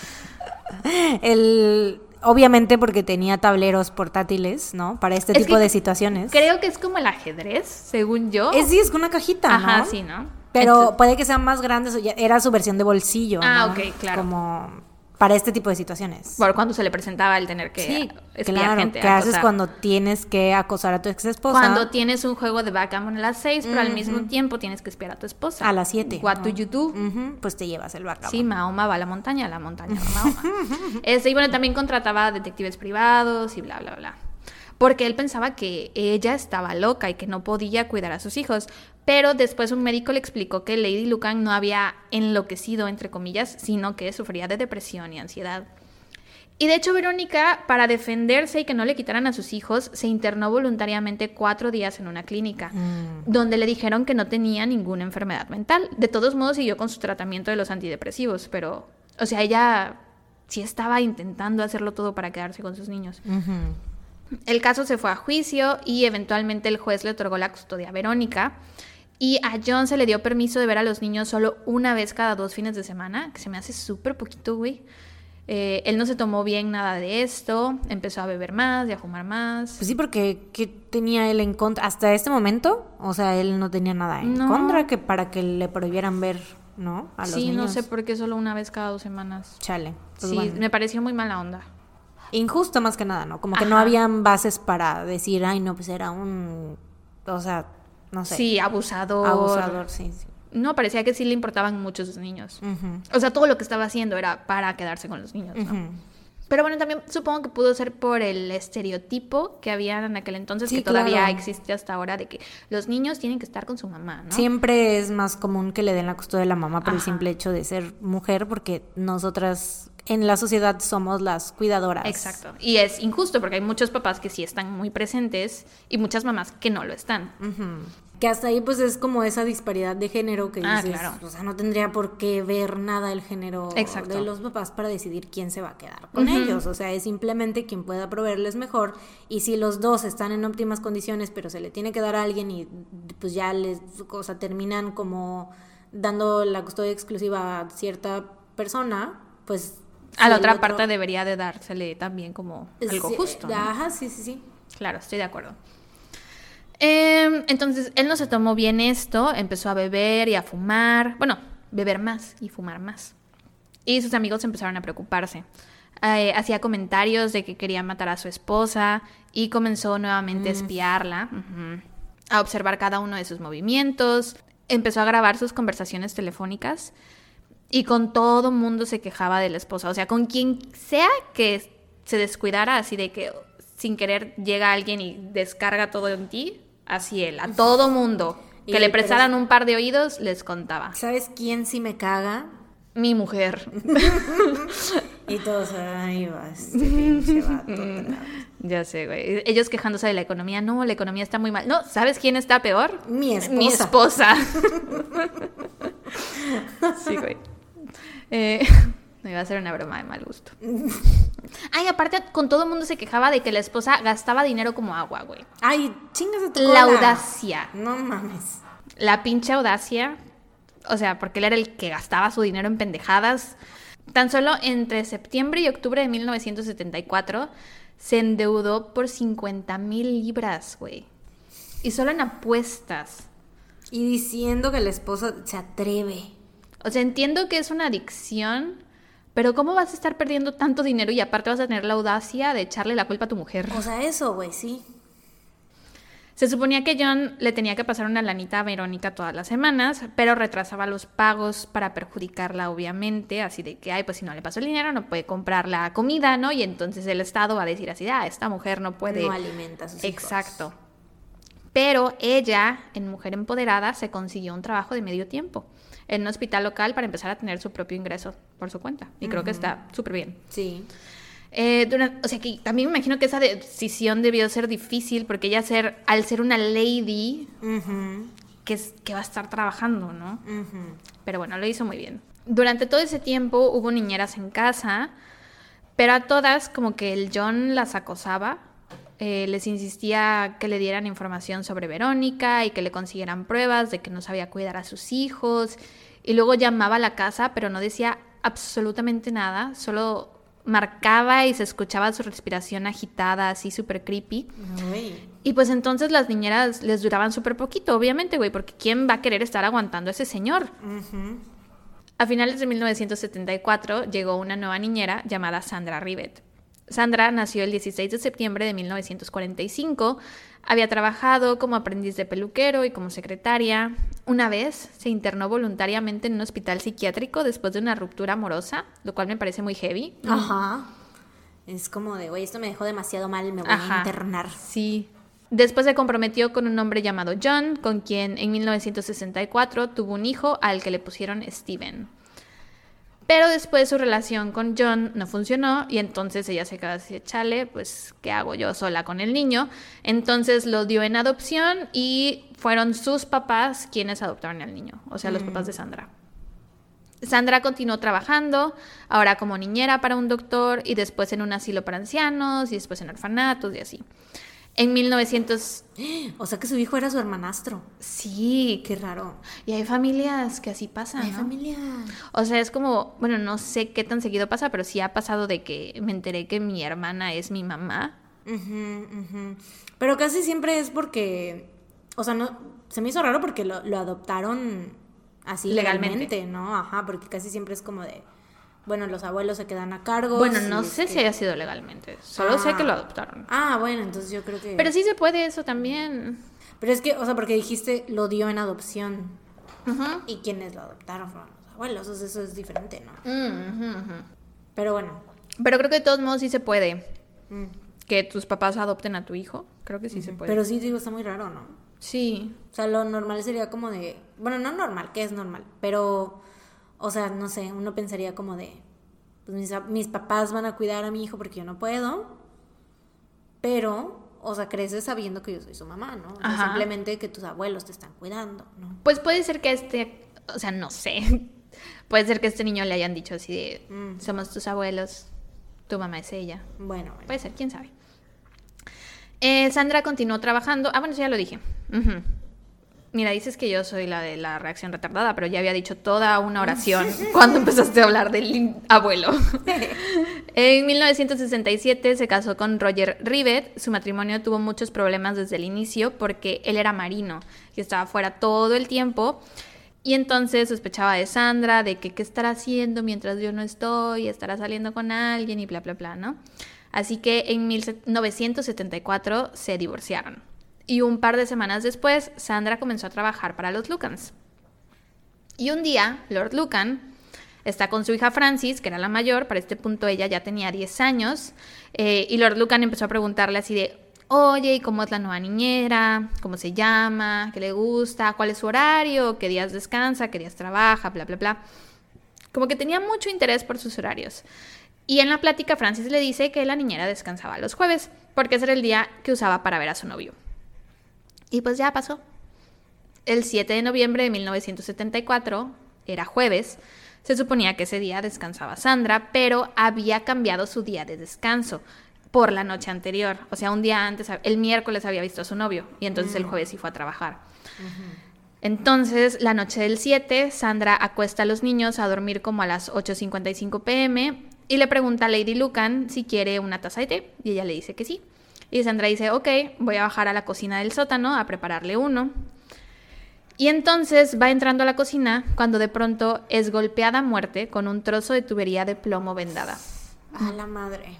El obviamente porque tenía tableros portátiles, ¿no? Para este tipo de situaciones. Creo que es como el ajedrez, según yo. Es sí, es una cajita, Ajá, sí, ¿no? Pero puede que sean más grandes, era su versión de bolsillo. Ah, ok, claro. Como para este tipo de situaciones. Por cuando se le presentaba el tener que Sí, espiar claro. gente. ¿Qué haces acosar. cuando tienes que acosar a tu ex esposa? Cuando tienes un juego de backgammon a las 6, pero al mismo tiempo tienes que espiar a tu esposa. a las 7. What do you do? Pues te llevas el backup. Sí, Mahoma va a la montaña, a la montaña va Mahoma. Este, y bueno, también contrataba detectives privados y bla, bla, bla. Porque él pensaba que ella estaba loca y que no podía cuidar a sus hijos. Pero después un médico le explicó que Lady Lucan no había enloquecido, entre comillas, sino que sufría de depresión y ansiedad. Y de hecho, Verónica, para defenderse y que no le quitaran a sus hijos, se internó voluntariamente cuatro días en una clínica, donde le dijeron que no tenía ninguna enfermedad mental. De todos modos, siguió con su tratamiento de los antidepresivos, pero, o sea, ella sí estaba intentando hacerlo todo para quedarse con sus niños. Ujú. El caso se fue a juicio y eventualmente el juez le otorgó la custodia a Verónica. Y a John se le dio permiso de ver a los niños solo una vez cada dos fines de semana, que se me hace súper poquito, güey. Eh, él no se tomó bien nada de esto, empezó a beber más y a fumar más. Pues sí, porque ¿qué tenía él en contra? Hasta este momento, o sea, él no tenía nada en No. contra que para que le prohibieran ver, ¿no? A los sí, no sé por qué solo una vez cada dos semanas. Chale. Pues sí, bueno. me pareció muy mala onda. Injusto más que nada, ¿no? Como que no habían bases para decir, ay, no, pues era un. O sea, no sé. Sí, abusador. Abusador, sí, sí. No, parecía que sí le importaban mucho sus niños. O sea, todo lo que estaba haciendo era para quedarse con los niños, ¿no? Pero bueno, también supongo que pudo ser por el estereotipo que había en aquel entonces, Sí, que todavía claro. existe hasta ahora, de que los niños tienen que estar con su mamá, ¿no? Siempre es más común que le den la custodia de la mamá por el simple hecho de ser mujer, porque nosotras en la sociedad somos las cuidadoras. Exacto. Y es injusto porque hay muchos papás que sí están muy presentes y muchas mamás que no lo están. Que hasta ahí pues es como esa disparidad de género que Ah, dices, claro. o sea, no tendría por qué ver nada el género Exacto. de los papás para decidir quién se va a quedar con ellos, o sea, es simplemente quien pueda proveerles mejor y si los dos están en óptimas condiciones, pero se le tiene que dar a alguien y pues ya les, o sea, terminan como dando la custodia exclusiva a cierta persona, pues A la otra otro- parte debería de dársele también como algo Sí, justo. ¿no? Ajá, sí, sí, sí. Claro, estoy de acuerdo. Em, entonces, él no se tomó bien esto, empezó a beber y a fumar, bueno, beber más y fumar más. Y sus amigos empezaron a preocuparse. Eh, hacía comentarios de que quería matar a su esposa y comenzó nuevamente a espiarla, ujú, a observar cada uno de sus movimientos. Empezó a grabar sus conversaciones telefónicas y con todo mundo se quejaba de la esposa. O sea, con quien sea que se descuidara, así de que sin querer llega alguien y descarga todo en ti, así él, a todo mundo. Y Que le pero- prestaran un par de oídos, les contaba. ¿Sabes quién sí me caga? Mi mujer. Y todos, ay, va, este pinche vato otra vez". ya sé, güey. Ellos quejándose de la economía. No, la economía está muy mal. No, ¿sabes quién está peor? Mi esposa. Mi esposa. sí, güey. Eh, me iba a hacer una broma de mal gusto. Ay, aparte, con todo el mundo se quejaba de que la esposa gastaba dinero como agua, güey. Ay, chingas a tu La cola. audacia. No mames. La pinche audacia. O sea, porque él era el que gastaba su dinero en pendejadas. Tan solo entre septiembre y octubre de 1974 se endeudó por 50 mil libras, güey. Y solo en apuestas. Y diciendo que la esposa se atreve. O sea, entiendo que es una adicción, pero ¿cómo vas a estar perdiendo tanto dinero y aparte vas a tener la audacia de echarle la culpa a tu mujer? O sea, eso, güey, sí. Se suponía que John le tenía que pasar una lanita a Verónica todas las semanas, pero retrasaba los pagos para perjudicarla, obviamente, así de que, ay, pues si no le pasó el dinero, no puede comprar la comida, ¿no? Y entonces el Estado va a decir así, ah, esta mujer no puede. No alimenta a sus hijos. Exacto. Pero ella, en Mujer Empoderada, se consiguió un trabajo de medio tiempo en un hospital local para empezar a tener su propio ingreso por su cuenta. Y creo que está súper bien. Sí. Eh, durante- o sea que también me imagino que esa decisión debió ser difícil porque ella ser, al ser una lady Ujú, que, es, que va a estar trabajando, ¿no? ujú. Pero bueno, lo hizo muy bien. Durante todo ese tiempo hubo niñeras en casa, pero a todas como que el John las acosaba, eh, les insistía que le dieran información sobre Verónica y que le consiguieran pruebas de que no sabía cuidar a sus hijos. Y luego llamaba a la casa, pero no decía absolutamente nada, solo marcaba y se escuchaba su respiración agitada, así súper creepy. Uy. Y pues entonces las niñeras les duraban súper poquito, obviamente, güey, porque ¿quién va a querer estar aguantando a ese señor? A finales de 1974 llegó una nueva niñera llamada Sandra Rivet. Sandra nació el 16 de septiembre de 1945. Había trabajado como aprendiz de peluquero y como secretaria. Una vez se internó voluntariamente en un hospital psiquiátrico después de una ruptura amorosa, lo cual me parece muy heavy. Ajá. Es como de, güey, esto me dejó demasiado mal, me voy a internar. Sí. Después se comprometió con un hombre llamado John, con quien en 1964 tuvo un hijo al que le pusieron Steven. Pero después su relación con John no funcionó y entonces ella se quedó así, chale, pues, ¿qué hago yo sola con el niño? Entonces lo dio en adopción y fueron sus papás quienes adoptaron al niño, o sea, los papás de mm. Sandra. Sandra continuó trabajando, ahora como niñera para un doctor y después en un asilo para ancianos y después en orfanatos y así. En 1900... O sea que su hijo era su hermanastro. Sí. Qué raro. Y hay familias que así pasan. Hay familias. O sea, es como, bueno, no sé qué tan seguido pasa, pero sí ha pasado de que me enteré que mi hermana es mi mamá. Pero casi siempre es porque, o sea, no, se me hizo raro porque lo, lo adoptaron así legalmente, ¿no? Ajá, porque casi siempre es como de bueno, los abuelos se quedan a cargo. Bueno, no sé si haya sido legalmente, solo sé que lo ah. adoptaron. Ah, bueno, entonces yo creo que... Pero sí se puede eso también. Pero es que, o sea, porque dijiste lo dio en adopción. Y quienes lo adoptaron fueron los abuelos, o sea, eso es diferente, ¿no? Mm, Pero bueno. Pero creo que de todos modos sí se puede. Mm. Que tus papás adopten a tu hijo, creo que sí se puede. Pero sí, digo, está muy raro, ¿no? Sí. O sea, lo normal sería como de... Bueno, no normal, que es normal, pero o sea, no sé, uno pensaría como de, pues mis, papás van a cuidar a mi hijo porque yo no puedo, pero, o sea, creces sabiendo que yo soy su mamá, ¿no? simplemente que tus abuelos te están cuidando, ¿no? Pues puede ser que este, o sea, no sé, puede ser que este niño le hayan dicho así de, mm. somos tus abuelos, tu mamá es ella. Bueno, Puede ser, quién sabe. Eh, Sandra continuó trabajando. Ah, bueno, ya lo dije. Mira, dices que yo soy la de la reacción retardada, pero ya había dicho toda una oración cuando empezaste a hablar del abuelo. en 1967 se casó con Roger Rivet. Su matrimonio tuvo muchos problemas desde el inicio porque él era marino y estaba fuera todo el tiempo. Y entonces sospechaba de Sandra, de que qué estará haciendo mientras yo no estoy, estará saliendo con alguien y bla, bla, bla, ¿no? Así que en 1974 se divorciaron y un par de semanas después Sandra comenzó a trabajar para los Lucans. Y un día, Lord Lucan está con su hija Francis, que era la mayor, para este punto ella ya tenía 10 años, eh, y Lord Lucan empezó a preguntarle así de, oye, ¿y cómo es la nueva niñera? ¿Cómo se llama? ¿Qué le gusta? ¿Cuál es su horario? ¿Qué días descansa? ¿Qué días trabaja? Bla, bla, bla. Como que tenía mucho interés por sus horarios. Y en la plática Francis le dice que la niñera descansaba los jueves, porque ese era el día que usaba para ver a su novio. Y pues ya pasó. El 7 de noviembre de 1974, era jueves, se suponía que ese día descansaba Sandra, pero había cambiado su día de descanso por la noche anterior. O sea, un día antes, el miércoles había visto a su novio y entonces el mm. jueves sí fue a trabajar. Entonces, la noche del 7, Sandra acuesta a los niños a dormir como a las 8.55 pm y le pregunta a Lady Lucan si quiere una taza de té y ella le dice que sí. Y Sandra dice, ok, voy a bajar a la cocina del sótano a prepararle uno. Y entonces va entrando a la cocina cuando de pronto es golpeada a muerte con un trozo de tubería de plomo vendada. A la madre.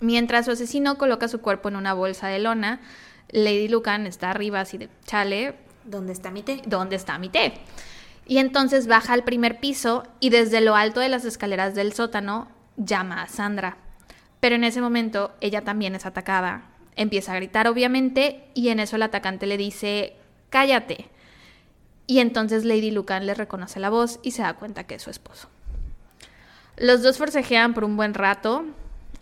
Mientras su asesino coloca su cuerpo en una bolsa de lona, Lady Lucan está arriba así de chale. ¿Dónde está mi té? ¿Dónde está mi té? Y entonces baja al primer piso y desde lo alto de las escaleras del sótano llama a Sandra. Pero en ese momento ella también es atacada. Empieza a gritar obviamente y en eso el atacante le dice, cállate. Y entonces Lady Lucan le reconoce la voz y se da cuenta que es su esposo. Los dos forcejean por un buen rato.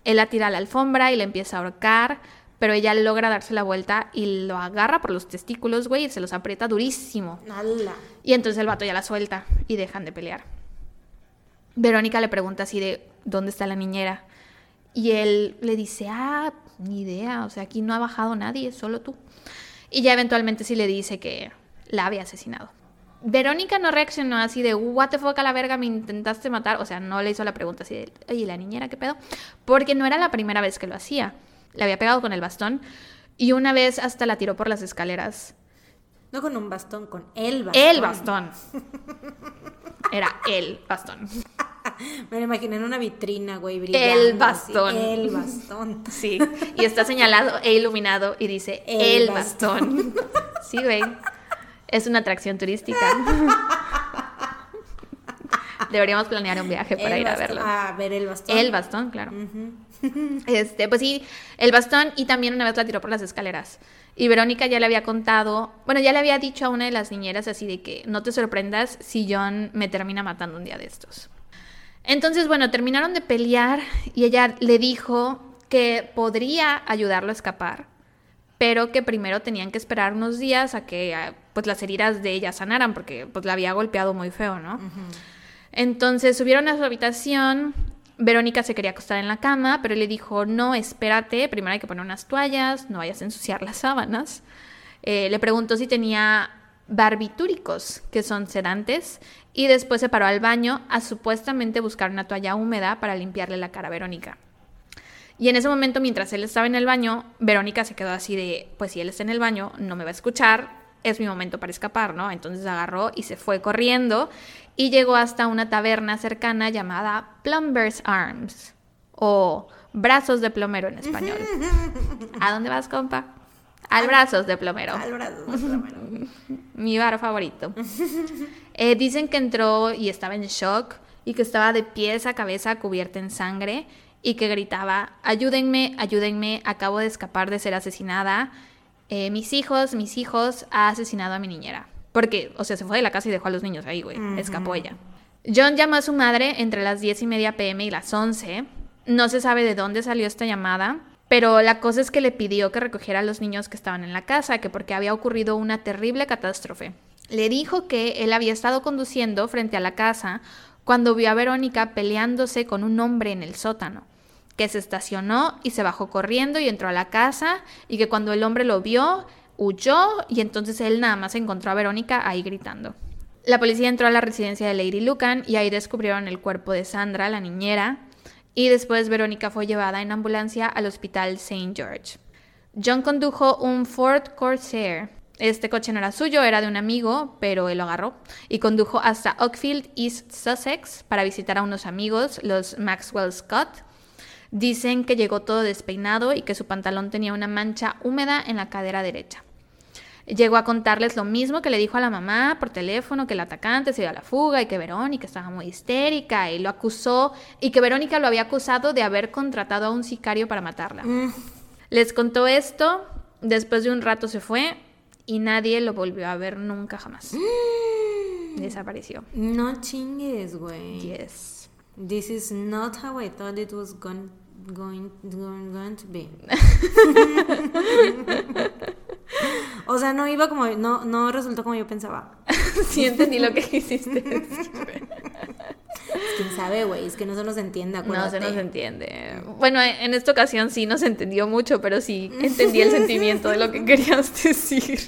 Él la tira a la alfombra y le empieza a ahorcar, pero ella logra darse la vuelta y lo agarra por los testículos, güey, y se los aprieta durísimo. Y entonces el vato ya la suelta y dejan de pelear. Verónica le pregunta así de, ¿dónde está la niñera? Y él le dice, ah, ni idea, o sea, aquí no ha bajado nadie, solo tú. Y ya eventualmente sí le dice que la había asesinado. Verónica no reaccionó así de, what the fuck a la verga, me intentaste matar. O sea, no le hizo la pregunta así de, oye, ¿la niñera qué pedo? Porque no era la primera vez que lo hacía. Le había pegado con el bastón y una vez hasta la tiró por las escaleras. No con un bastón, con el bastón. El bastón. Era el bastón. Me lo imaginé en una vitrina, güey, brillando. El así, bastón. El bastón. Sí, y está señalado e iluminado y dice El el, bastón. Sí, güey. Es una atracción turística. Deberíamos planear un viaje para El ir a verlo. A ver el bastón. El bastón, claro. Este, pues sí, el bastón y también una vez la tiró por las escaleras. Y Verónica ya le había contado, bueno, ya le había dicho a una de las niñeras así de que no te sorprendas si John me termina matando un día de estos. Entonces, bueno, terminaron de pelear y ella le dijo que podría ayudarlo a escapar, pero que primero tenían que esperar unos días a que ah, pues las heridas de ella sanaran porque pues la había golpeado muy feo, ¿no? Entonces subieron a su habitación. Verónica se quería acostar en la cama, pero él le dijo, no, espérate, primero hay que poner unas toallas, no vayas a ensuciar las sábanas. Eh, le preguntó si tenía barbitúricos, que son sedantes, y después se paró al baño a supuestamente buscar una toalla húmeda para limpiarle la cara a Verónica. Y en ese momento, mientras él estaba en el baño, Verónica se quedó así de, pues si él está en el baño, no me va a escuchar, es mi momento para escapar, ¿no? Entonces agarró y se fue corriendo y llegó hasta una taberna cercana llamada Plumber's Arms o Brazos de Plomero en español. ¿A dónde vas, compa? Al Brazos de Plomero. Al brazo de plomero. Mi bar favorito. Eh, dicen que entró y estaba en shock y que estaba de pies a cabeza cubierta en sangre y que gritaba, ayúdenme, ayúdenme, acabo de escapar de ser asesinada. Eh, mis hijos, mis hijos, ha asesinado a mi niñera. Porque, o sea, se fue de la casa y dejó a los niños ahí, güey. Escapó ella. John llamó a su madre entre las 10 y media pm y las 11. No se sabe de dónde salió esta llamada, pero la cosa es que le pidió que recogiera a los niños que estaban en la casa, que porque había ocurrido una terrible catástrofe. Le dijo que él había estado conduciendo frente a la casa cuando vio a Verónica peleándose con un hombre en el sótano, que se estacionó y se bajó corriendo y entró a la casa y que cuando el hombre lo vio, huyó y entonces él nada más encontró a Verónica ahí gritando. La policía entró a la residencia de Lady Lucan y ahí descubrieron el cuerpo de Sandra, la niñera, y después Verónica fue llevada en ambulancia al hospital St. George. John condujo un Ford Corsair. Este coche no era suyo, era de un amigo, pero él lo agarró y condujo hasta Oakfield, East Sussex, para visitar a unos amigos, los Maxwell Scott. Dicen que llegó todo despeinado y que su pantalón tenía una mancha húmeda en la cadera derecha. Llegó a contarles lo mismo que le dijo a la mamá por teléfono, que el atacante se dio a la fuga y que Verónica estaba muy histérica y lo acusó y que Verónica lo había acusado de haber contratado a un sicario para matarla. Les contó esto, después de un rato se fue y nadie lo volvió a ver nunca jamás. Desapareció. No chingues, güey. Yes. This is not how I thought it was going, going, going, going to be. o sea, no iba como, no, no resultó como yo pensaba. sí entendí lo que hiciste. Quién sabe, güey, es que no se nos entiende, No acuérdate. se nos entiende. Bueno, en esta ocasión sí nos entendió mucho, pero sí entendí el sentimiento de lo que querías decir.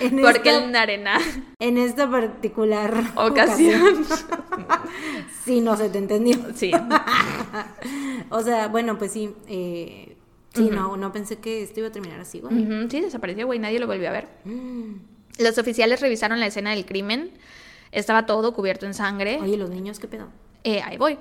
En Porque esta- en arena En esta particular ocasión. sí, no se te entendió. Sí. O sea, bueno, pues sí. eh, sí, no, no pensé que esto iba a terminar así, güey. Sí, desapareció, güey. Nadie lo volvió a ver. Mm. Los oficiales revisaron la escena del crimen. Estaba todo cubierto en sangre. Oye, los niños, ¿qué pedo? Eh, ahí voy.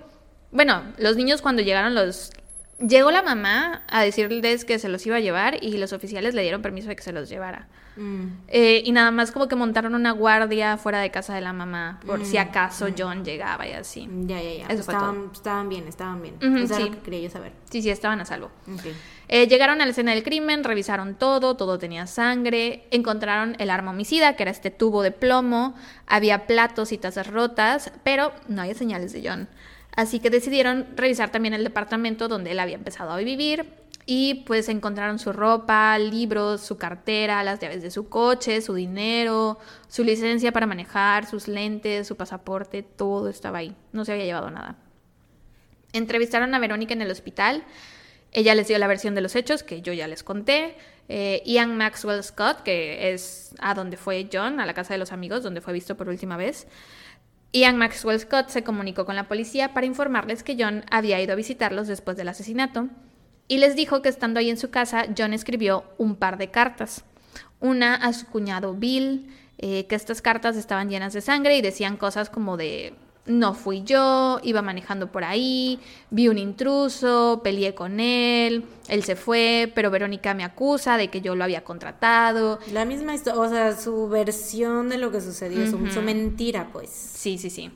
Bueno, los niños cuando llegaron los... Llegó la mamá a decirles que se los iba a llevar y los oficiales le dieron permiso de que se los llevara. Mm. Eh, y nada más como que montaron una guardia fuera de casa de la mamá por si acaso John llegaba y así. Ya, ya, ya. Eso fue estaban, estaban bien, estaban bien. Ujú, Eso era sí. lo que quería yo saber. Sí, sí, estaban a salvo. Ok. Eh, llegaron a la escena del crimen, revisaron todo, todo tenía sangre, encontraron el arma homicida, que era este tubo de plomo, había platos y tazas rotas, pero no había señales de John. Así que decidieron revisar también el departamento donde él había empezado a vivir y pues encontraron su ropa, libros, su cartera, las llaves de su coche, su dinero, su licencia para manejar, sus lentes, su pasaporte, todo estaba ahí. No se había llevado nada. Entrevistaron a Verónica en el hospital. Ella les dio la versión de los hechos que yo ya les conté. Eh, Ian Maxwell Scott, que es a donde fue John, a la casa de los amigos, donde fue visto por última vez. Ian Maxwell Scott se comunicó con la policía para informarles que John había ido a visitarlos después del asesinato y les dijo que estando ahí en su casa, John escribió un par de cartas. Una a su cuñado Bill, eh, que estas cartas estaban llenas de sangre y decían cosas como de no fui yo, iba manejando por ahí, vi un intruso, peleé con él, él se fue, pero Verónica me acusa de que yo lo había contratado. La misma historia, o sea, su versión de lo que sucedió, su, mentira, pues. Sí, sí, sí.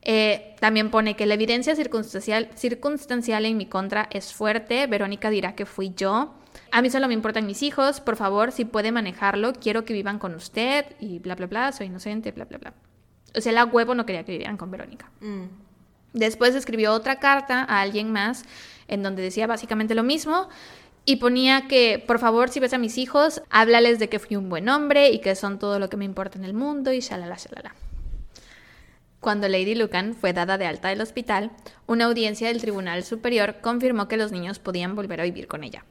Eh, también pone que la evidencia circunstancial, circunstancial en mi contra es fuerte. Verónica dirá que fui yo. A mí solo me importan mis hijos. Por favor, si puede manejarlo, quiero que vivan con usted. Y bla, bla, bla. Soy inocente, bla, bla, bla. O sea, la huevo no quería que vivieran con Verónica. Mm. Después escribió otra carta a alguien más en donde decía básicamente lo mismo y ponía que, por favor, si ves a mis hijos, háblales de que fui un buen hombre y que son todo lo que me importa en el mundo y shalala, shalala. Cuando Lady Lucan fue dada de alta del hospital, una audiencia del Tribunal Superior confirmó que los niños podían volver a vivir con ella.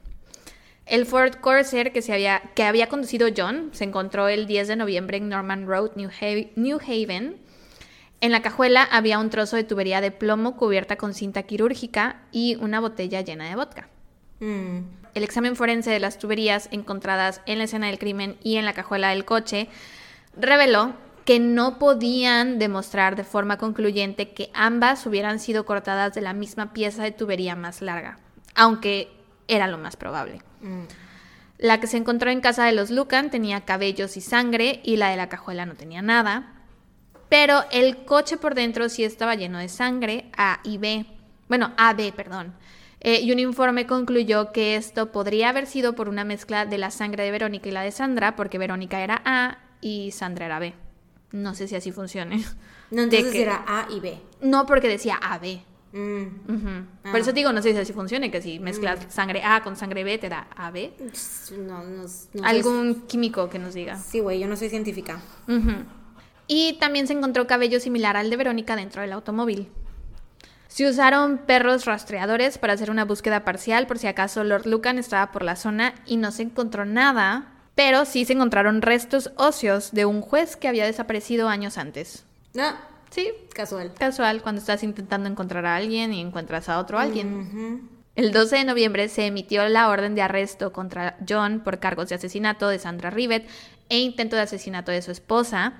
El Ford Corsair que, se había, que había conducido John se encontró el 10 de noviembre en Norman Road, New, Haven. En la cajuela había un trozo de tubería de plomo cubierta con cinta quirúrgica y una botella llena de vodka. Mm. El examen forense de las tuberías encontradas en la escena del crimen y en la cajuela del coche reveló que no podían demostrar de forma concluyente que ambas hubieran sido cortadas de la misma pieza de tubería más larga, aunque era lo más probable. Mm. La que se encontró en casa de los Lucan tenía cabellos y sangre y la de la cajuela no tenía nada. Pero el coche por dentro sí estaba lleno de sangre, A y B. Bueno, AB, perdón. Eh, y un informe concluyó que esto podría haber sido por una mezcla de la sangre de Verónica y la de Sandra, porque Verónica era A y Sandra era B. No sé si así funcione. No, entonces era A y B. No, porque decía AB. Mm. Ah. Por eso digo, no sé si así funcione, que si mezclas mm. sangre A con sangre B te da AB. No, no, Algún químico que nos diga. Sí, güey, yo no soy científica. Y también se encontró cabello similar al de Verónica dentro del automóvil. Se usaron perros rastreadores para hacer una búsqueda parcial por si acaso Lord Lucan estaba por la zona y no se encontró nada pero sí se encontraron restos óseos de un juez que había desaparecido años antes. Ah, sí, casual. Casual, cuando estás intentando encontrar a alguien y encuentras a otro alguien. El 12 de noviembre se emitió la orden de arresto contra John por cargos de asesinato de Sandra Rivet e intento de asesinato de su esposa.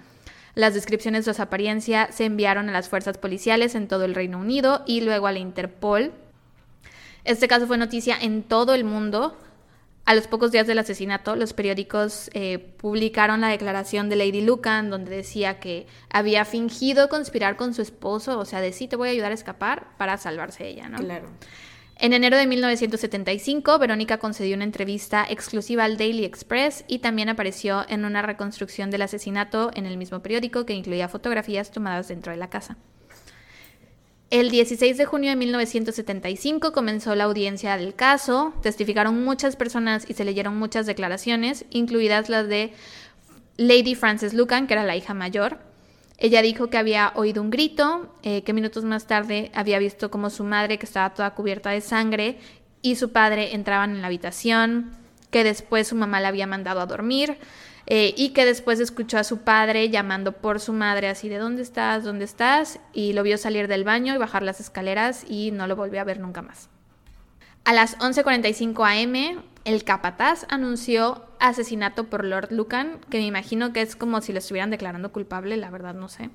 Las descripciones de su apariencia se enviaron a las fuerzas policiales en todo el Reino Unido y luego a la Interpol. Este caso fue noticia en todo el mundo a los pocos días del asesinato, los periódicos eh, publicaron la declaración de Lady Lucan, donde decía que había fingido conspirar con su esposo, o sea, de sí te voy a ayudar a escapar para salvarse ella, ¿no? Claro. En enero de 1975, Verónica concedió una entrevista exclusiva al Daily Express y también apareció en una reconstrucción del asesinato en el mismo periódico que incluía fotografías tomadas dentro de la casa. El 16 de junio de 1975 comenzó la audiencia del caso, testificaron muchas personas y se leyeron muchas declaraciones, incluidas las de Lady Frances Lucan, que era la hija mayor. Ella dijo que había oído un grito, eh, que minutos más tarde había visto como su madre, que estaba toda cubierta de sangre, y su padre entraban en la habitación, que después su mamá la había mandado a dormir, eh, y que después escuchó a su padre llamando por su madre así de ¿dónde estás? ¿dónde estás? y lo vio salir del baño y bajar las escaleras y no lo volvió a ver nunca más. A las 11.45 am, el capataz anunció asesinato por Lord Lucan, que me imagino que es como si lo estuvieran declarando culpable, la verdad no sé.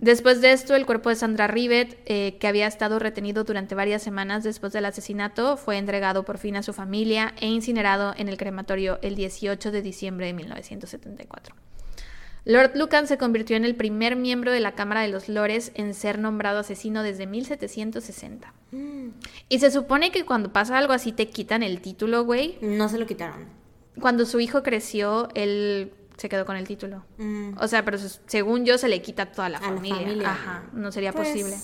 Después de esto, el cuerpo de Sandra Rivet, eh, que había estado retenido durante varias semanas después del asesinato, fue entregado por fin a su familia e incinerado en el crematorio el 18 de diciembre de 1974. Lord Lucan se convirtió en el primer miembro de la Cámara de los Lores en ser nombrado asesino desde 1760. Mm. Y se supone que cuando pasa algo así te quitan el título, güey. No se lo quitaron. Cuando su hijo creció, él se quedó con el título. Mm. O sea, pero según yo se le quita toda la, familia. Ajá, no sería pues posible.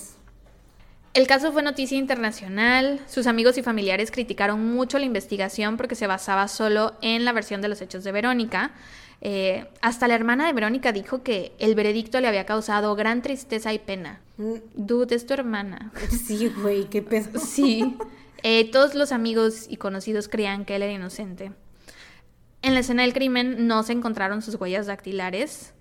El caso fue noticia internacional. Sus amigos y familiares criticaron mucho la investigación porque se basaba solo en la versión de los hechos de Verónica. Eh, hasta la hermana de Verónica dijo que el veredicto le había causado gran tristeza y pena. Mm. Dude, es tu hermana. Sí, güey, qué pedo. Sí. Eh, todos los amigos y conocidos creían que él era inocente. En la escena del crimen no se encontraron sus huellas dactilares,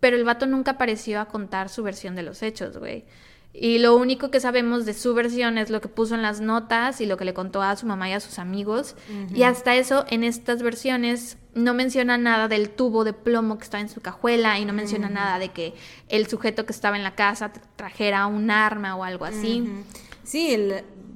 pero el vato nunca pareció a contar su versión de los hechos, güey. Y lo único que sabemos de su versión es lo que puso en las notas y lo que le contó a su mamá y a sus amigos. Y hasta eso, en estas versiones, no menciona nada del tubo de plomo que estaba en su cajuela y no menciona nada de que el sujeto que estaba en la casa trajera un arma o algo así. Sí,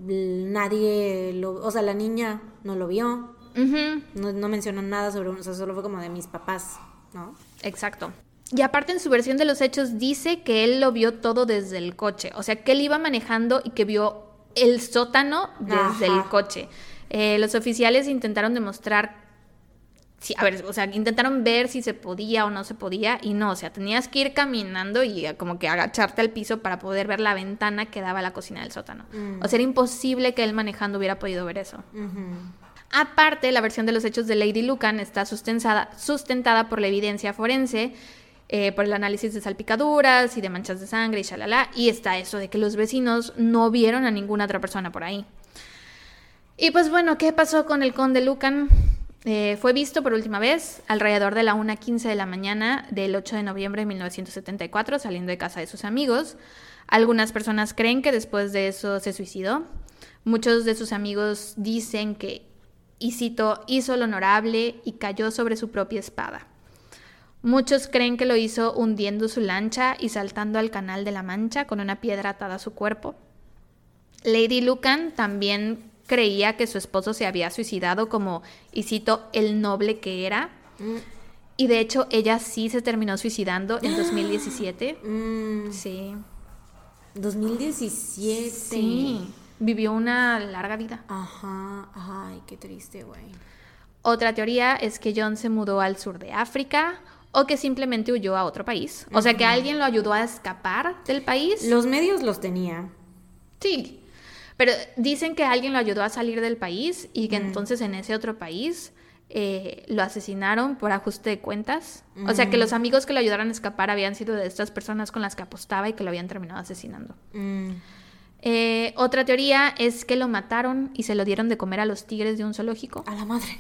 nadie lo, o sea, la niña no lo vio. No, no menciona nada sobre uno, o sea, solo fue como de mis papás, ¿no? Exacto. Y aparte en su versión de los hechos dice que él lo vio todo desde el coche, o sea que él iba manejando y que vio el sótano desde el coche. Eh, los oficiales intentaron demostrar, sí, a ver, o sea, intentaron ver si se podía o no se podía y no, o sea, tenías que ir caminando y como que agacharte al piso para poder ver la ventana que daba a la cocina del sótano. Mm. O sea, era imposible que él manejando hubiera podido ver eso. Aparte, la versión de los hechos de Lady Lucan está sustentada, sustentada por la evidencia forense eh, por el análisis de salpicaduras y de manchas de sangre y shalala, y está eso de que los vecinos no vieron a ninguna otra persona por ahí. Y pues bueno, ¿qué pasó con el conde Lucan? Eh, fue visto por última vez alrededor de la 1.15 de la mañana del 8 de noviembre de 1974 saliendo de casa de sus amigos. Algunas personas creen que después de eso se suicidó. Muchos de sus amigos dicen que, y cito, hizo lo honorable y cayó sobre su propia espada. Muchos creen que lo hizo hundiendo su lancha y saltando al Canal de la Mancha con una piedra atada a su cuerpo. Lady Lucan también creía que su esposo se había suicidado como, y cito, el noble que era. Mm. Y de hecho ella sí se terminó suicidando en 2017. Mm. Sí. 2017. Sí. Vivió una larga vida. Ajá. Ay, qué triste, güey. Otra teoría es que John se mudó al sur de África o que simplemente huyó a otro país. O sea, que alguien lo ayudó a escapar del país. Los medios los tenía. Sí, pero dicen que alguien lo ayudó a salir del país y que entonces en ese otro país eh, lo asesinaron por ajuste de cuentas. O sea, que los amigos que lo ayudaron a escapar habían sido de estas personas con las que apostaba y que lo habían terminado asesinando. Eh, otra teoría es que lo mataron y se lo dieron de comer a los tigres de un zoológico. A la madre.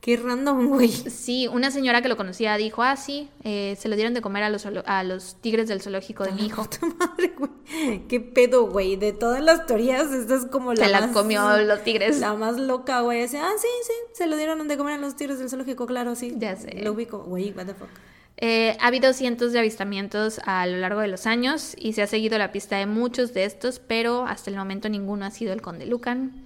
Qué random, güey. Sí, una señora que lo conocía dijo, ah, sí, eh, se lo dieron de comer a los, a los tigres del zoológico de mi hijo. madre, güey. Qué pedo, güey. De todas las teorías, esta es como la Se la comió los tigres. La más loca, güey. ah, sí, sí, se lo dieron de comer a los tigres del zoológico, claro, sí. Ya sé. Lo ubico, güey, what the fuck. Eh, ha habido cientos de avistamientos a lo largo de los años y se ha seguido la pista de muchos de estos, pero hasta el momento ninguno ha sido el conde Lucan.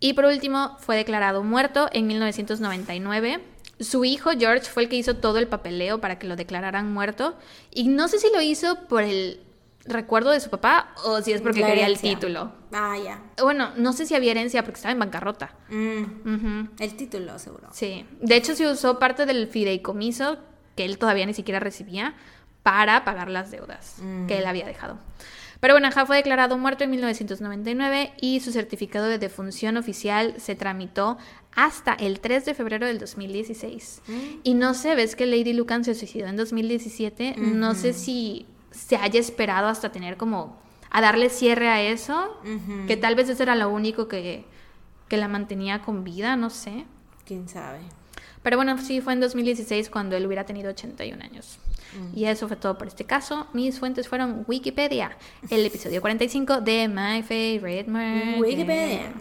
Y por último, fue declarado muerto en 1999. Su hijo George fue el que hizo todo el papeleo para que lo declararan muerto. Y no sé si lo hizo por el recuerdo de su papá o si es porque quería el título. Ah, ya. Bueno, no sé si había herencia porque estaba en bancarrota. Mm. El título, seguro. Sí. De hecho, se usó parte del fideicomiso que él todavía ni siquiera recibía para pagar las deudas mm. que él había dejado. Pero bueno, fue declarado muerto en 1999 y su certificado de defunción oficial se tramitó hasta el 3 de febrero del 2016. Mm. Y no sé, ves que Lady Lucan se suicidó en 2017, no sé si se haya esperado hasta tener como a darle cierre a eso, que tal vez eso era lo único que, que la mantenía con vida, no sé. ¿Quién sabe? Pero bueno, sí, fue en 2016 cuando él hubiera tenido 81 años. Mm. Y eso fue todo por este caso. Mis fuentes fueron Wikipedia, el episodio 45 de My Favorite Murder. Wikipedia.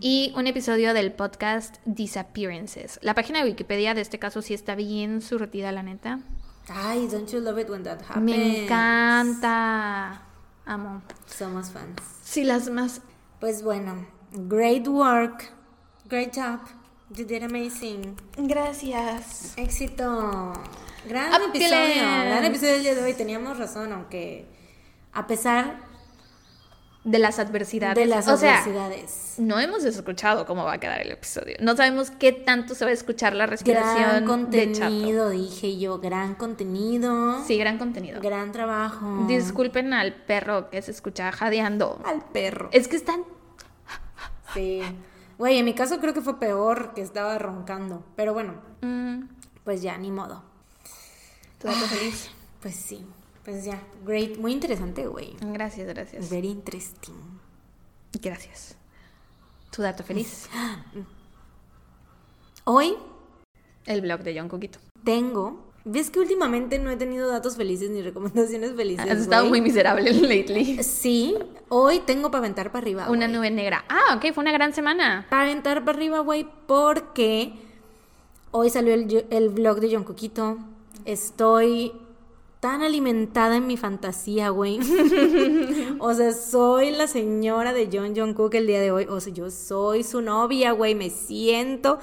Y un episodio del podcast Disappearances. La página de Wikipedia de este caso sí está bien surtida, la neta. Ay, don't you love it when that happens? Me encanta. Amo. Somos fans. Sí, las más. Pues bueno, great work. Great job. You did amazing. Gracias. Éxito. Gran episodio. Gran episodio de hoy. Teníamos razón, aunque a pesar de las adversidades. De las adversidades. no hemos escuchado cómo va a quedar el episodio. No sabemos qué tanto se va a escuchar la respiración. Gran contenido, dije yo. Gran contenido. Sí, gran contenido. Gran trabajo. Disculpen al perro que se escucha jadeando. Al perro. Es que están. Sí. Güey, en mi caso creo que fue peor que estaba roncando. Pero bueno, mm. pues ya, ni modo. ¿Tu dato feliz? Pues sí, pues ya. Great, muy interesante, güey. Gracias, gracias. Very interesting. Gracias. ¿Tu dato feliz? Hoy. El blog de John Coquito. Tengo ¿Ves que últimamente no he tenido datos felices ni recomendaciones felices? Has estado muy miserable lately. Sí, hoy tengo para aventar para arriba. Una nube negra. Ah, ok, fue una gran semana. Para aventar para arriba, güey, porque hoy salió el, el vlog de John Coquito. Estoy tan alimentada en mi fantasía, güey. o sea, soy la señora de John John Cook el día de hoy. O sea, yo soy su novia, güey. Me siento.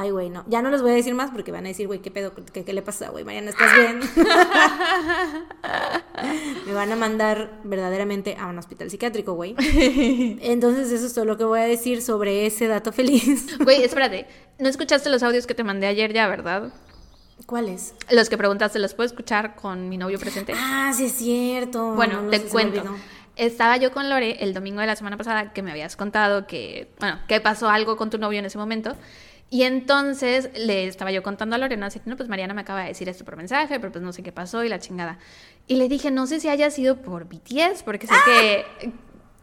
Ay, güey, no. Ya no les voy a decir más porque van a decir, güey, ¿qué pedo? ¿Qué, qué le pasa, güey? Mariana, ¿estás bien? Me van a mandar verdaderamente a un hospital psiquiátrico, güey. Entonces, eso es todo lo que voy a decir sobre ese dato feliz. Güey, espérate. ¿No escuchaste los audios que te mandé ayer ya, verdad? ¿Cuál es? Los que preguntaste, ¿los puedo escuchar con mi novio presente? Ah, sí es cierto. Bueno, No, te cuento. Estaba yo con Lore el domingo de la semana pasada que me habías contado que, bueno, que pasó algo con tu novio en ese momento. Y entonces le estaba yo contando a Lorena, así no, pues Mariana me acaba de decir esto por mensaje, pero pues no sé qué pasó y la chingada. Y le dije, no sé si haya sido por BTS, porque sé que,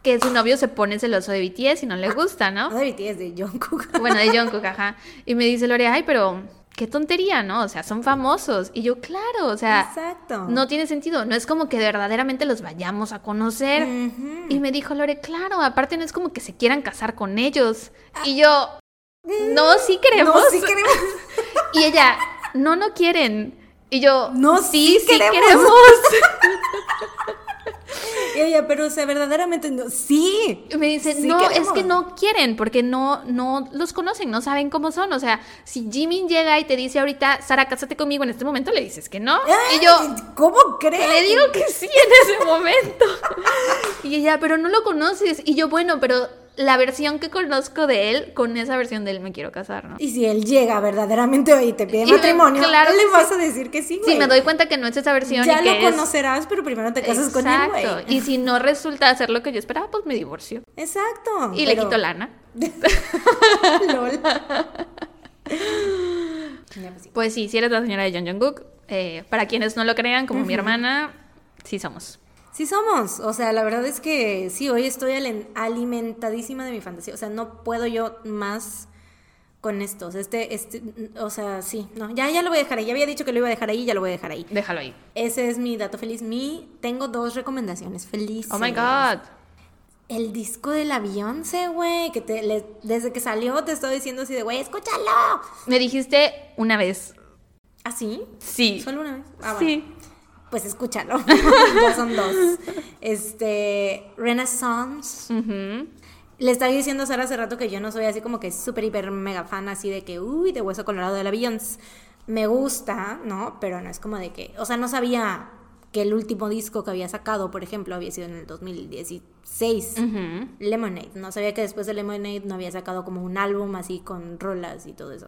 que su novio se pone celoso de BTS y no le gusta, ¿no? No de BTS, de Jungkook. Bueno, de Jungkook, ajá. Y me dice Lore, ay, pero qué tontería, ¿no? O sea, son famosos. Y yo, claro, o sea, Exacto. no tiene sentido. No es como que verdaderamente los vayamos a conocer. Y me dijo Lore, claro, aparte no es como que se quieran casar con ellos. Y yo, no, sí queremos. No, sí queremos. Y ella, no, no quieren. Y yo, No, sí, sí sí queremos". Y ella, pero o sea, verdaderamente no. Sí. Me dice, Sí no, es que no quieren, porque no, no los conocen, no saben cómo son. O sea, si Jimin llega y te dice ahorita, Sara, cásate conmigo en este momento, le dices que no. Y yo, ¿Cómo crees? le digo que sí en ese momento. Y ella, pero no lo conoces. Y yo, bueno, pero la versión que conozco de él, con esa versión de él me quiero casar, ¿no? Y si él llega verdaderamente hoy y te pide Y- matrimonio, claro le vas a decir que sí, güey. Sí, me doy cuenta que no es esa versión Ya y que lo es- conocerás, pero primero te casas con él, Exacto. güey. Y si no resulta ser lo que yo esperaba, pues me divorcio. Exacto. Y le quito lana. Lol. Pues sí. Pues sí, si eres la señora de John Jungkook, eh, para quienes no lo crean, como mi hermana, sí somos. Sí somos, o sea, la verdad es que sí, hoy estoy alimentadísima de mi fantasía, o sea, no puedo yo más con esto, o sea, este, este, o sea, sí, no, ya, ya lo voy a dejar ahí, ya había dicho que lo iba a dejar ahí, ya lo voy a dejar ahí. Déjalo ahí. Ese es mi dato feliz, mi, tengo dos recomendaciones felices. Oh my god. El disco de la Beyoncé, güey, que te, le- desde que salió te estoy diciendo así de, güey, escúchalo. Me dijiste una vez. ¿Ah, sí? Sí. ¿Solo una vez? Ah, bueno. Sí. Pues escúchalo, ya son dos. Este, Renaissance. Le estaba diciendo a Sara hace rato que yo no soy así como que súper, hiper, mega fan así de que, uy, de hueso colorado de la Beyoncé. Me gusta, ¿no? Pero no es como de que, o sea, no sabía que el último disco que había sacado, por ejemplo, había sido en el 2016. Ujú. Lemonade. No sabía que después de Lemonade no había sacado como un álbum así con rolas y todo eso.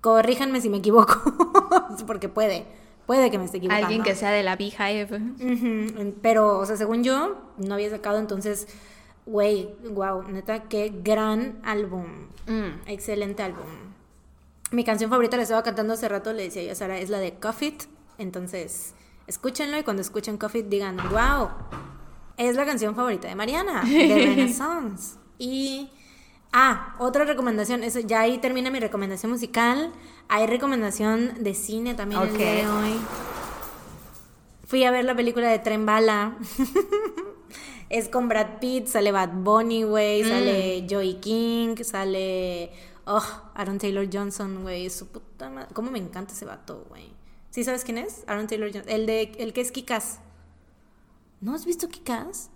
Corríjanme si me equivoco, porque puede, puede que me esté equivocando. Alguien que sea de la Beehive. Pero, o sea, según yo, no había sacado, entonces, güey, wow, neta, qué gran álbum. Mm. Excelente álbum. Mi canción favorita la estaba cantando hace rato, le decía yo a Sara, es la de Coffee. Entonces, escúchenlo y cuando escuchen Coffee, digan, wow, es la canción favorita de Mariana, de Renaissance. Y, ah, otra recomendación, eso, ya ahí termina mi recomendación musical. Hay recomendación de cine también el día de hoy. Fui a ver la película de Tren Bala. es con Brad Pitt, sale Bad Bunny, güey, sale Joey King, sale oh, Aaron Taylor Johnson, güey, su puta madre. ¿Cómo me encanta ese vato, güey? ¿Sí sabes quién es? Aaron Taylor Johnson, el de el que es Kikas. ¿No has visto Kikas?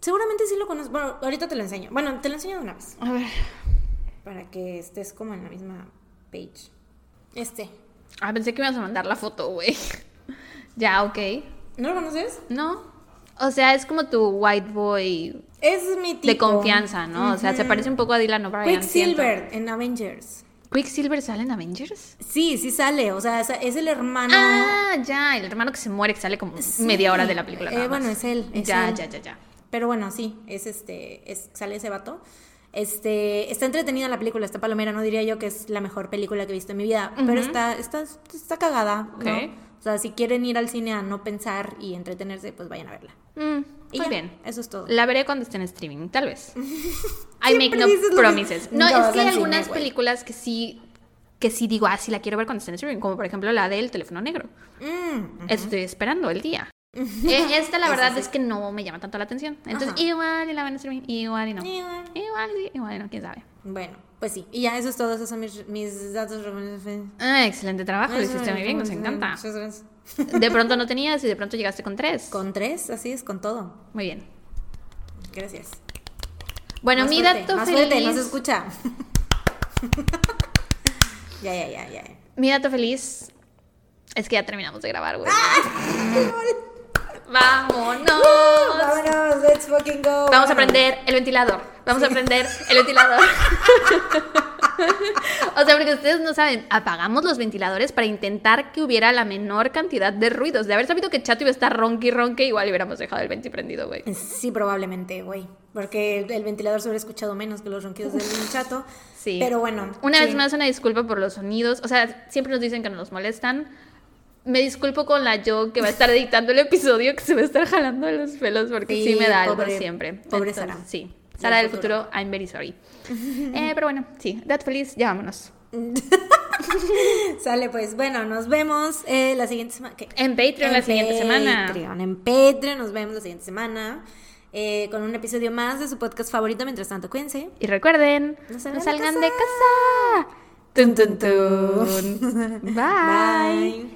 Seguramente sí lo conoces. Bueno, ahorita te lo enseño. Bueno, te lo enseño de una vez A ver. para que estés como en la misma page. Este. Ah, pensé que me ibas a mandar la foto, güey. ya, ok. ¿No lo conoces? No. O sea, es como tu white boy Es mi tipo. de confianza, ¿no? O sea, se parece un poco a Dylan O'Brien. siento. Quicksilver en Avengers. ¿Quicksilver sale en Avengers? Sí, sí sale. O sea, es- el hermano. Ah, ya, el hermano que se muere, que sale como Sí. media hora de la película. Eh, bueno, es él, es ya, él. ya, ya, ya. Pero bueno, sí, es este, es, sale ese vato. Este, está entretenida la película, está palomera, no diría yo que es la mejor película que he visto en mi vida, pero está, está, está cagada, ¿no? Ok. O sea, si quieren ir al cine a no pensar y entretenerse, pues vayan a verla. Mm, Y muy ya, bien. Eso es todo. La veré cuando esté en streaming, tal vez. I make no promises. No, Nunca es que hay al cine, algunas güey. películas que sí que sí digo, ah, sí la quiero ver cuando esté en streaming, como por ejemplo la del teléfono negro. Mm, Estoy esperando el día. Eh, Esta la verdad es que no me llama tanto la atención. Entonces, Ajá. igual y la ven en streaming, igual y no. Igual. Igual y igual y no, quién sabe. Bueno, pues sí. Y ya, eso es todo. Esos son mis, mis datos. Ah, excelente trabajo, lo hiciste muy bien, nos encanta. Muchas gracias. De pronto no tenías y de pronto llegaste con tres. Con tres, así es, con todo. Muy bien. Gracias. Bueno, Más mi fuerte, dato más feliz. fuerte, no se escucha. ya, ya, ya, ya. Mi dato feliz es que ya terminamos de grabar, güey. ¡Ah! ¡Vámonos! Vámonos, let's fucking go. Vamos a prender el ventilador. Vamos a prender el ventilador. o sea, porque ustedes no saben, apagamos los ventiladores para intentar que hubiera la menor cantidad de ruidos. De haber sabido que Chato iba a estar ronque y ronque, igual hubiéramos dejado el venti prendido, güey. Sí, probablemente, güey. Porque el, el ventilador se hubiera escuchado menos que los ronquidos del chato. Sí. Pero bueno. Una sí. vez más, una disculpa por los sonidos. O sea, siempre nos dicen que nos molestan. Me disculpo con la yo que va a estar editando el episodio, que se va a estar jalando los pelos, porque sí, Sí, me da algo pobre- siempre. pobre Entonces, Sara. Sí. Sara del futuro. futuro, I'm very sorry. Eh, pero bueno, sí, that feliz, ya vámonos. Sale, pues. Bueno, nos vemos eh, la siguiente semana. En Patreon la siguiente semana. Patreon, En Patreon nos vemos la siguiente semana. eh, con un episodio más de su podcast favorito. Mientras tanto, cuídense. Y recuerden, No no salgan de de casa. Tun, tun, tun. Bye. Bye.